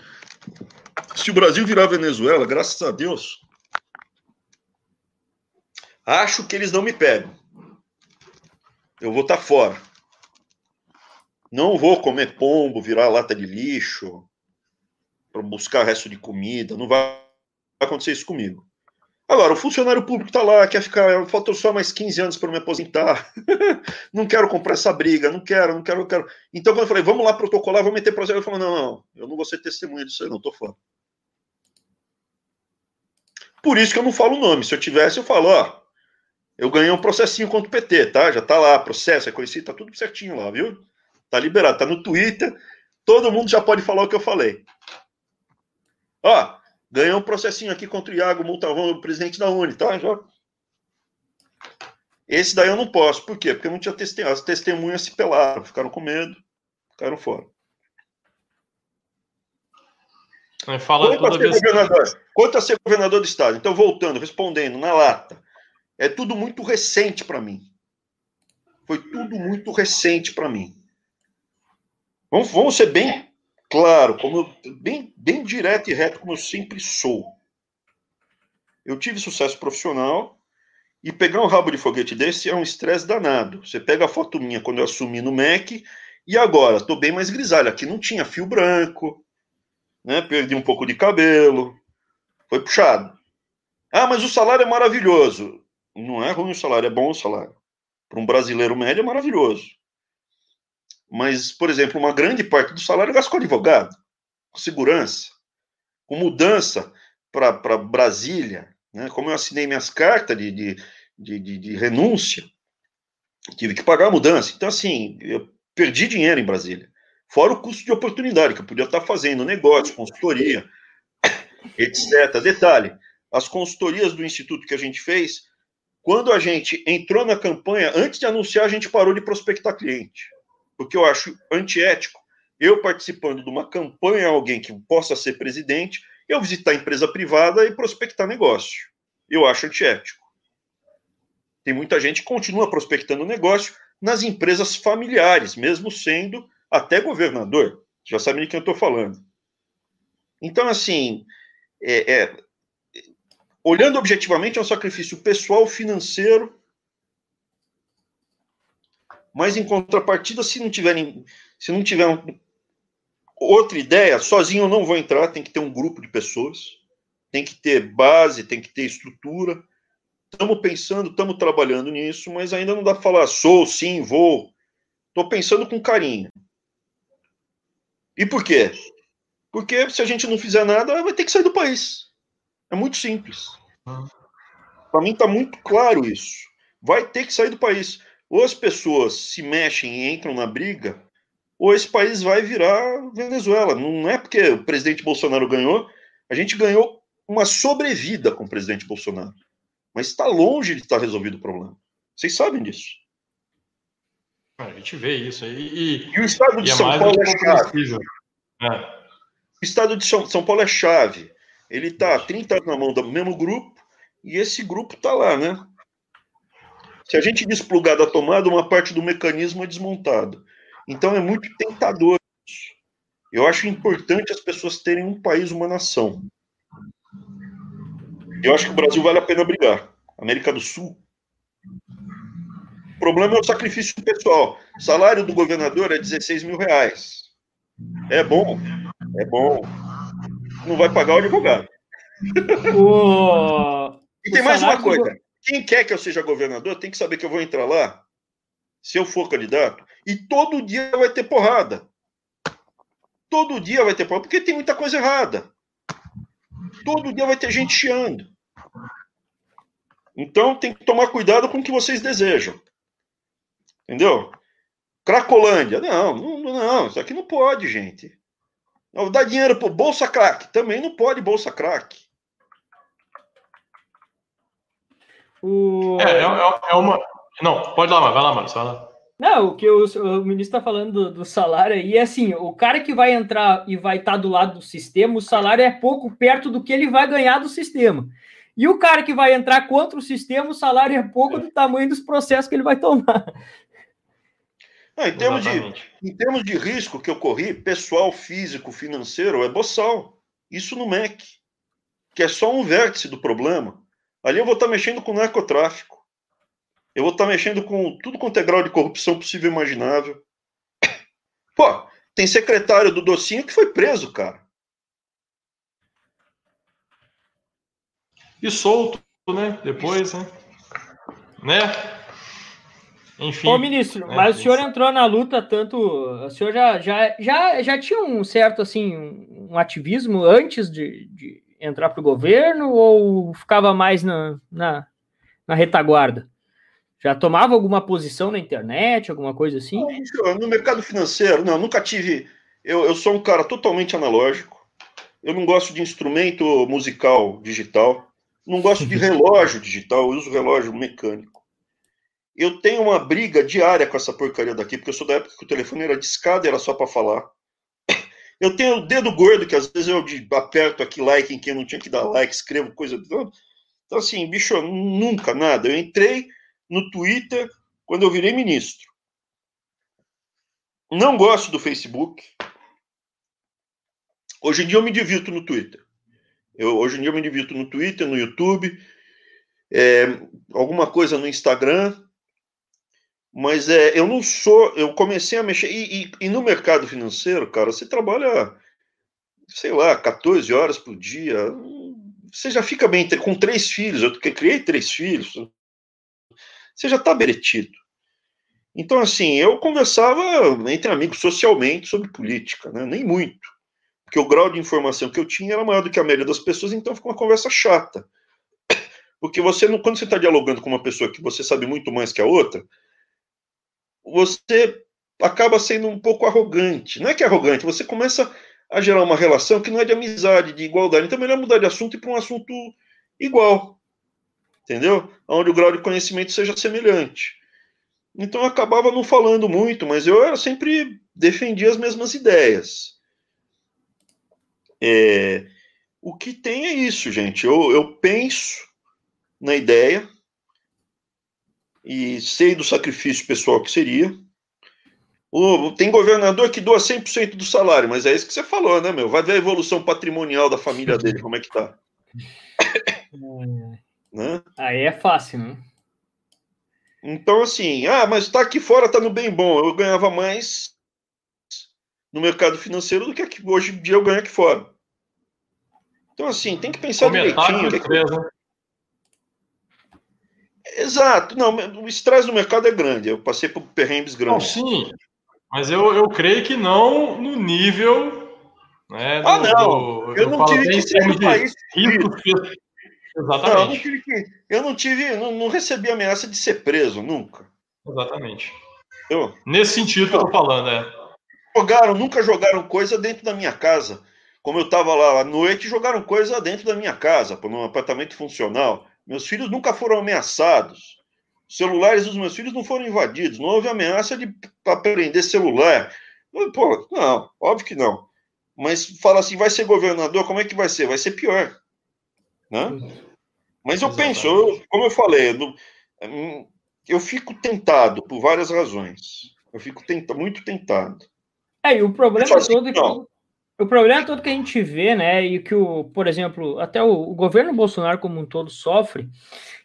[SPEAKER 2] Se o Brasil virar Venezuela, graças a Deus, acho que eles não me pegam. Eu vou estar tá fora. Não vou comer pombo, virar lata de lixo, para buscar resto de comida. Não vai acontecer isso comigo. Agora, o funcionário público está lá, quer ficar, faltam só mais 15 anos para me aposentar. não quero comprar essa briga, não quero, não quero, não quero. Então, quando eu falei, vamos lá protocolar, vamos meter processo, ele falou, não, não, eu não vou ser testemunha disso aí, não, tô fora. Por isso que eu não falo o nome. Se eu tivesse, eu falo, ó, eu ganhei um processinho contra o PT, tá? Já tá lá, processo, é conhecido, tá tudo certinho lá, viu? Tá liberado, tá no Twitter, todo mundo já pode falar o que eu falei. Ó, Ganhou um processinho aqui contra o Iago Multavão, presidente da Uni, tá? Já... Esse daí eu não posso. Por quê? Porque não tinha testemunha. As testemunhas se pelaram, ficaram com medo, ficaram fora. Fala quanto, a ser governador, quanto a ser governador do estado? Então, voltando, respondendo, na lata. É tudo muito recente para mim. Foi tudo muito recente para mim. Vamos, vamos ser bem claro, como eu, bem, bem direto e reto, como eu sempre sou. Eu tive sucesso profissional e pegar um rabo de foguete desse é um estresse danado. Você pega a foto minha quando eu assumi no MEC e agora estou bem mais grisalho. Aqui não tinha fio branco, né? Perdi um pouco de cabelo, foi puxado. Ah, mas o salário é maravilhoso. Não é ruim o salário, é bom o salário. Para um brasileiro médio é maravilhoso. Mas, por exemplo, uma grande parte do salário gasta com advogado, com segurança, com mudança para Brasília. Né? Como eu assinei minhas cartas de, de, de, de, de renúncia, tive que pagar a mudança. Então, assim, eu perdi dinheiro em Brasília. Fora o custo de oportunidade, que eu podia estar fazendo negócio, consultoria, etc. Detalhe: as consultorias do instituto que a gente fez, quando a gente entrou na campanha, antes de anunciar, a gente parou de prospectar cliente. Porque eu acho antiético eu participando de uma campanha, alguém que possa ser presidente, eu visitar empresa privada e prospectar negócio. Eu acho antiético. Tem muita gente que continua prospectando negócio nas empresas familiares, mesmo sendo até governador. Já sabe de quem eu estou falando. Então, assim, é, é, olhando objetivamente, é um sacrifício pessoal, financeiro, mas em contrapartida, se não tiverem, se não tiver outra ideia, sozinho eu não vou entrar, tem que ter um grupo de pessoas, tem que ter base, tem que ter estrutura. Estamos pensando, estamos trabalhando nisso, mas ainda não dá para falar sou, sim, vou. Estou pensando com carinho. E por quê? Porque se a gente não fizer nada, vai ter que sair do país. É muito simples. Para mim está muito claro isso. Vai ter que sair do país. Ou as pessoas se mexem e entram na briga, ou esse país vai virar Venezuela. Não é porque o presidente Bolsonaro ganhou, a gente ganhou uma sobrevida com o presidente Bolsonaro. Mas está longe de estar resolvido o problema. Vocês sabem disso.
[SPEAKER 3] A gente vê isso aí. E,
[SPEAKER 2] e o estado de é São Paulo é chave. É. O estado de São, São Paulo é chave. Ele está 30 anos na mão do mesmo grupo e esse grupo está lá, né? Se a gente desplugar da tomada, uma parte do mecanismo é desmontado. Então é muito tentador isso. Eu acho importante as pessoas terem um país, uma nação. Eu acho que o Brasil vale a pena brigar. América do Sul o problema é o sacrifício pessoal. O salário do governador é 16 mil reais. É bom, é bom. Não vai pagar o advogado. O... e tem o mais uma coisa. Do... Quem quer que eu seja governador tem que saber que eu vou entrar lá, se eu for candidato, e todo dia vai ter porrada. Todo dia vai ter porrada, porque tem muita coisa errada. Todo dia vai ter gente chiando. Então tem que tomar cuidado com o que vocês desejam. Entendeu? Cracolândia. Não, não, não, isso aqui não pode, gente. Não, dá dinheiro para Bolsa Crack. Também não pode Bolsa Crack.
[SPEAKER 3] O... É, é, é, é uma. Não, pode lá, vai lá, mano. Vai lá.
[SPEAKER 1] Não, o que o, o ministro está falando do, do, salário aí é assim: o cara que vai entrar e vai estar tá do lado do sistema, o salário é pouco perto do que ele vai ganhar do sistema. E o cara que vai entrar contra o sistema, o salário é pouco do tamanho dos processos que ele vai tomar.
[SPEAKER 2] Não, em, termos de, em termos de risco que eu corri, pessoal, físico, financeiro, é boçal. Isso no MEC, que é só um vértice do problema. Ali eu vou estar mexendo com narcotráfico. Eu vou estar mexendo com tudo quanto é grau de corrupção possível e imaginável. Pô, tem secretário do Docinho que foi preso, cara.
[SPEAKER 3] E solto, né? Depois, né? Né?
[SPEAKER 1] Enfim. Ô, ministro, é, mas o senhor entrou na luta tanto. O senhor já, já, já, já tinha um certo assim, um ativismo antes de, de entrar para o governo ou ficava mais na, na, na, retaguarda? Já tomava alguma posição na internet, alguma coisa assim?
[SPEAKER 2] No mercado financeiro, não, nunca tive. Eu, eu sou um cara totalmente analógico. Eu não gosto de instrumento musical digital. Não gosto de relógio digital. Eu uso relógio mecânico. eu tenho uma briga diária com essa porcaria daqui, porque eu sou da época que o telefone era discado e era só para falar. Eu tenho o dedo gordo, que às vezes eu aperto aqui like em quem não tinha que dar like, escrevo coisa. Então, assim, bicho, nunca, nada. Eu entrei no Twitter quando eu virei ministro. Não gosto do Facebook. Hoje em dia eu me divirto no Twitter. Eu, hoje em dia eu me divirto no Twitter, no YouTube, é, alguma coisa no Instagram, mas é, eu não sou. Eu comecei a mexer. E, e, e, no mercado financeiro, cara, você trabalha, sei lá, 14 horas por dia. Você já fica bem com três filhos. Eu criei três filhos. Você já está beretido. Então, assim, eu conversava entre amigos socialmente sobre política, né? nem muito. Porque o grau de informação que eu tinha era maior do que a média das pessoas, então ficou uma conversa chata. Porque você, quando você está dialogando com uma pessoa que você sabe muito mais que a outra, você acaba sendo um pouco arrogante. Não é que é arrogante, você começa a gerar uma relação que não é de amizade, de igualdade. Então é melhor mudar de assunto e para um assunto igual. Entendeu? Onde o grau de conhecimento seja semelhante. Então eu acabava não falando muito, mas eu era, sempre defendia as mesmas ideias. É, o que tem é isso, gente. Eu, eu penso na ideia, e sei do sacrifício pessoal que seria. O, tem governador que doa 100% do salário, mas é isso que você falou, né, meu? Vai ver a evolução patrimonial da família dele, como é que tá.
[SPEAKER 1] É. né? Aí é fácil, né?
[SPEAKER 2] Então, assim, ah, mas tá aqui fora, tá no bem bom. Eu ganhava mais no mercado financeiro do que aqui, hoje em dia eu ganho aqui fora. Então, assim, tem que pensar direitinho. Que... Né? Exato. Não, o estresse no mercado é grande. Eu passei por perrengues grandes.
[SPEAKER 3] Não, sim, mas eu, eu creio que não no nível. Né,
[SPEAKER 2] ah, do, não. Do, eu, não tive que ser um país.
[SPEAKER 3] Exatamente.
[SPEAKER 2] Não, eu não tive, que, eu não, tive não, não, recebi ameaça de ser preso, nunca.
[SPEAKER 3] Exatamente. Eu, Nesse sentido que eu tô falando, é.
[SPEAKER 2] Jogaram, nunca jogaram coisa dentro da minha casa. Como eu estava lá à noite, jogaram coisa dentro da minha casa, num apartamento funcional. Meus filhos nunca foram ameaçados. Os celulares dos meus filhos não foram invadidos. Não houve ameaça de aprender celular. Pô, não, óbvio que não. Mas fala assim, vai ser governador, como é que vai ser? Vai ser pior. Né? Mas eu Exatamente. penso, eu, como eu falei, eu, eu fico tentado por várias razões. Eu fico tenta, muito tentado.
[SPEAKER 1] É, e o problema assim, todo é que o problema todo que a gente vê, né, e que o, por exemplo, até o, o, governo Bolsonaro como um todo sofre,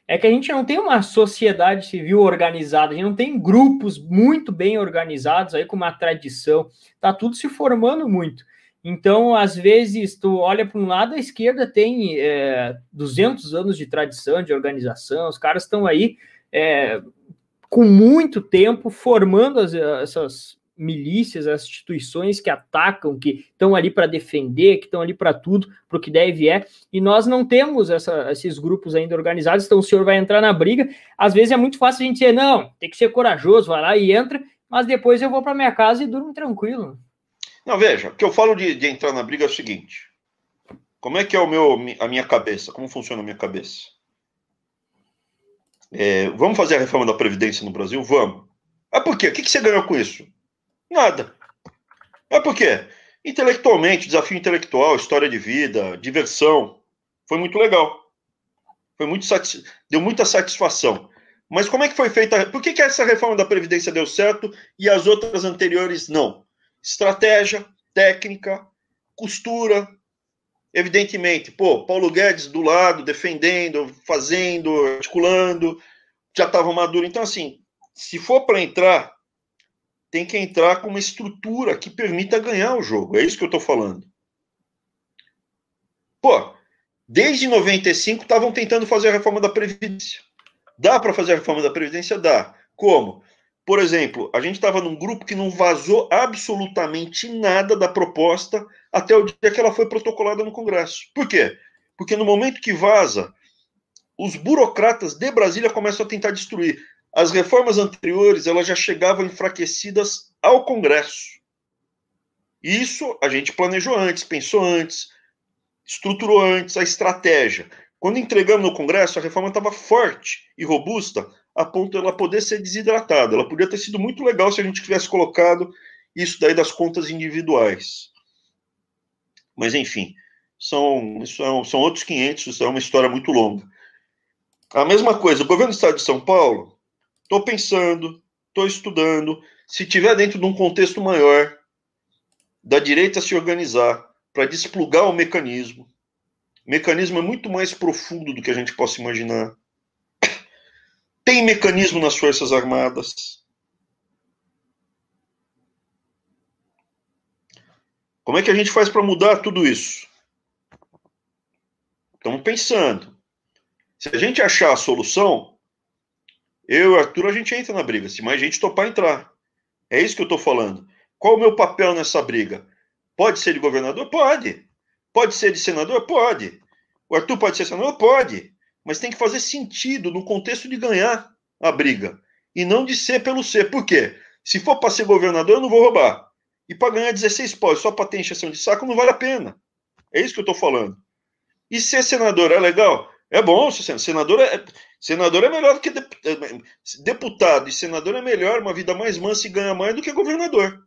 [SPEAKER 1] é que a gente não tem uma sociedade civil organizada, a gente não tem grupos muito bem organizados aí com uma tradição, tá tudo se formando muito. Então, às vezes, tu olha para um lado, a esquerda tem é, 200 anos de tradição, de organização, os caras estão aí é, com muito tempo formando as, essas milícias, as instituições que atacam, que estão ali para defender, que estão ali para tudo, para o que deve é, e nós não temos essa, esses grupos ainda organizados, então o senhor vai entrar na briga. Às vezes é muito fácil a gente dizer, não, tem que ser corajoso, vai lá e entra, mas depois eu vou para minha casa e durmo tranquilo.
[SPEAKER 2] Não, veja, o que eu falo de, de entrar na briga é o seguinte: como é que é o meu, a minha cabeça? Como funciona a minha cabeça? É, vamos fazer a reforma da Previdência no Brasil? Vamos. Ah, por quê? O que, que você ganhou com isso? Nada. Mas por quê? Intelectualmente, desafio intelectual, história de vida, diversão. Foi muito legal. Foi muito satis... Deu muita satisfação. Mas como é que foi feita? Por que, que essa reforma da Previdência deu certo e as outras anteriores não? Estratégia, técnica, costura. Evidentemente, pô, Paulo Guedes do lado, defendendo, fazendo, articulando, já estava maduro. Então, assim, se for para entrar tem que entrar com uma estrutura que permita ganhar o jogo. É isso que eu estou falando. Pô, desde 95 estavam tentando fazer a reforma da Previdência. Dá para fazer a reforma da Previdência? Dá. Como? Por exemplo, a gente estava num grupo que não vazou absolutamente nada da proposta até o dia que ela foi protocolada no Congresso. Por quê? Porque no momento que vaza, os burocratas de Brasília começam a tentar destruir. As reformas anteriores elas já chegavam enfraquecidas ao Congresso. Isso a gente planejou antes, pensou antes, estruturou antes a estratégia. Quando entregamos no Congresso, a reforma estava forte e robusta a ponto de ela poder ser desidratada. Ela podia ter sido muito legal se a gente tivesse colocado isso daí das contas individuais. Mas, enfim, são, são, são outros 500, isso é uma história muito longa. A mesma coisa, o governo do estado de São Paulo, estou pensando, estou estudando, se tiver dentro de um contexto maior, da direita se organizar para desplugar o mecanismo. O mecanismo é muito mais profundo do que a gente possa imaginar. Tem mecanismo nas Forças Armadas. Como é que a gente faz para mudar tudo isso? Estamos pensando. Se a gente achar a solução, eu e o Arthur, a gente entra na briga. Se mais gente topar entrar. É isso que eu estou falando. Qual o meu papel nessa briga? Pode ser de governador? Pode. Pode ser de senador? Pode. O Arthur pode ser senador? Pode. Mas tem que fazer sentido no contexto de ganhar a briga. E não de ser pelo ser. Por quê? Se for para ser governador, eu não vou roubar. E para ganhar 16 pós só para ter encheção de saco, não vale a pena. É isso que eu estou falando. E ser senador é legal? É bom, senador é, senador é melhor do que é, deputado, e senador é melhor, uma vida mais mansa e ganha mais do que governador.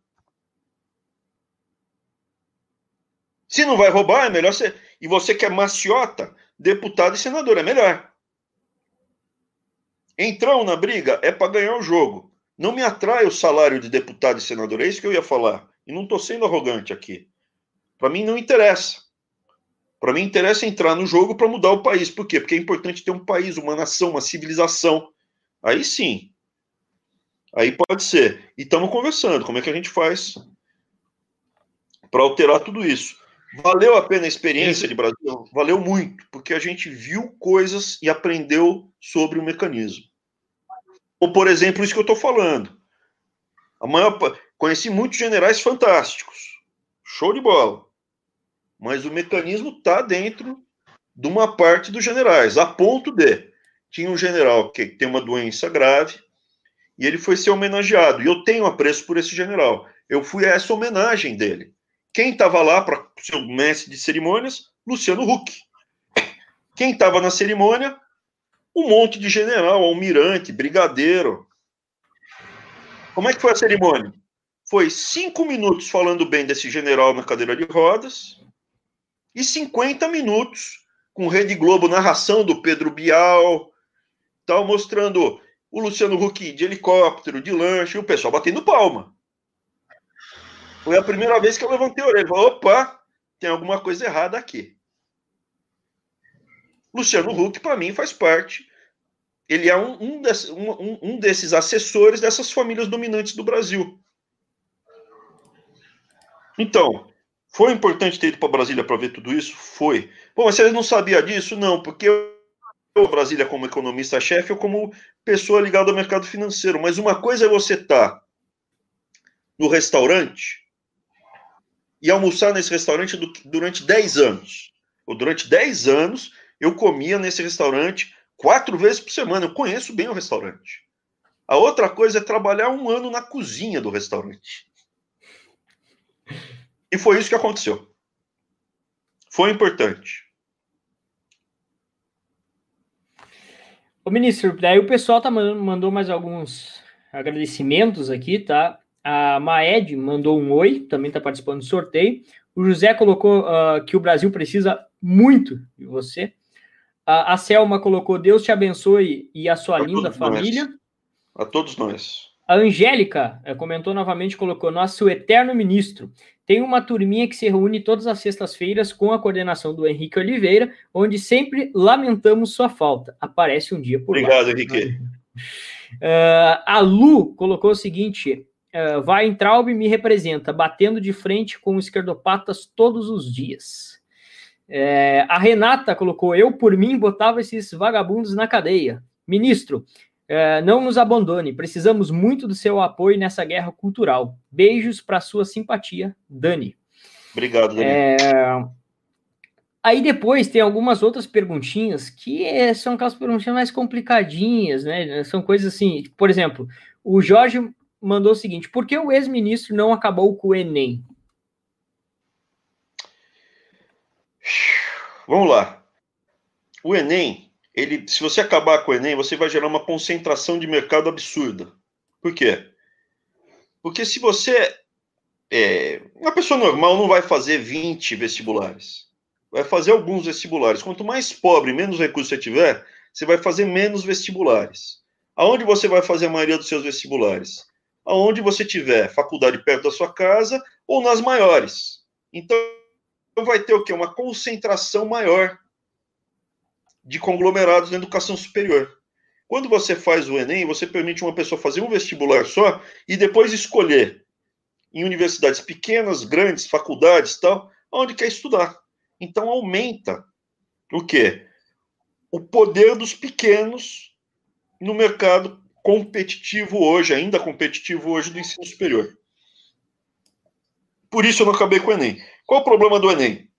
[SPEAKER 2] Se não vai roubar, é melhor ser. E você que é maciota, deputado e senador, é melhor. Entrão na briga é para ganhar o jogo. Não me atrai o salário de deputado e senador, é isso que eu ia falar. E não estou sendo arrogante aqui. Para mim não interessa. Para mim, interessa entrar no jogo para mudar o país. Por quê? Porque é importante ter um país, uma nação, uma civilização. Aí sim. Aí pode ser. E estamos conversando. Como é que a gente faz para alterar tudo isso? Valeu a pena a experiência de Brasil? Valeu muito, porque a gente viu coisas e aprendeu sobre o mecanismo. Ou, por exemplo, isso que eu estou falando. A maior, conheci muitos generais fantásticos. Show de bola mas o mecanismo está dentro de uma parte dos generais, a ponto de tinha um general que tem uma doença grave e ele foi ser homenageado. E eu tenho apreço por esse general. Eu fui a essa homenagem dele. Quem estava lá para ser o mestre de cerimônias? Luciano Huck. Quem estava na cerimônia? Um monte de general, almirante, brigadeiro. Como é que foi a cerimônia? Foi cinco minutos falando bem desse general na cadeira de rodas, e 50 minutos com Rede Globo, narração do Pedro Bial, tal, mostrando o Luciano Huck de helicóptero, de lanche, e o pessoal batendo palma. Foi a primeira vez que eu levantei a orelha. Falei, opa, tem alguma coisa errada aqui. Luciano Huck, para mim, faz parte. Ele é um, um, desse, um, um desses assessores dessas famílias dominantes do Brasil. Então, foi importante ter ido para Brasília para ver tudo isso? Foi. Bom, mas você não sabia disso? Não, porque eu, Brasília, como economista-chefe, ou como pessoa ligada ao mercado financeiro. Mas uma coisa é você estar tá no restaurante e almoçar nesse restaurante durante 10 anos. Ou durante 10 anos, eu comia nesse restaurante quatro vezes por semana. Eu conheço bem o restaurante. A outra coisa é trabalhar um ano na cozinha do restaurante. E foi isso que aconteceu. Foi importante.
[SPEAKER 1] Ô, ministro, daí o pessoal tá mandou mais alguns agradecimentos aqui, tá? A Maed mandou um oi, também está participando do sorteio. O José colocou uh, que o Brasil precisa muito de você. Uh, a Selma colocou Deus te abençoe e a sua a linda família.
[SPEAKER 2] Nós. A todos nós.
[SPEAKER 1] A Angélica uh, comentou novamente, colocou nosso eterno ministro. Tem uma turminha que se reúne todas as sextas-feiras com a coordenação do Henrique Oliveira, onde sempre lamentamos sua falta. Aparece um dia por
[SPEAKER 2] Obrigado, lá. Henrique.
[SPEAKER 1] Uh, a Lu colocou o seguinte: uh, vai em Traub me representa, batendo de frente com esquerdopatas todos os dias. Uh, a Renata colocou: eu, por mim, botava esses vagabundos na cadeia. Ministro, é, não nos abandone, precisamos muito do seu apoio nessa guerra cultural. Beijos para sua simpatia, Dani.
[SPEAKER 2] Obrigado, Dani.
[SPEAKER 1] É... Aí depois tem algumas outras perguntinhas que é, são aquelas perguntinhas mais complicadinhas, né? São coisas assim, por exemplo, o Jorge mandou o seguinte: por que o ex-ministro não acabou com o Enem?
[SPEAKER 2] Vamos lá. O Enem ele, se você acabar com o Enem, você vai gerar uma concentração de mercado absurda. Por quê? Porque se você. É, uma pessoa normal não vai fazer 20 vestibulares. Vai fazer alguns vestibulares. Quanto mais pobre, menos recursos você tiver, você vai fazer menos vestibulares. Aonde você vai fazer a maioria dos seus vestibulares? Aonde você tiver faculdade perto da sua casa ou nas maiores. Então, vai ter o quê? Uma concentração maior de conglomerados na educação superior. Quando você faz o Enem, você permite uma pessoa fazer um vestibular só e depois escolher em universidades pequenas, grandes, faculdades, tal, onde quer estudar. Então aumenta o quê? O poder dos pequenos no mercado competitivo hoje, ainda competitivo hoje do ensino superior. Por isso eu não acabei com o Enem. Qual o problema do Enem?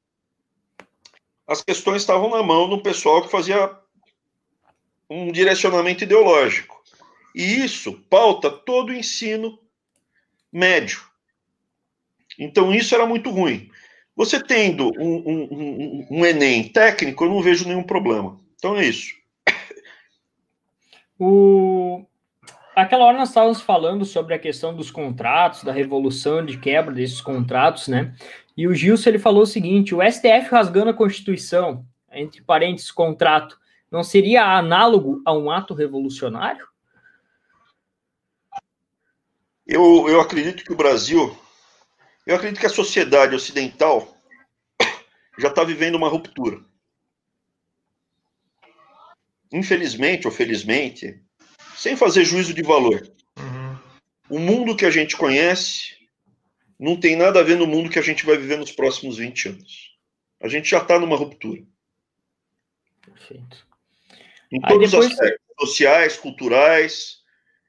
[SPEAKER 2] As questões estavam na mão do pessoal que fazia um direcionamento ideológico. E isso pauta todo o ensino médio. Então, isso era muito ruim. Você tendo um, um, um, um Enem técnico, eu não vejo nenhum problema. Então, é isso.
[SPEAKER 1] O... Aquela hora nós estávamos falando sobre a questão dos contratos, da revolução de quebra desses contratos, né? E o Gilson ele falou o seguinte: o STF rasgando a Constituição, entre parênteses, contrato, não seria análogo a um ato revolucionário?
[SPEAKER 2] Eu, eu acredito que o Brasil, eu acredito que a sociedade ocidental já está vivendo uma ruptura. Infelizmente ou felizmente, sem fazer juízo de valor, uhum. o mundo que a gente conhece não tem nada a ver no mundo que a gente vai viver nos próximos 20 anos. A gente já está numa ruptura. Perfeito. Em todos depois... os aspectos sociais, culturais,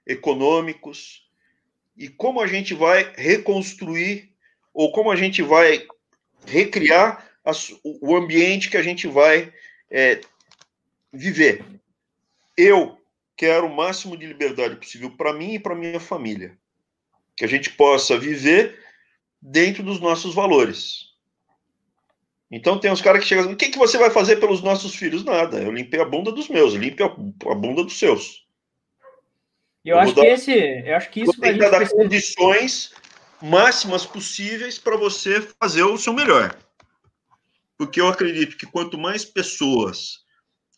[SPEAKER 2] econômicos. E como a gente vai reconstruir, ou como a gente vai recriar o ambiente que a gente vai é, viver. Eu quero o máximo de liberdade possível para mim e para minha família. Que a gente possa viver dentro dos nossos valores. Então tem uns caras que chegam, o que, que você vai fazer pelos nossos filhos? Nada, eu limpei a bunda dos meus, limpe a, a bunda dos seus.
[SPEAKER 1] Eu, eu acho dar, que esse, eu acho que isso
[SPEAKER 2] vai dar precisa... condições máximas possíveis para você fazer o seu melhor. Porque eu acredito que quanto mais pessoas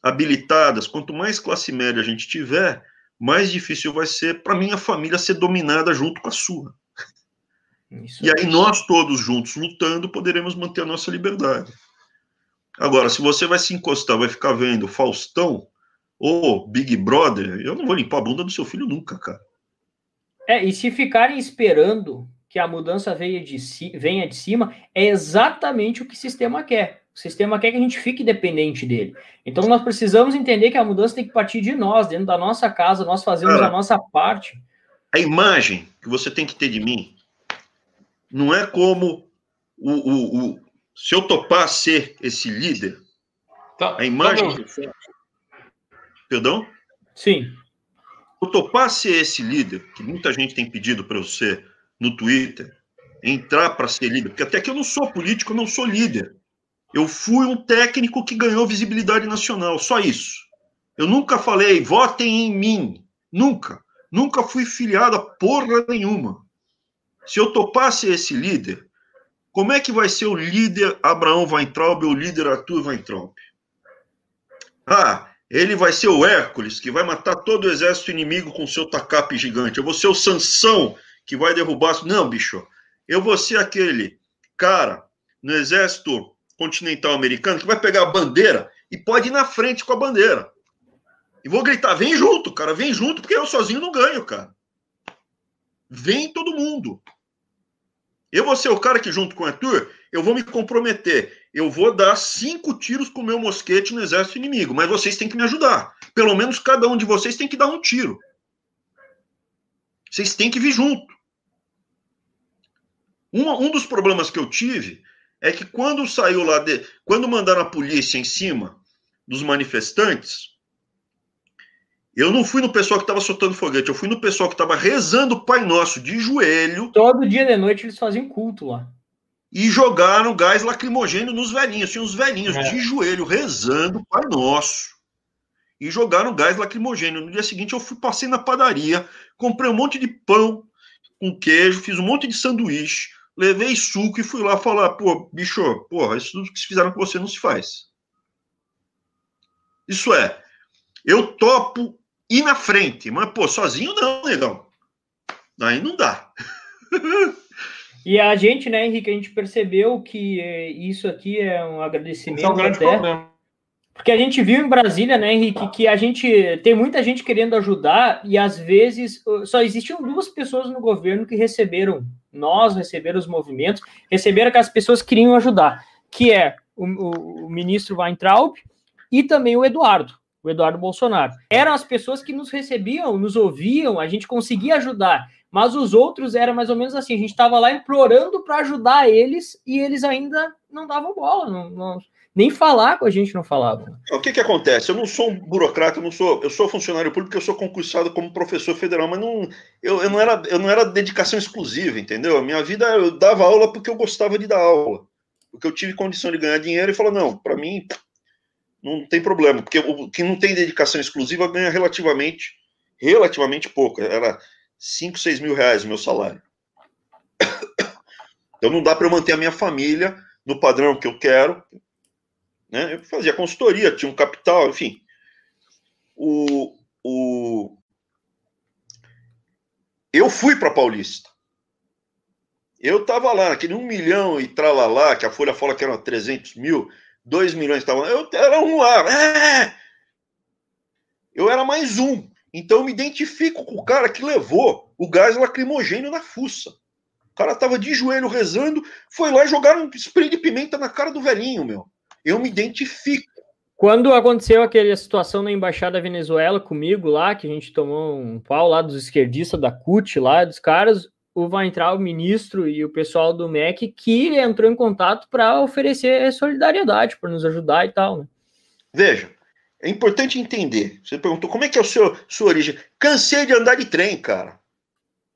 [SPEAKER 2] habilitadas, quanto mais classe média a gente tiver, mais difícil vai ser para minha família ser dominada junto com a sua. Isso e aí nós todos juntos lutando poderemos manter a nossa liberdade. Agora, se você vai se encostar, vai ficar vendo Faustão ou Big Brother, eu não vou limpar a bunda do seu filho nunca, cara.
[SPEAKER 1] É, e se ficarem esperando que a mudança venha de, venha de cima, é exatamente o que o sistema quer. O sistema quer que a gente fique dependente dele. Então nós precisamos entender que a mudança tem que partir de nós, dentro da nossa casa, nós fazemos a nossa parte.
[SPEAKER 2] A imagem que você tem que ter de mim não é como o, o, o se eu topar ser esse líder, tá, a tá imagem. Tá Perdão?
[SPEAKER 1] Sim.
[SPEAKER 2] Eu topar ser esse líder, que muita gente tem pedido para eu ser no Twitter, entrar para ser líder, porque até que eu não sou político, eu não sou líder. Eu fui um técnico que ganhou visibilidade nacional, só isso. Eu nunca falei, votem em mim. Nunca. Nunca fui filiado a porra nenhuma. Se eu topasse esse líder, como é que vai ser o líder Abraão Weintraub ou o líder Arthur Weintraub? Ah, ele vai ser o Hércules, que vai matar todo o exército inimigo com seu tacape gigante. Eu vou ser o Sansão, que vai derrubar. Não, bicho. Eu vou ser aquele cara no exército continental americano que vai pegar a bandeira e pode ir na frente com a bandeira. E vou gritar: vem junto, cara, vem junto, porque eu sozinho não ganho, cara. Vem todo mundo. Eu vou ser o cara que, junto com o Arthur, eu vou me comprometer. Eu vou dar cinco tiros com o meu mosquete no exército inimigo, mas vocês têm que me ajudar. Pelo menos cada um de vocês tem que dar um tiro. Vocês têm que vir junto. Um, um dos problemas que eu tive é que quando saiu lá, de, quando mandaram a polícia em cima dos manifestantes, eu não fui no pessoal que estava soltando foguete, eu fui no pessoal que estava rezando o Pai Nosso de joelho.
[SPEAKER 1] Todo dia de noite eles faziam culto lá.
[SPEAKER 2] E jogaram gás lacrimogêneo nos velhinhos. Tinha uns velhinhos é. de joelho rezando o Pai Nosso. e jogaram gás lacrimogêneo. No dia seguinte, eu fui, passei na padaria, comprei um monte de pão com queijo, fiz um monte de sanduíche, levei suco e fui lá falar: pô, bicho, porra, isso tudo que se fizeram com você não se faz. Isso é, eu topo ir na frente, mas, pô, sozinho não, negão. Aí não dá.
[SPEAKER 1] E a gente, né, Henrique, a gente percebeu que é, isso aqui é um agradecimento. é um grande até, problema. Porque a gente viu em Brasília, né, Henrique, que a gente tem muita gente querendo ajudar e às vezes só existiam duas pessoas no governo que receberam, nós receberam os movimentos, receberam que as pessoas queriam ajudar, que é o, o, o ministro Weintraub e também o Eduardo, o Eduardo Bolsonaro. Eram as pessoas que nos recebiam, nos ouviam, a gente conseguia ajudar. Mas os outros era mais ou menos assim, a gente estava lá implorando para ajudar eles e eles ainda não davam bola, não, não, nem falar com a gente não falavam.
[SPEAKER 2] O que que acontece? Eu não sou um burocrata, eu não sou, eu sou funcionário público, eu sou concursado como professor federal, mas não, eu, eu não era, eu não era dedicação exclusiva, entendeu? A minha vida eu dava aula porque eu gostava de dar aula, porque eu tive condição de ganhar dinheiro e falou não, para mim não tem problema, porque o, quem não tem dedicação exclusiva ganha relativamente, relativamente pouco. Era 5, 6 mil reais o meu salário. Então não dá para eu manter a minha família no padrão que eu quero. Né? Eu fazia consultoria, tinha um capital, enfim. O, o... Eu fui para Paulista. Eu estava lá, aquele um milhão e tralalá, que a Folha fala que eram 300 mil, 2 milhões estavam. Eu era um lá. É! Eu era mais um. Então eu me identifico com o cara que levou o gás lacrimogênio na fuça. O cara tava de joelho rezando, foi lá e jogaram um spray de pimenta na cara do velhinho, meu. Eu me identifico.
[SPEAKER 1] Quando aconteceu aquela situação na embaixada da Venezuela comigo lá, que a gente tomou um pau lá dos esquerdistas da CUT lá, dos caras, o vai entrar o ministro e o pessoal do MEC que entrou em contato para oferecer solidariedade, para nos ajudar e tal, né?
[SPEAKER 2] Veja, é importante entender. Você perguntou como é que é a sua, sua origem. Cansei de andar de trem, cara.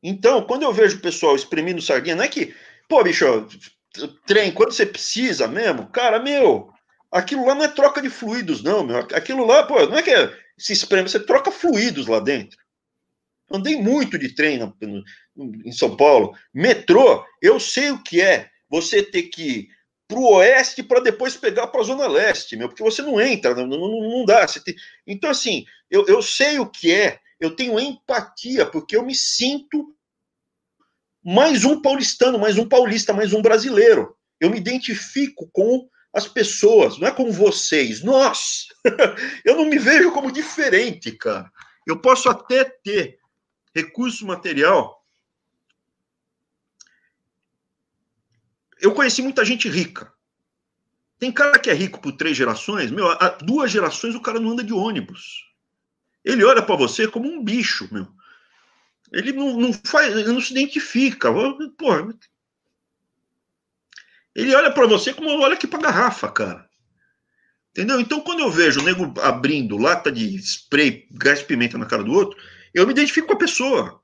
[SPEAKER 2] Então, quando eu vejo o pessoal exprimindo sardinha, não é que, pô, bicho, trem, quando você precisa mesmo, cara, meu, aquilo lá não é troca de fluidos, não, meu. Aquilo lá, pô, não é que se espreme, você troca fluidos lá dentro. Andei muito de trem no, no, em São Paulo. Metrô, eu sei o que é você ter que para o oeste para depois pegar para a zona leste, meu, porque você não entra, não, não, não dá. Tem... Então, assim, eu, eu sei o que é, eu tenho empatia, porque eu me sinto mais um paulistano, mais um paulista, mais um brasileiro. Eu me identifico com as pessoas, não é com vocês, nós. eu não me vejo como diferente, cara. Eu posso até ter recurso material eu conheci muita gente rica. Tem cara que é rico por três gerações, meu, há duas gerações o cara não anda de ônibus. Ele olha para você como um bicho, meu. Ele não, não faz, ele não se identifica. Porra. Ele olha para você como olha aqui para garrafa, cara. Entendeu? Então, quando eu vejo o nego abrindo lata de spray, gás pimenta na cara do outro, eu me identifico com a pessoa.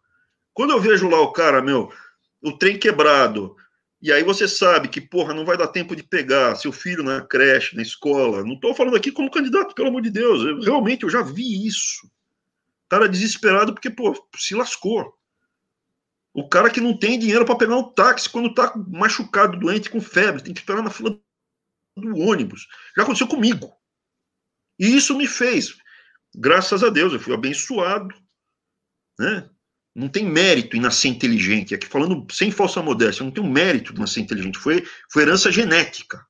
[SPEAKER 2] Quando eu vejo lá o cara, meu, o trem quebrado, e aí você sabe que, porra, não vai dar tempo de pegar seu filho na creche, na escola. Não estou falando aqui como candidato, pelo amor de Deus. Eu, realmente, eu já vi isso. Cara desesperado porque, pô, se lascou. O cara que não tem dinheiro para pegar um táxi quando tá machucado, doente, com febre, tem que esperar na fila do ônibus. Já aconteceu comigo. E isso me fez, graças a Deus, eu fui abençoado, né? não tem mérito em nascer inteligente. Aqui falando sem falsa modéstia, não tem um mérito de nascer inteligente. Foi, foi herança genética.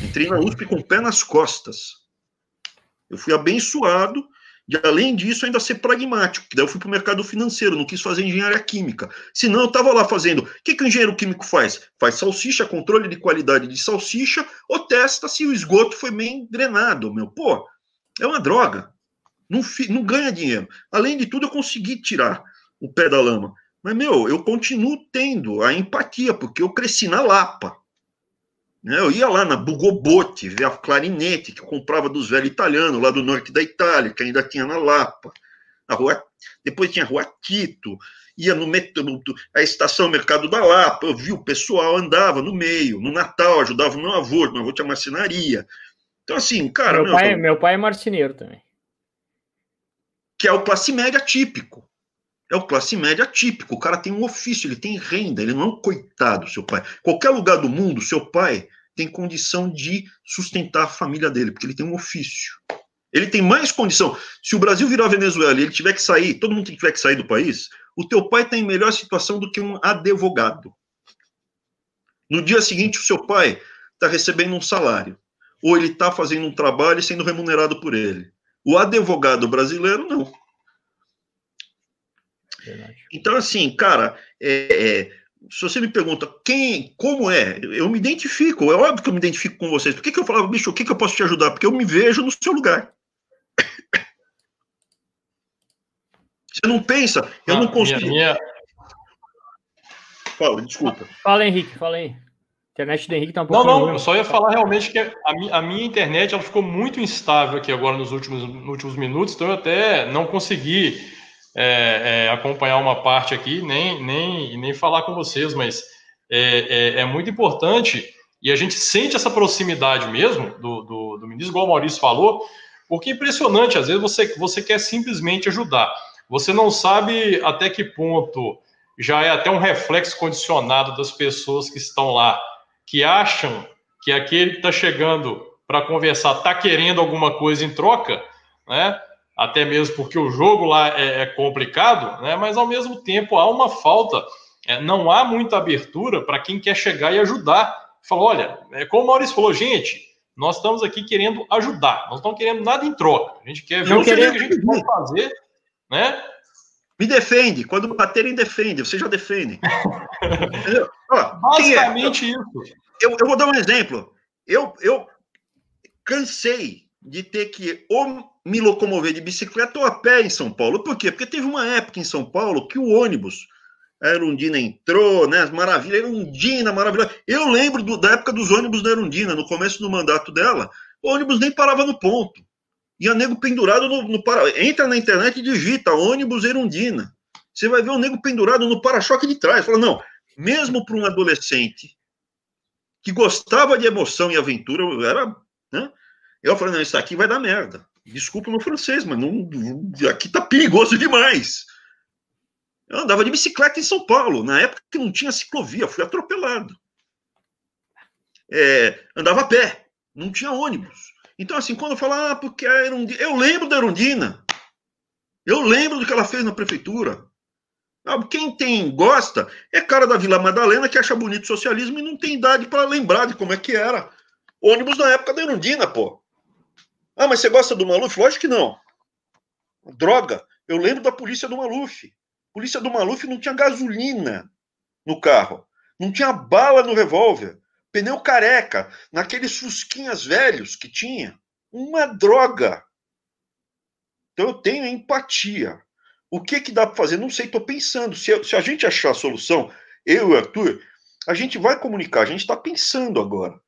[SPEAKER 2] Entrei na USP com o pé nas costas. Eu fui abençoado e, além disso, ainda ser pragmático. Daí eu fui para o mercado financeiro, não quis fazer engenharia química. Senão, eu estava lá fazendo. O que, que o engenheiro químico faz? Faz salsicha, controle de qualidade de salsicha, ou testa se o esgoto foi bem drenado. Meu, pô, é uma droga. Não, não ganha dinheiro. Além de tudo, eu consegui tirar o pé da lama. Mas, meu, eu continuo tendo a empatia, porque eu cresci na Lapa. Né? Eu ia lá na Bugobote, ver a clarinete que eu comprava dos velhos italianos, lá do norte da Itália, que ainda tinha na Lapa. A rua, depois tinha a Rua Tito, ia no metrô, a estação Mercado da Lapa, eu vi o pessoal, andava no meio. No Natal, ajudava o meu avô, meu avô tinha marcenaria. Então, assim, cara.
[SPEAKER 1] Meu, meu pai, meu pai é marceneiro também.
[SPEAKER 2] Que é o classe média típico. É o classe média típico. O cara tem um ofício, ele tem renda, ele não é um coitado, seu pai. Qualquer lugar do mundo, seu pai tem condição de sustentar a família dele, porque ele tem um ofício. Ele tem mais condição. Se o Brasil virar Venezuela e ele tiver que sair, todo mundo tiver que sair do país, o teu pai está em melhor situação do que um advogado. No dia seguinte, o seu pai está recebendo um salário, ou ele está fazendo um trabalho e sendo remunerado por ele. O advogado brasileiro, não. Então, assim, cara, é, é, se você me pergunta quem, como é, eu me identifico, é óbvio que eu me identifico com vocês. Por que, que eu falava, bicho, o que, que eu posso te ajudar? Porque eu me vejo no seu lugar. Você não pensa, eu não, não consigo. Minha, minha...
[SPEAKER 1] Fala, desculpa. Fala, Henrique, fala aí. Internet do Henrique tá um pouco.
[SPEAKER 3] Não, não, eu só ia falar realmente que a minha, a minha internet ela ficou muito instável aqui agora nos últimos, nos últimos minutos, então eu até não consegui é, é, acompanhar uma parte aqui, nem, nem, nem falar com vocês, mas é, é, é, muito importante e a gente sente essa proximidade mesmo do, do, do ministro, igual o Maurício falou, porque é impressionante, às vezes você, você quer simplesmente ajudar. Você não sabe até que ponto já é até um reflexo condicionado das pessoas que estão lá, que acham que aquele que está chegando para conversar está querendo alguma coisa em troca, né? até mesmo porque o jogo lá é, é complicado, né? mas ao mesmo tempo há uma falta, é, não há muita abertura para quem quer chegar e ajudar. Falou, olha, é como o Maurício falou, gente, nós estamos aqui querendo ajudar, nós não estamos querendo nada em troca, a gente quer ver não o que a gente pode fazer, né?
[SPEAKER 2] Me defende, quando baterem, defende, você já defende.
[SPEAKER 3] Ó? Basicamente é?
[SPEAKER 2] isso. Eu, eu vou dar um exemplo. Eu, eu cansei de ter que ou me locomover de bicicleta ou a pé em São Paulo. Por quê? Porque teve uma época em São Paulo que o ônibus, a Erundina entrou, né? As maravilhas, Erundina, maravilhosa. Eu lembro do, da época dos ônibus da Erundina, no começo do mandato dela, o ônibus nem parava no ponto. Ia nego pendurado no, no para... Entra na internet e digita ônibus Erundina. Você vai ver o nego pendurado no para-choque de trás. Fala, não, mesmo para um adolescente que gostava de emoção e aventura, era, né? Eu falei, não, isso aqui vai dar merda. Desculpa no francês, mas não, aqui tá perigoso demais. Eu andava de bicicleta em São Paulo, na época que não tinha ciclovia, fui atropelado. É, andava a pé, não tinha ônibus. Então, assim, quando eu falo, ah, porque a Erundina. Eu lembro da Erundina. Eu lembro do que ela fez na prefeitura. Ah, quem tem, gosta, é cara da Vila Madalena que acha bonito o socialismo e não tem idade para lembrar de como é que era. Ônibus na época da Erundina, pô. Ah, mas você gosta do Maluf? Lógico que não. Droga. Eu lembro da polícia do Maluf. Polícia do Maluf não tinha gasolina no carro. Não tinha bala no revólver. Pneu careca. Naqueles fusquinhas velhos que tinha. Uma droga. Então eu tenho empatia. O que que dá para fazer? Não sei, estou pensando. Se, se, a gente achar a solução, eu e o Arthur, a gente vai comunicar. A gente está pensando agora.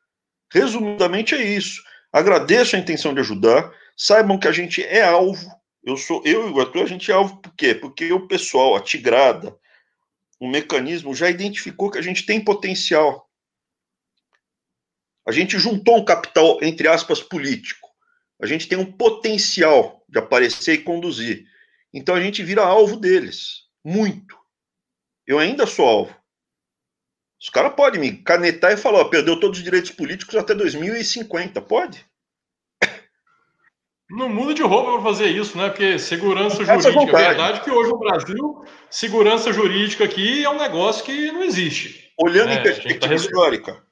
[SPEAKER 2] Resumidamente é isso. Agradeço a intenção de ajudar. Saibam que a gente é alvo. Eu sou eu e o Arthur, a gente é alvo por quê? Porque o pessoal, a Tigrada, o mecanismo já identificou que a gente tem potencial. A gente juntou um capital, entre aspas, político. A gente tem um potencial de aparecer e conduzir. Então a gente vira alvo deles. Muito. Eu ainda sou alvo. Os caras podem me canetar e falar, ó, perdeu todos os direitos políticos até 2050. Pode?
[SPEAKER 3] Não muda de roupa para fazer isso, né? Porque segurança jurídica, é verdade que hoje no Brasil, segurança jurídica aqui é um negócio que não existe.
[SPEAKER 2] Olhando né? em perspectiva tá histórica,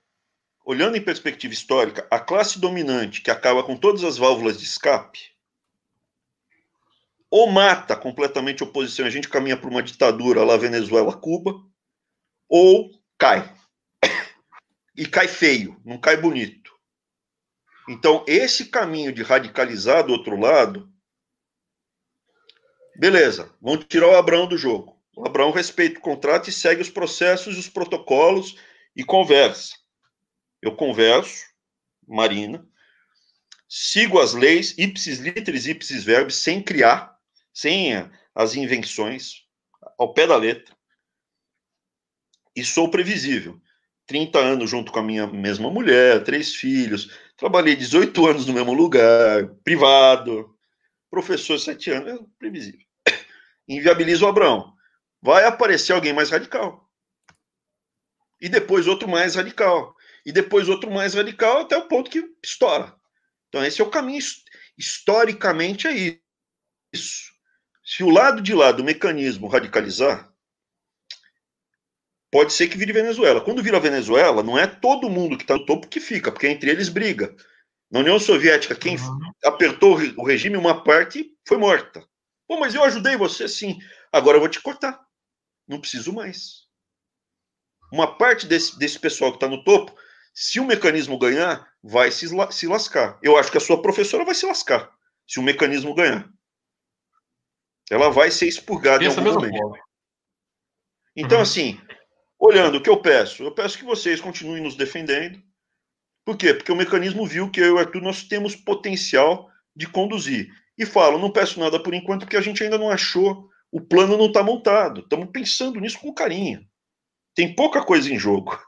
[SPEAKER 2] olhando em perspectiva histórica, a classe dominante que acaba com todas as válvulas de escape, ou mata completamente a oposição, a gente caminha para uma ditadura lá Venezuela, Cuba, ou cai. E cai feio, não cai bonito. Então, esse caminho de radicalizar do outro lado, beleza, vão tirar o Abraão do jogo. O Abraão respeita o contrato e segue os processos, os protocolos e conversa. Eu converso, Marina, sigo as leis, ipsis literis, ipsis verbis, sem criar, sem as invenções, ao pé da letra e sou previsível. 30 anos junto com a minha mesma mulher, três filhos, trabalhei 18 anos no mesmo lugar, privado, professor sete anos, é previsível. Inviabiliza o Abraão. Vai aparecer alguém mais radical. E depois outro mais radical. E depois outro mais radical até o ponto que estoura. Então, esse é o caminho. Historicamente, é isso. Se o lado de lá do mecanismo radicalizar, pode ser que vire Venezuela. Quando vira Venezuela, não é todo mundo que está no topo que fica, porque entre eles briga. Na União Soviética, quem uhum. apertou o regime, uma parte foi morta. Pô, mas eu ajudei você sim. Agora eu vou te cortar. Não preciso mais. Uma parte desse, desse pessoal que está no topo, se o mecanismo ganhar, vai se, se lascar. Eu acho que a sua professora vai se lascar se o mecanismo ganhar. Ela vai ser expurgada Pensa em algum momento. Então, uhum. assim, olhando o que eu peço, eu peço que vocês continuem nos defendendo, por quê? Porque o mecanismo viu que eu e o Arthur nós temos potencial de conduzir. E falo, não peço nada por enquanto, porque a gente ainda não achou, o plano não está montado. Estamos pensando nisso com carinho. Tem pouca coisa em jogo.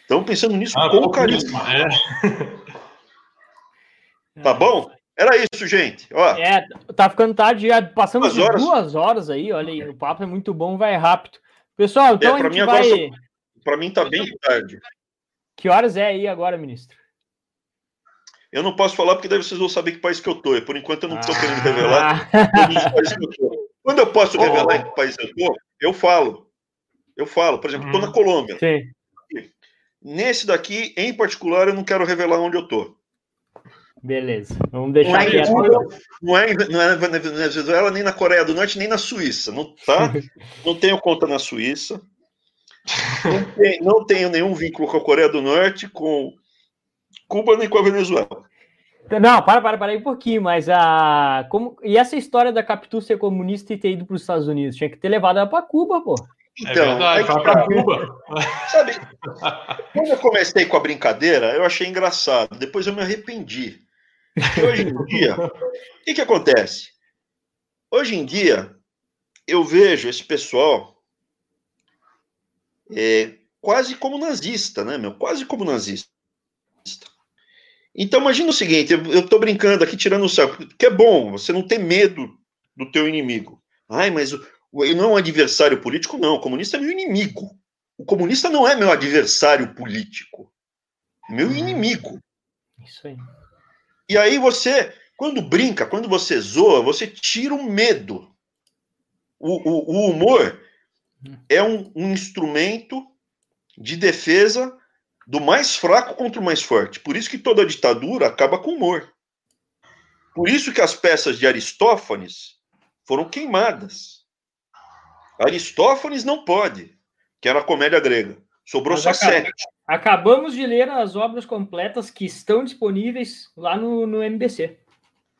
[SPEAKER 2] Estamos pensando nisso ah, com carinho. É. Tá bom? Era isso, gente. Ó,
[SPEAKER 1] é, tá ficando tarde, já passamos de horas. duas horas aí, olha aí, o papo é muito bom, vai rápido. Pessoal, é, então é, a gente vai...
[SPEAKER 2] Para mim tá bem tarde.
[SPEAKER 1] Que horas é aí agora, ministro?
[SPEAKER 2] Eu não posso falar porque daí vocês vão saber que país que eu tô. por enquanto eu não estou ah. querendo revelar Quando eu posso revelar oh. em que país eu tô, eu falo. Eu falo. Por exemplo, estou na hum. Colômbia. Sim. Nesse daqui, em particular, eu não quero revelar onde eu tô.
[SPEAKER 1] Beleza. Vamos deixar
[SPEAKER 2] não
[SPEAKER 1] é, quieto.
[SPEAKER 2] Não é, não é na Venezuela, nem na Coreia do Norte, nem na Suíça. Não, tá? não tenho conta na Suíça. Não, tem, não tenho nenhum vínculo com a Coreia do Norte, com Cuba nem com a Venezuela.
[SPEAKER 1] Não, para, para, para aí um pouquinho, mas a. Como... E essa história da Capitu ser comunista e ter ido para os Estados Unidos? Tinha que ter levado ela para Cuba, pô.
[SPEAKER 3] É então, é verdade, para Cuba.
[SPEAKER 2] Sabe, quando eu comecei com a brincadeira, eu achei engraçado. Depois eu me arrependi. Hoje em dia, o que, que acontece? Hoje em dia, eu vejo esse pessoal é, quase como nazista, né, meu? Quase como nazista. Então, imagina o seguinte, eu estou brincando aqui, tirando o céu, que é bom, você não ter medo do teu inimigo. Ai, mas ele não é um adversário político, não, o comunista é meu inimigo. O comunista não é meu adversário político, é meu hum. inimigo.
[SPEAKER 1] Isso aí.
[SPEAKER 2] E aí você, quando brinca, quando você zoa, você tira o medo. O, o, o humor é um, um instrumento de defesa do mais fraco contra o mais forte. Por isso que toda ditadura acaba com humor. Por isso que as peças de Aristófanes foram queimadas. Aristófanes não pode, que era a comédia grega. Sobrou Mas só sete.
[SPEAKER 1] Acabamos de ler as obras completas que estão disponíveis lá no, no MBC.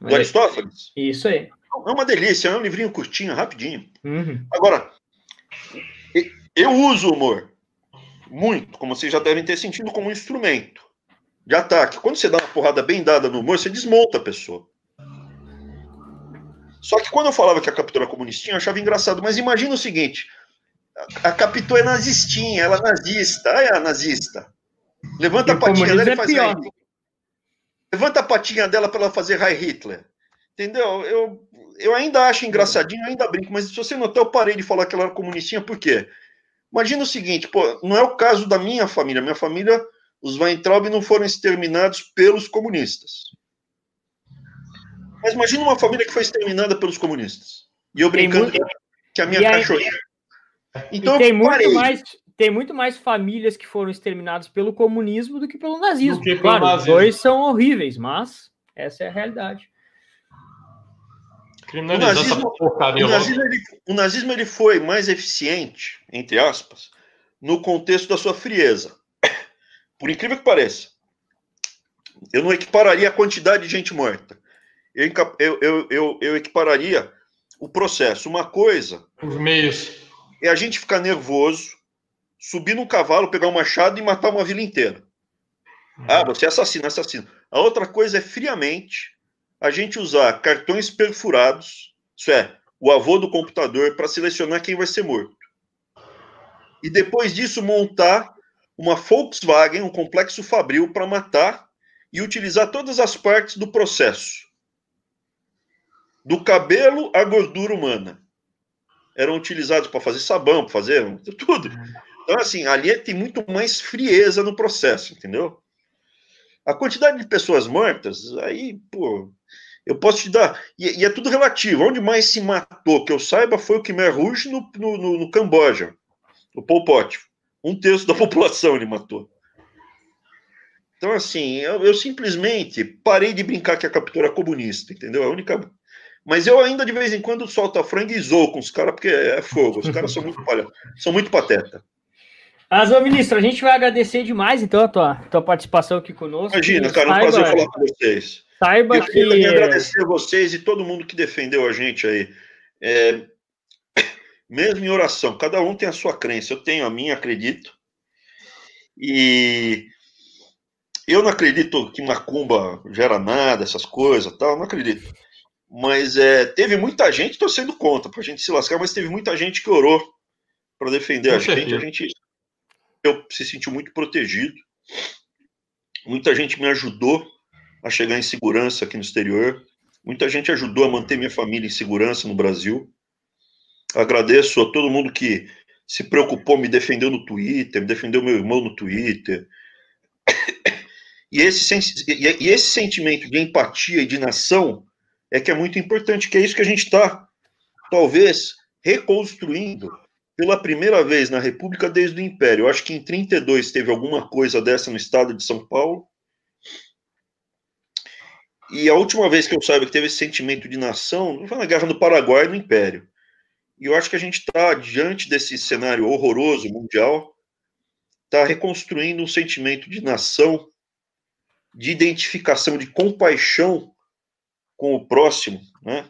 [SPEAKER 2] Do Aristófanes?
[SPEAKER 1] Isso aí.
[SPEAKER 2] É uma delícia, é um livrinho curtinho, rapidinho. Uhum. Agora, eu uso o humor muito, como vocês já devem ter sentido, como um instrumento de ataque. Quando você dá uma porrada bem dada no humor, você desmonta a pessoa. Só que quando eu falava que a Capitu era comunistinha, eu achava engraçado. Mas imagina o seguinte: a Capitu é nazistinha, ela é nazista. Ah, é a nazista. Levanta a patinha dela e é faz é Levanta a patinha dela para ela fazer High Hitler. Entendeu? Eu, eu ainda acho engraçadinho, ainda brinco, mas se você notar, eu parei de falar que ela era comunistinha, por quê? Imagina o seguinte, pô, não é o caso da minha família. Minha família, os Weintraub não foram exterminados pelos comunistas. Mas imagina uma família que foi exterminada pelos comunistas. E eu brincando muito... que a minha cachorrinha.
[SPEAKER 1] Então, tem muito mais tem muito mais famílias que foram exterminadas pelo comunismo do que pelo nazismo. Que pelo claro, nazismo. os dois são horríveis, mas essa é a realidade.
[SPEAKER 2] O nazismo, o, nazismo, ele, o nazismo ele foi mais eficiente, entre aspas, no contexto da sua frieza. Por incrível que pareça. Eu não equipararia a quantidade de gente morta. Eu, eu, eu, eu, eu equipararia o processo. Uma coisa.
[SPEAKER 3] Os meios.
[SPEAKER 2] É a gente ficar nervoso, subir num cavalo, pegar um machado e matar uma vila inteira. Uhum. Ah, você é assassino, assassino. A outra coisa é friamente a gente usar cartões perfurados, isso é, o avô do computador, para selecionar quem vai ser morto. E depois disso, montar uma Volkswagen, um complexo fabril, para matar e utilizar todas as partes do processo. do cabelo à gordura humana. Eram utilizados para fazer sabão, para fazer tudo. Então, assim, ali tem muito mais frieza no processo, entendeu? A quantidade de pessoas mortas, aí, pô, eu posso te dar. E, e, é tudo relativo. Onde mais se matou, que eu saiba, foi o Khmer Rouge no, no, no, no Camboja, o Pol Pot. Um terço da população ele matou. Então, assim, eu, eu, simplesmente parei de brincar que a captura é comunista, entendeu? A única. Mas eu ainda de vez em quando solto a franga e zoo com os caras, porque é fogo. Os caras são muito, olha, são muito pateta.
[SPEAKER 1] Mas, ô ministro, a gente vai agradecer demais, então, a tua, tua participação aqui conosco.
[SPEAKER 2] Imagina, cara, um prazer falar com vocês.
[SPEAKER 1] Saiba eu que. Eu
[SPEAKER 2] agradecer a vocês e todo mundo que defendeu a gente aí. É, mesmo em oração, cada um tem a sua crença. Eu tenho a minha, acredito. E eu não acredito que macumba gera nada, essas coisas, tal. Não acredito. Mas é, teve muita gente torcendo contra, para a gente se lascar, mas teve muita gente que orou para defender Com a certeza. gente. A gente eu se sentiu muito protegido. Muita gente me ajudou a chegar em segurança aqui no exterior. Muita gente ajudou a manter minha família em segurança no Brasil. Agradeço a todo mundo que se preocupou, me defendeu no Twitter, me defendeu meu irmão no Twitter. E esse, e esse sentimento de empatia e de nação é que é muito importante, que é isso que a gente está, talvez, reconstruindo pela primeira vez na República desde o Império. Eu acho que em 32 teve alguma coisa dessa no estado de São Paulo. E a última vez que eu saiba que teve esse sentimento de nação foi na Guerra do Paraguai no Império. E eu acho que a gente está diante desse cenário horroroso mundial, está reconstruindo um sentimento de nação, de identificação, de compaixão com o próximo, né?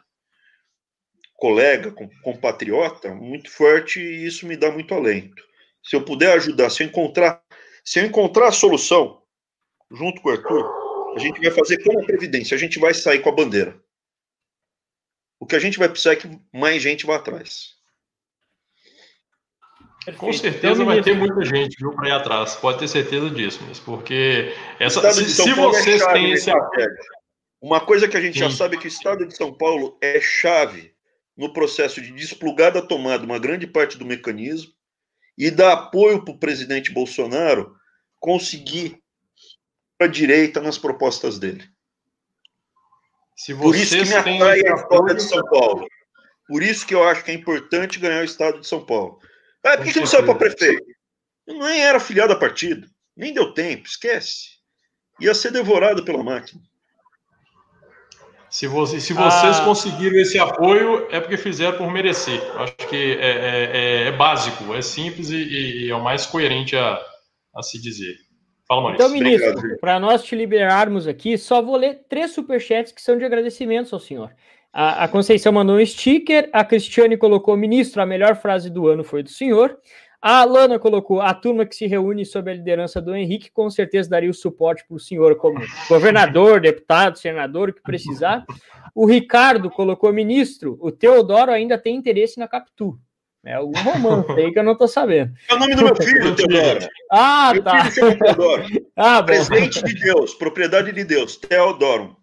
[SPEAKER 2] colega, com compatriota, muito forte e isso me dá muito alento. Se eu puder ajudar, se eu encontrar, se eu encontrar a solução junto com o Arthur, a gente vai fazer como a Previdência, a gente vai sair com a bandeira. O que a gente vai precisar é que mais gente vá atrás.
[SPEAKER 3] Com certeza vai ter muita gente viu, para ir atrás, pode ter certeza disso, mas porque essa, se, se é vocês têm esse
[SPEAKER 2] uma coisa que a gente Sim. já sabe é que o Estado de São Paulo é chave no processo de desplugar da tomada uma grande parte do mecanismo e dar apoio para o presidente Bolsonaro conseguir a direita nas propostas dele. Por isso que me atrai a história de São Paulo. Por isso que eu acho que é importante ganhar o estado de São Paulo. Ah, por que, que não saiu para prefeito? Eu nem era filiado a partido. Nem deu tempo, esquece. Ia ser devorado pela máquina.
[SPEAKER 3] Se, você, se vocês ah. conseguiram esse apoio, é porque fizeram por merecer. Acho que é, é, é, é básico, é simples e, e, é o mais coerente a, a se dizer.
[SPEAKER 1] Fala, Maurício. Então, ministro, para nós te liberarmos aqui, só vou ler três superchats que são de agradecimentos ao senhor. A, a Conceição mandou um sticker, a Cristiane colocou, ministro, a melhor frase do ano foi do senhor. A Alana colocou: a turma que se reúne sob a liderança do Henrique com certeza daria o suporte para o senhor como governador, deputado, senador, o que precisar. O Ricardo colocou: ministro, o Teodoro ainda tem interesse na Capitu. É algum romance aí que eu não estou sabendo.
[SPEAKER 2] É o nome do meu filho, Teodoro.
[SPEAKER 1] Ah, meu tá. Filho
[SPEAKER 2] Teodoro. ah, Presente de Deus, propriedade de Deus, Teodoro.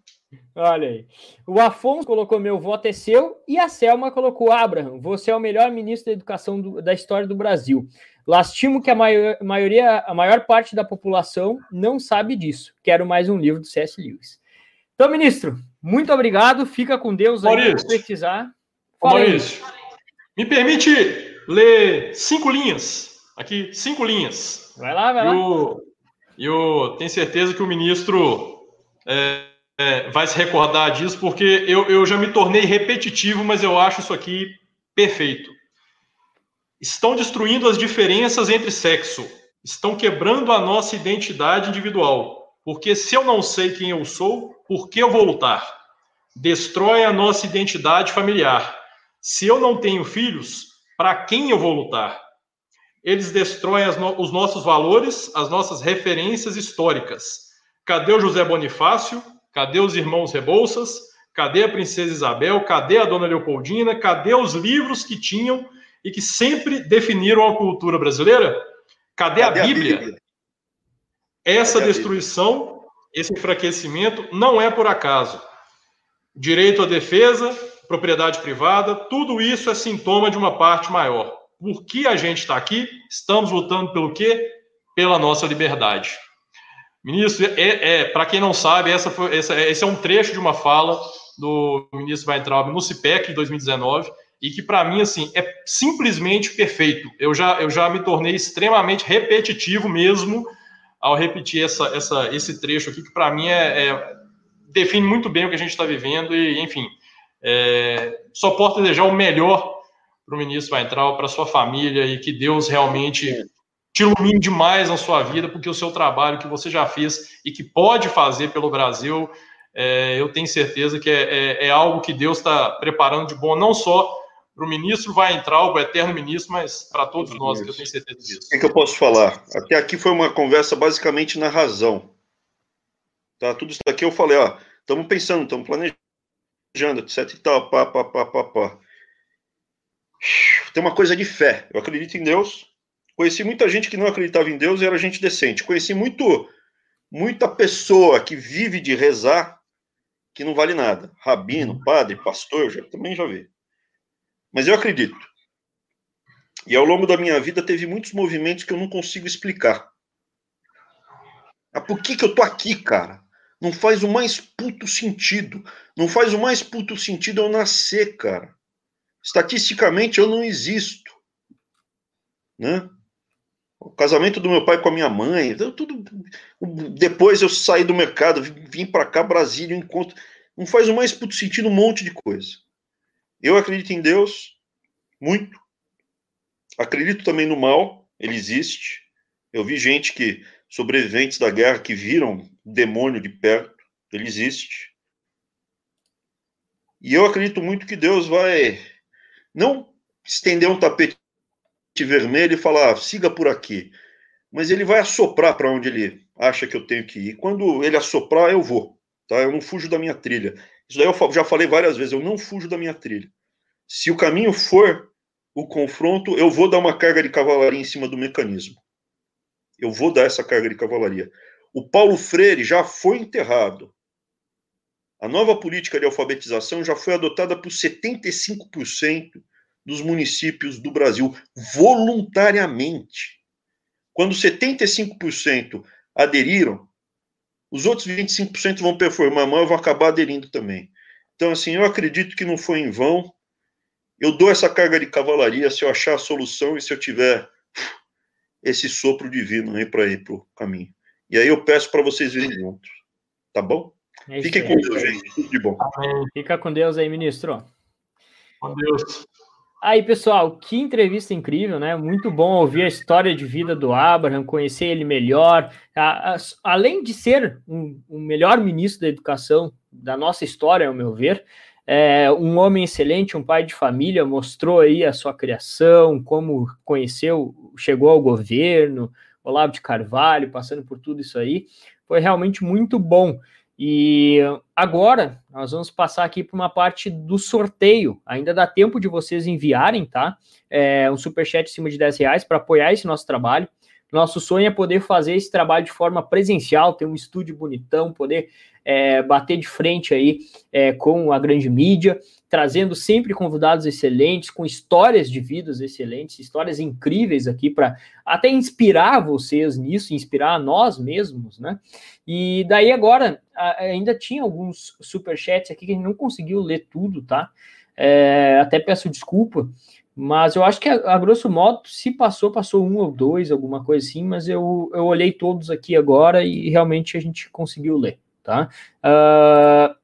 [SPEAKER 1] Olha aí. O Afonso colocou meu voto é seu e a Selma colocou Abraham, você é o melhor ministro da educação do, da história do Brasil. Lastimo que a maior, maioria, a maior parte da população não sabe disso. Quero mais um livro do C.S. Lewis. Então, ministro, muito obrigado. Fica com Deus aí Maurício, precisar.
[SPEAKER 3] Fala Maurício, aí. me permite ler cinco linhas. Aqui, cinco linhas.
[SPEAKER 1] Vai lá, vai lá.
[SPEAKER 3] E eu tenho certeza que o ministro é, é, vai se recordar disso, porque eu, eu já me tornei repetitivo, mas eu acho isso aqui perfeito. Estão destruindo as diferenças entre sexo, estão quebrando a nossa identidade individual. Porque se eu não sei quem eu sou, por que eu vou lutar? Destrói a nossa identidade familiar. Se eu não tenho filhos, para quem eu vou lutar? Eles destroem no os nossos valores, as nossas referências históricas. Cadê o José Bonifácio? Cadê os irmãos Rebouças? Cadê a princesa Isabel? Cadê a dona Leopoldina? Cadê os livros que tinham e que sempre definiram a cultura brasileira? Cadê, Cadê a, Bíblia? a, Bíblia? Essa Cadê destruição, esse enfraquecimento não é por acaso. Direito à defesa, propriedade privada, tudo isso é sintoma de uma parte maior. Por que a gente está aqui? Estamos lutando pelo quê? Pela nossa liberdade. Ministro, é, é para quem não sabe, essa foi, essa, esse é um trecho de uma fala do ministro Weintraub no CIPEC de 2019 e que para mim assim é simplesmente perfeito. Eu já, eu já me tornei extremamente repetitivo mesmo ao repetir essa, essa, esse trecho aqui que para mim é, é, define muito bem o que a gente está vivendo e enfim é, só posso desejar o melhor para o ministro Weintraub, para sua família e que Deus realmente te ilumine demais na sua vida, porque o seu trabalho que você já fez e que pode fazer pelo Brasil, é, eu tenho certeza que é, é, é algo que Deus está preparando de bom, não só para o ministro vai entrar, o eterno ministro, mas para todos nós, que eu tenho certeza disso.
[SPEAKER 2] O que, que, eu posso falar? Até aqui foi uma conversa basicamente na razão. Tá? Tudo isso aqui eu falei, ó, estamos pensando, estamos planejando, etc e tal, pá, pá, pá, pá, pá. Tem uma coisa de fé. Eu acredito em Deus, Conheci muita gente que não acreditava em Deus e era gente decente. Conheci muito, muita pessoa que vive de rezar que não vale nada. Rabino, uhum. padre, pastor, já, também já vi. Mas eu acredito. E ao longo da minha vida teve muitos movimentos que eu não consigo explicar. Ah, por que, que eu tô aqui, cara? Não faz o mais puto sentido. Não faz o mais puto sentido eu nascer, cara. Estatisticamente eu não existo. Né? O casamento do meu pai com a minha mãe, tudo. Depois eu saí do mercado, vim para cá, Brasília, encontro. Não faz o mais puto sentido um monte de coisa. Eu acredito em Deus, muito. Acredito também no mal, ele existe. Eu vi gente que, sobreviventes da guerra, que viram demônio de perto, ele existe. E eu acredito muito que Deus vai não estender um tapete vermelho e falar, ah, siga por aqui. Mas ele vai assoprar para onde ele acha que eu tenho que ir. Quando ele assoprar, eu vou. Tá? Eu não fujo da minha trilha. Isso daí eu já falei várias vezes, eu não fujo da minha trilha. Se o caminho for o confronto, eu vou dar uma carga de cavalaria em cima do mecanismo. Eu vou dar essa carga de cavalaria. O Paulo Freire já foi enterrado. A nova política de alfabetização já foi adotada por 75% dos municípios do Brasil, voluntariamente. Quando 75% aderiram, os outros 25% vão performar mal e vão acabar aderindo também. Então, assim, eu acredito que não foi em vão. Eu dou essa carga de cavalaria se eu achar a solução e se eu tiver esse sopro divino aí para ir para o caminho. E aí eu peço para vocês virem juntos. Tá bom? É Fiquem com Deus, gente. Tudo de bom.
[SPEAKER 1] Fica com Deus aí, ministro.
[SPEAKER 3] Com Deus.
[SPEAKER 1] Aí, pessoal, que entrevista incrível, né? Muito bom ouvir a história de vida do Abraham, conhecer ele melhor. A, a, além de ser um, um, melhor ministro da educação da nossa história, ao meu ver, é um homem excelente, um pai de família, mostrou aí a sua criação, como conheceu, chegou ao governo, Olavo de Carvalho, passando por tudo isso aí. Foi realmente muito bom. E agora nós vamos passar aqui para uma parte do sorteio. Ainda dá tempo de vocês enviarem, tá? É, um superchat acima de 10 reais para apoiar esse nosso trabalho. Nosso sonho é poder fazer esse trabalho de forma presencial, ter um estúdio bonitão, poder é, bater de frente aí é, com a grande mídia, trazendo sempre convidados excelentes, com histórias de vidas excelentes, histórias incríveis aqui para até inspirar vocês nisso, inspirar nós mesmos, né? E daí agora ainda tinha alguns superchats aqui que a gente não conseguiu ler tudo, tá? É, até peço desculpa, mas eu acho que, a, a, grosso modo, se passou, passou um ou dois, alguma coisa assim, mas eu, eu olhei todos aqui agora e realmente a gente conseguiu ler, tá? Uh,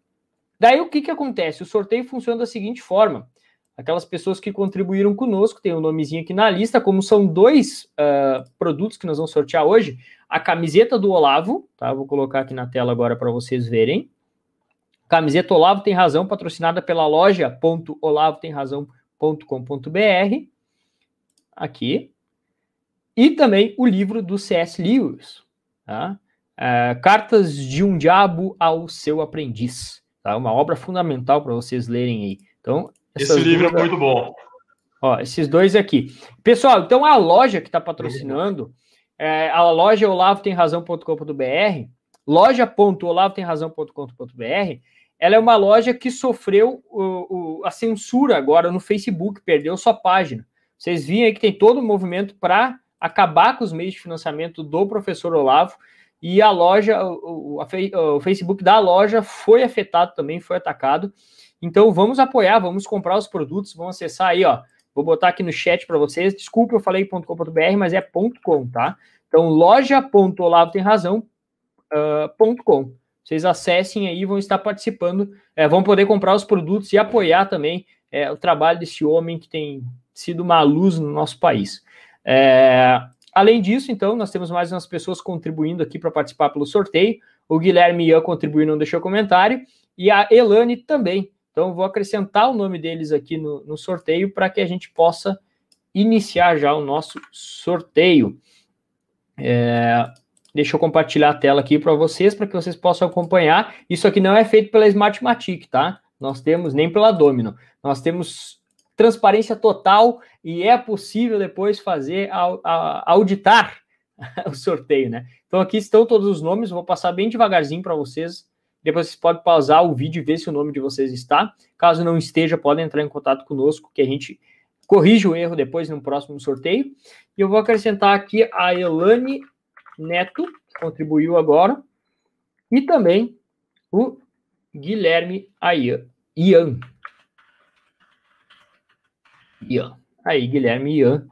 [SPEAKER 1] daí o que, que acontece? O sorteio funciona da seguinte forma: aquelas pessoas que contribuíram conosco, tem o um nomezinho aqui na lista, como são dois uh, produtos que nós vamos sortear hoje, a camiseta do Olavo, tá? Vou colocar aqui na tela agora para vocês verem. Camiseta Olavo tem razão, patrocinada pela loja Olavo tem aqui e também o livro do C.S. Lewis, tá? É, Cartas de um Diabo ao Seu Aprendiz, tá? Uma obra fundamental para vocês lerem aí. Então
[SPEAKER 3] esse livro é muito bom.
[SPEAKER 1] Ó, esses dois aqui. Pessoal, então a loja que está patrocinando, é, a loja olavotemrazão.com.br, loja.olavotemrazão.com.br, ela é uma loja que sofreu o, o, a censura agora no Facebook, perdeu sua página. Vocês viram aí que tem todo o um movimento para acabar com os meios de financiamento do professor Olavo e a loja, o, o Facebook da loja foi afetado também, foi atacado. Então vamos apoiar, vamos comprar os produtos, vamos acessar aí, ó. Vou botar aqui no chat para vocês. Desculpa, eu falei .com.br, mas é .com, tá? Então loja.olavo tem razão uh, .com. Vocês acessem aí, vão estar participando, é, vão poder comprar os produtos e apoiar também é, o trabalho desse homem que tem sido uma luz no nosso país. É, além disso, então, nós temos mais umas pessoas contribuindo aqui para participar pelo sorteio. O Guilherme Ian contribuiu, não deixou comentário, e a Elane também. Então, vou acrescentar o nome deles aqui no, no sorteio para que a gente possa iniciar já o nosso sorteio. É, deixa eu compartilhar a tela aqui para vocês, para que vocês possam acompanhar. Isso aqui não é feito pela Smartmatic, tá? Nós temos, nem pela Domino. Nós temos transparência total e é possível depois fazer, a, a, auditar o sorteio, né? Então aqui estão todos os nomes, vou passar bem devagarzinho para vocês. Depois vocês podem pausar o vídeo e ver se o nome de vocês está. Caso não esteja, podem entrar em contato conosco, que a gente corrige o erro depois no próximo sorteio. E eu vou acrescentar aqui a Elane Neto, que contribuiu agora, e também o Guilherme Ian. Ian. Aí, Guilherme Ian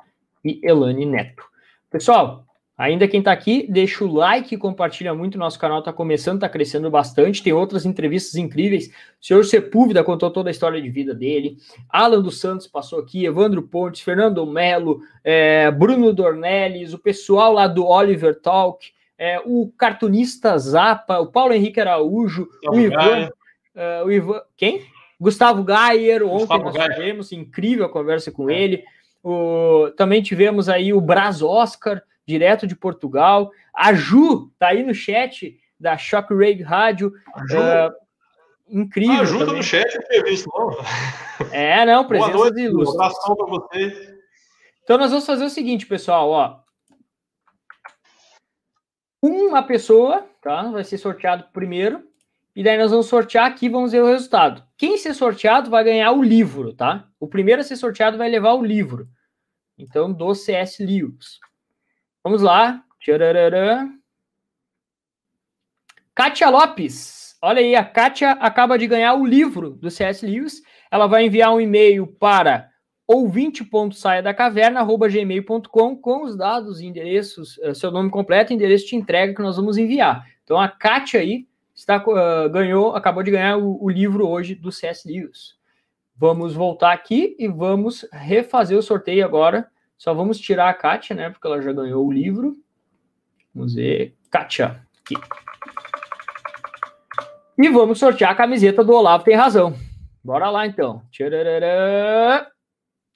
[SPEAKER 1] e Elane Neto. Pessoal, Ainda quem está aqui, deixa o like, compartilha muito. Nosso canal está começando, está crescendo bastante. Tem outras entrevistas incríveis. O senhor Sepúlveda contou toda a história de vida dele. Alan dos Santos passou aqui. Evandro Pontes, Fernando Melo, é, Bruno Dornelles, o pessoal lá do Oliver Talk, é, o cartunista Zapa, o Paulo Henrique Araújo, o Ivan, é, o Ivan. Quem? Gustavo Gayer. Ontem Gustavo nós Gayer. tivemos incrível a conversa com é. ele. O, também tivemos aí o Braz Oscar direto de Portugal. A Ju tá aí no chat da Shockwave Rádio. Uh, incrível. A
[SPEAKER 3] Ju tá no chat, tinha visto, não.
[SPEAKER 1] É, não, presença Boa noite, ilustre. Um para vocês. Então nós vamos fazer o seguinte, pessoal, ó. Uma pessoa, tá? Vai ser sorteado primeiro. E daí nós vamos sortear aqui, vamos ver o resultado. Quem ser sorteado vai ganhar o livro, tá? O primeiro a ser sorteado vai levar o livro. Então, do CS Lewis. Vamos lá. Tchararã. Kátia Lopes. Olha aí, a Kátia acaba de ganhar o livro do C.S. Lewis. Ela vai enviar um e-mail para ouvinte.saiadacaverna.gmail.com com os dados e endereços, eh, seu nome completo, endereço de entrega que nós vamos enviar. Então a Kátia aí está, uh, ganhou, acabou de ganhar o, o livro hoje do C.S. Lewis. Vamos voltar aqui e vamos refazer o sorteio agora só vamos tirar a Kátia, né? Porque ela já ganhou o livro. Vamos ver. Kátia, aqui. E vamos sortear a camiseta do Olavo Tem Razão. Bora lá, então. Tchararara.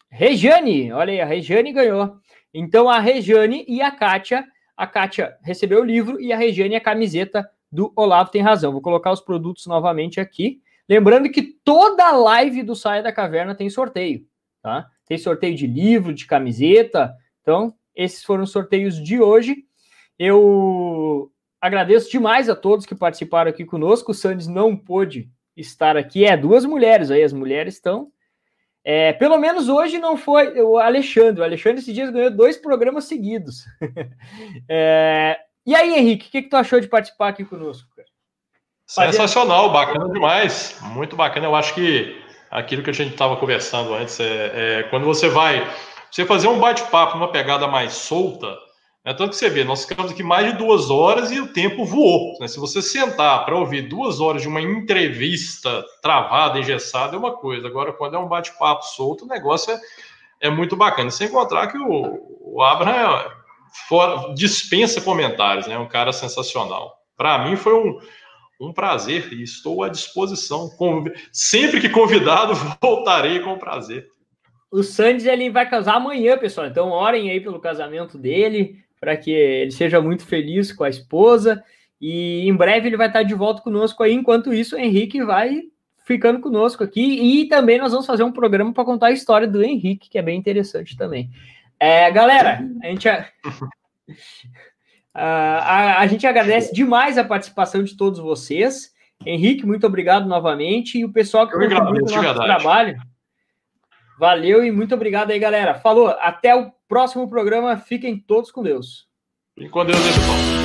[SPEAKER 1] Rejane, olha aí, a Rejane ganhou. Então, a Rejane e a Kátia. A Kátia recebeu o livro e a Rejane a camiseta do Olavo Tem Razão. Vou colocar os produtos novamente aqui. Lembrando que toda live do Saia da Caverna tem sorteio, tá? tem sorteio de livro, de camiseta. Então, esses foram os sorteios de hoje. Eu agradeço demais a todos que participaram aqui conosco. O Sandes não pôde estar aqui. É, duas mulheres aí, as mulheres estão. É, pelo menos hoje não foi o Alexandre. O Alexandre esses dias ganhou dois programas seguidos. é, e aí, Henrique, o que, que tu achou de participar aqui conosco?
[SPEAKER 3] Sensacional, bacana demais. Muito bacana. Eu acho que aquilo que a gente estava conversando antes, é, é, quando você vai você fazer um bate-papo numa pegada mais solta, né, tanto que você vê, nós ficamos aqui mais de duas horas e o tempo voou. Né? Se você sentar para ouvir duas horas de uma entrevista travada, engessada, é uma coisa. Agora, quando é um bate-papo solto, o negócio é, é muito bacana. Sem encontrar que o, o Abraham fora, dispensa comentários, né? Um cara sensacional. Para mim foi um, um prazer e estou à disposição. Sempre que convidado, voltarei com prazer.
[SPEAKER 1] O Sandes ele vai casar amanhã, pessoal. Então orem aí pelo casamento dele, para que ele seja muito feliz com a esposa. E em breve ele vai estar de volta conosco aí. Enquanto isso, o Henrique vai ficando conosco aqui. E também nós vamos fazer um programa para contar a história do Henrique, que é bem interessante também. É, galera, a gente. Uh, a, a, gente agradece demais a participação de todos vocês. Henrique, muito obrigado novamente. E o pessoal que contribuiu com o nosso trabalho. Valeu e muito obrigado aí, galera. Falou, até o próximo programa. Fiquem todos com Deus.
[SPEAKER 3] Fiquem com Deus, pessoal.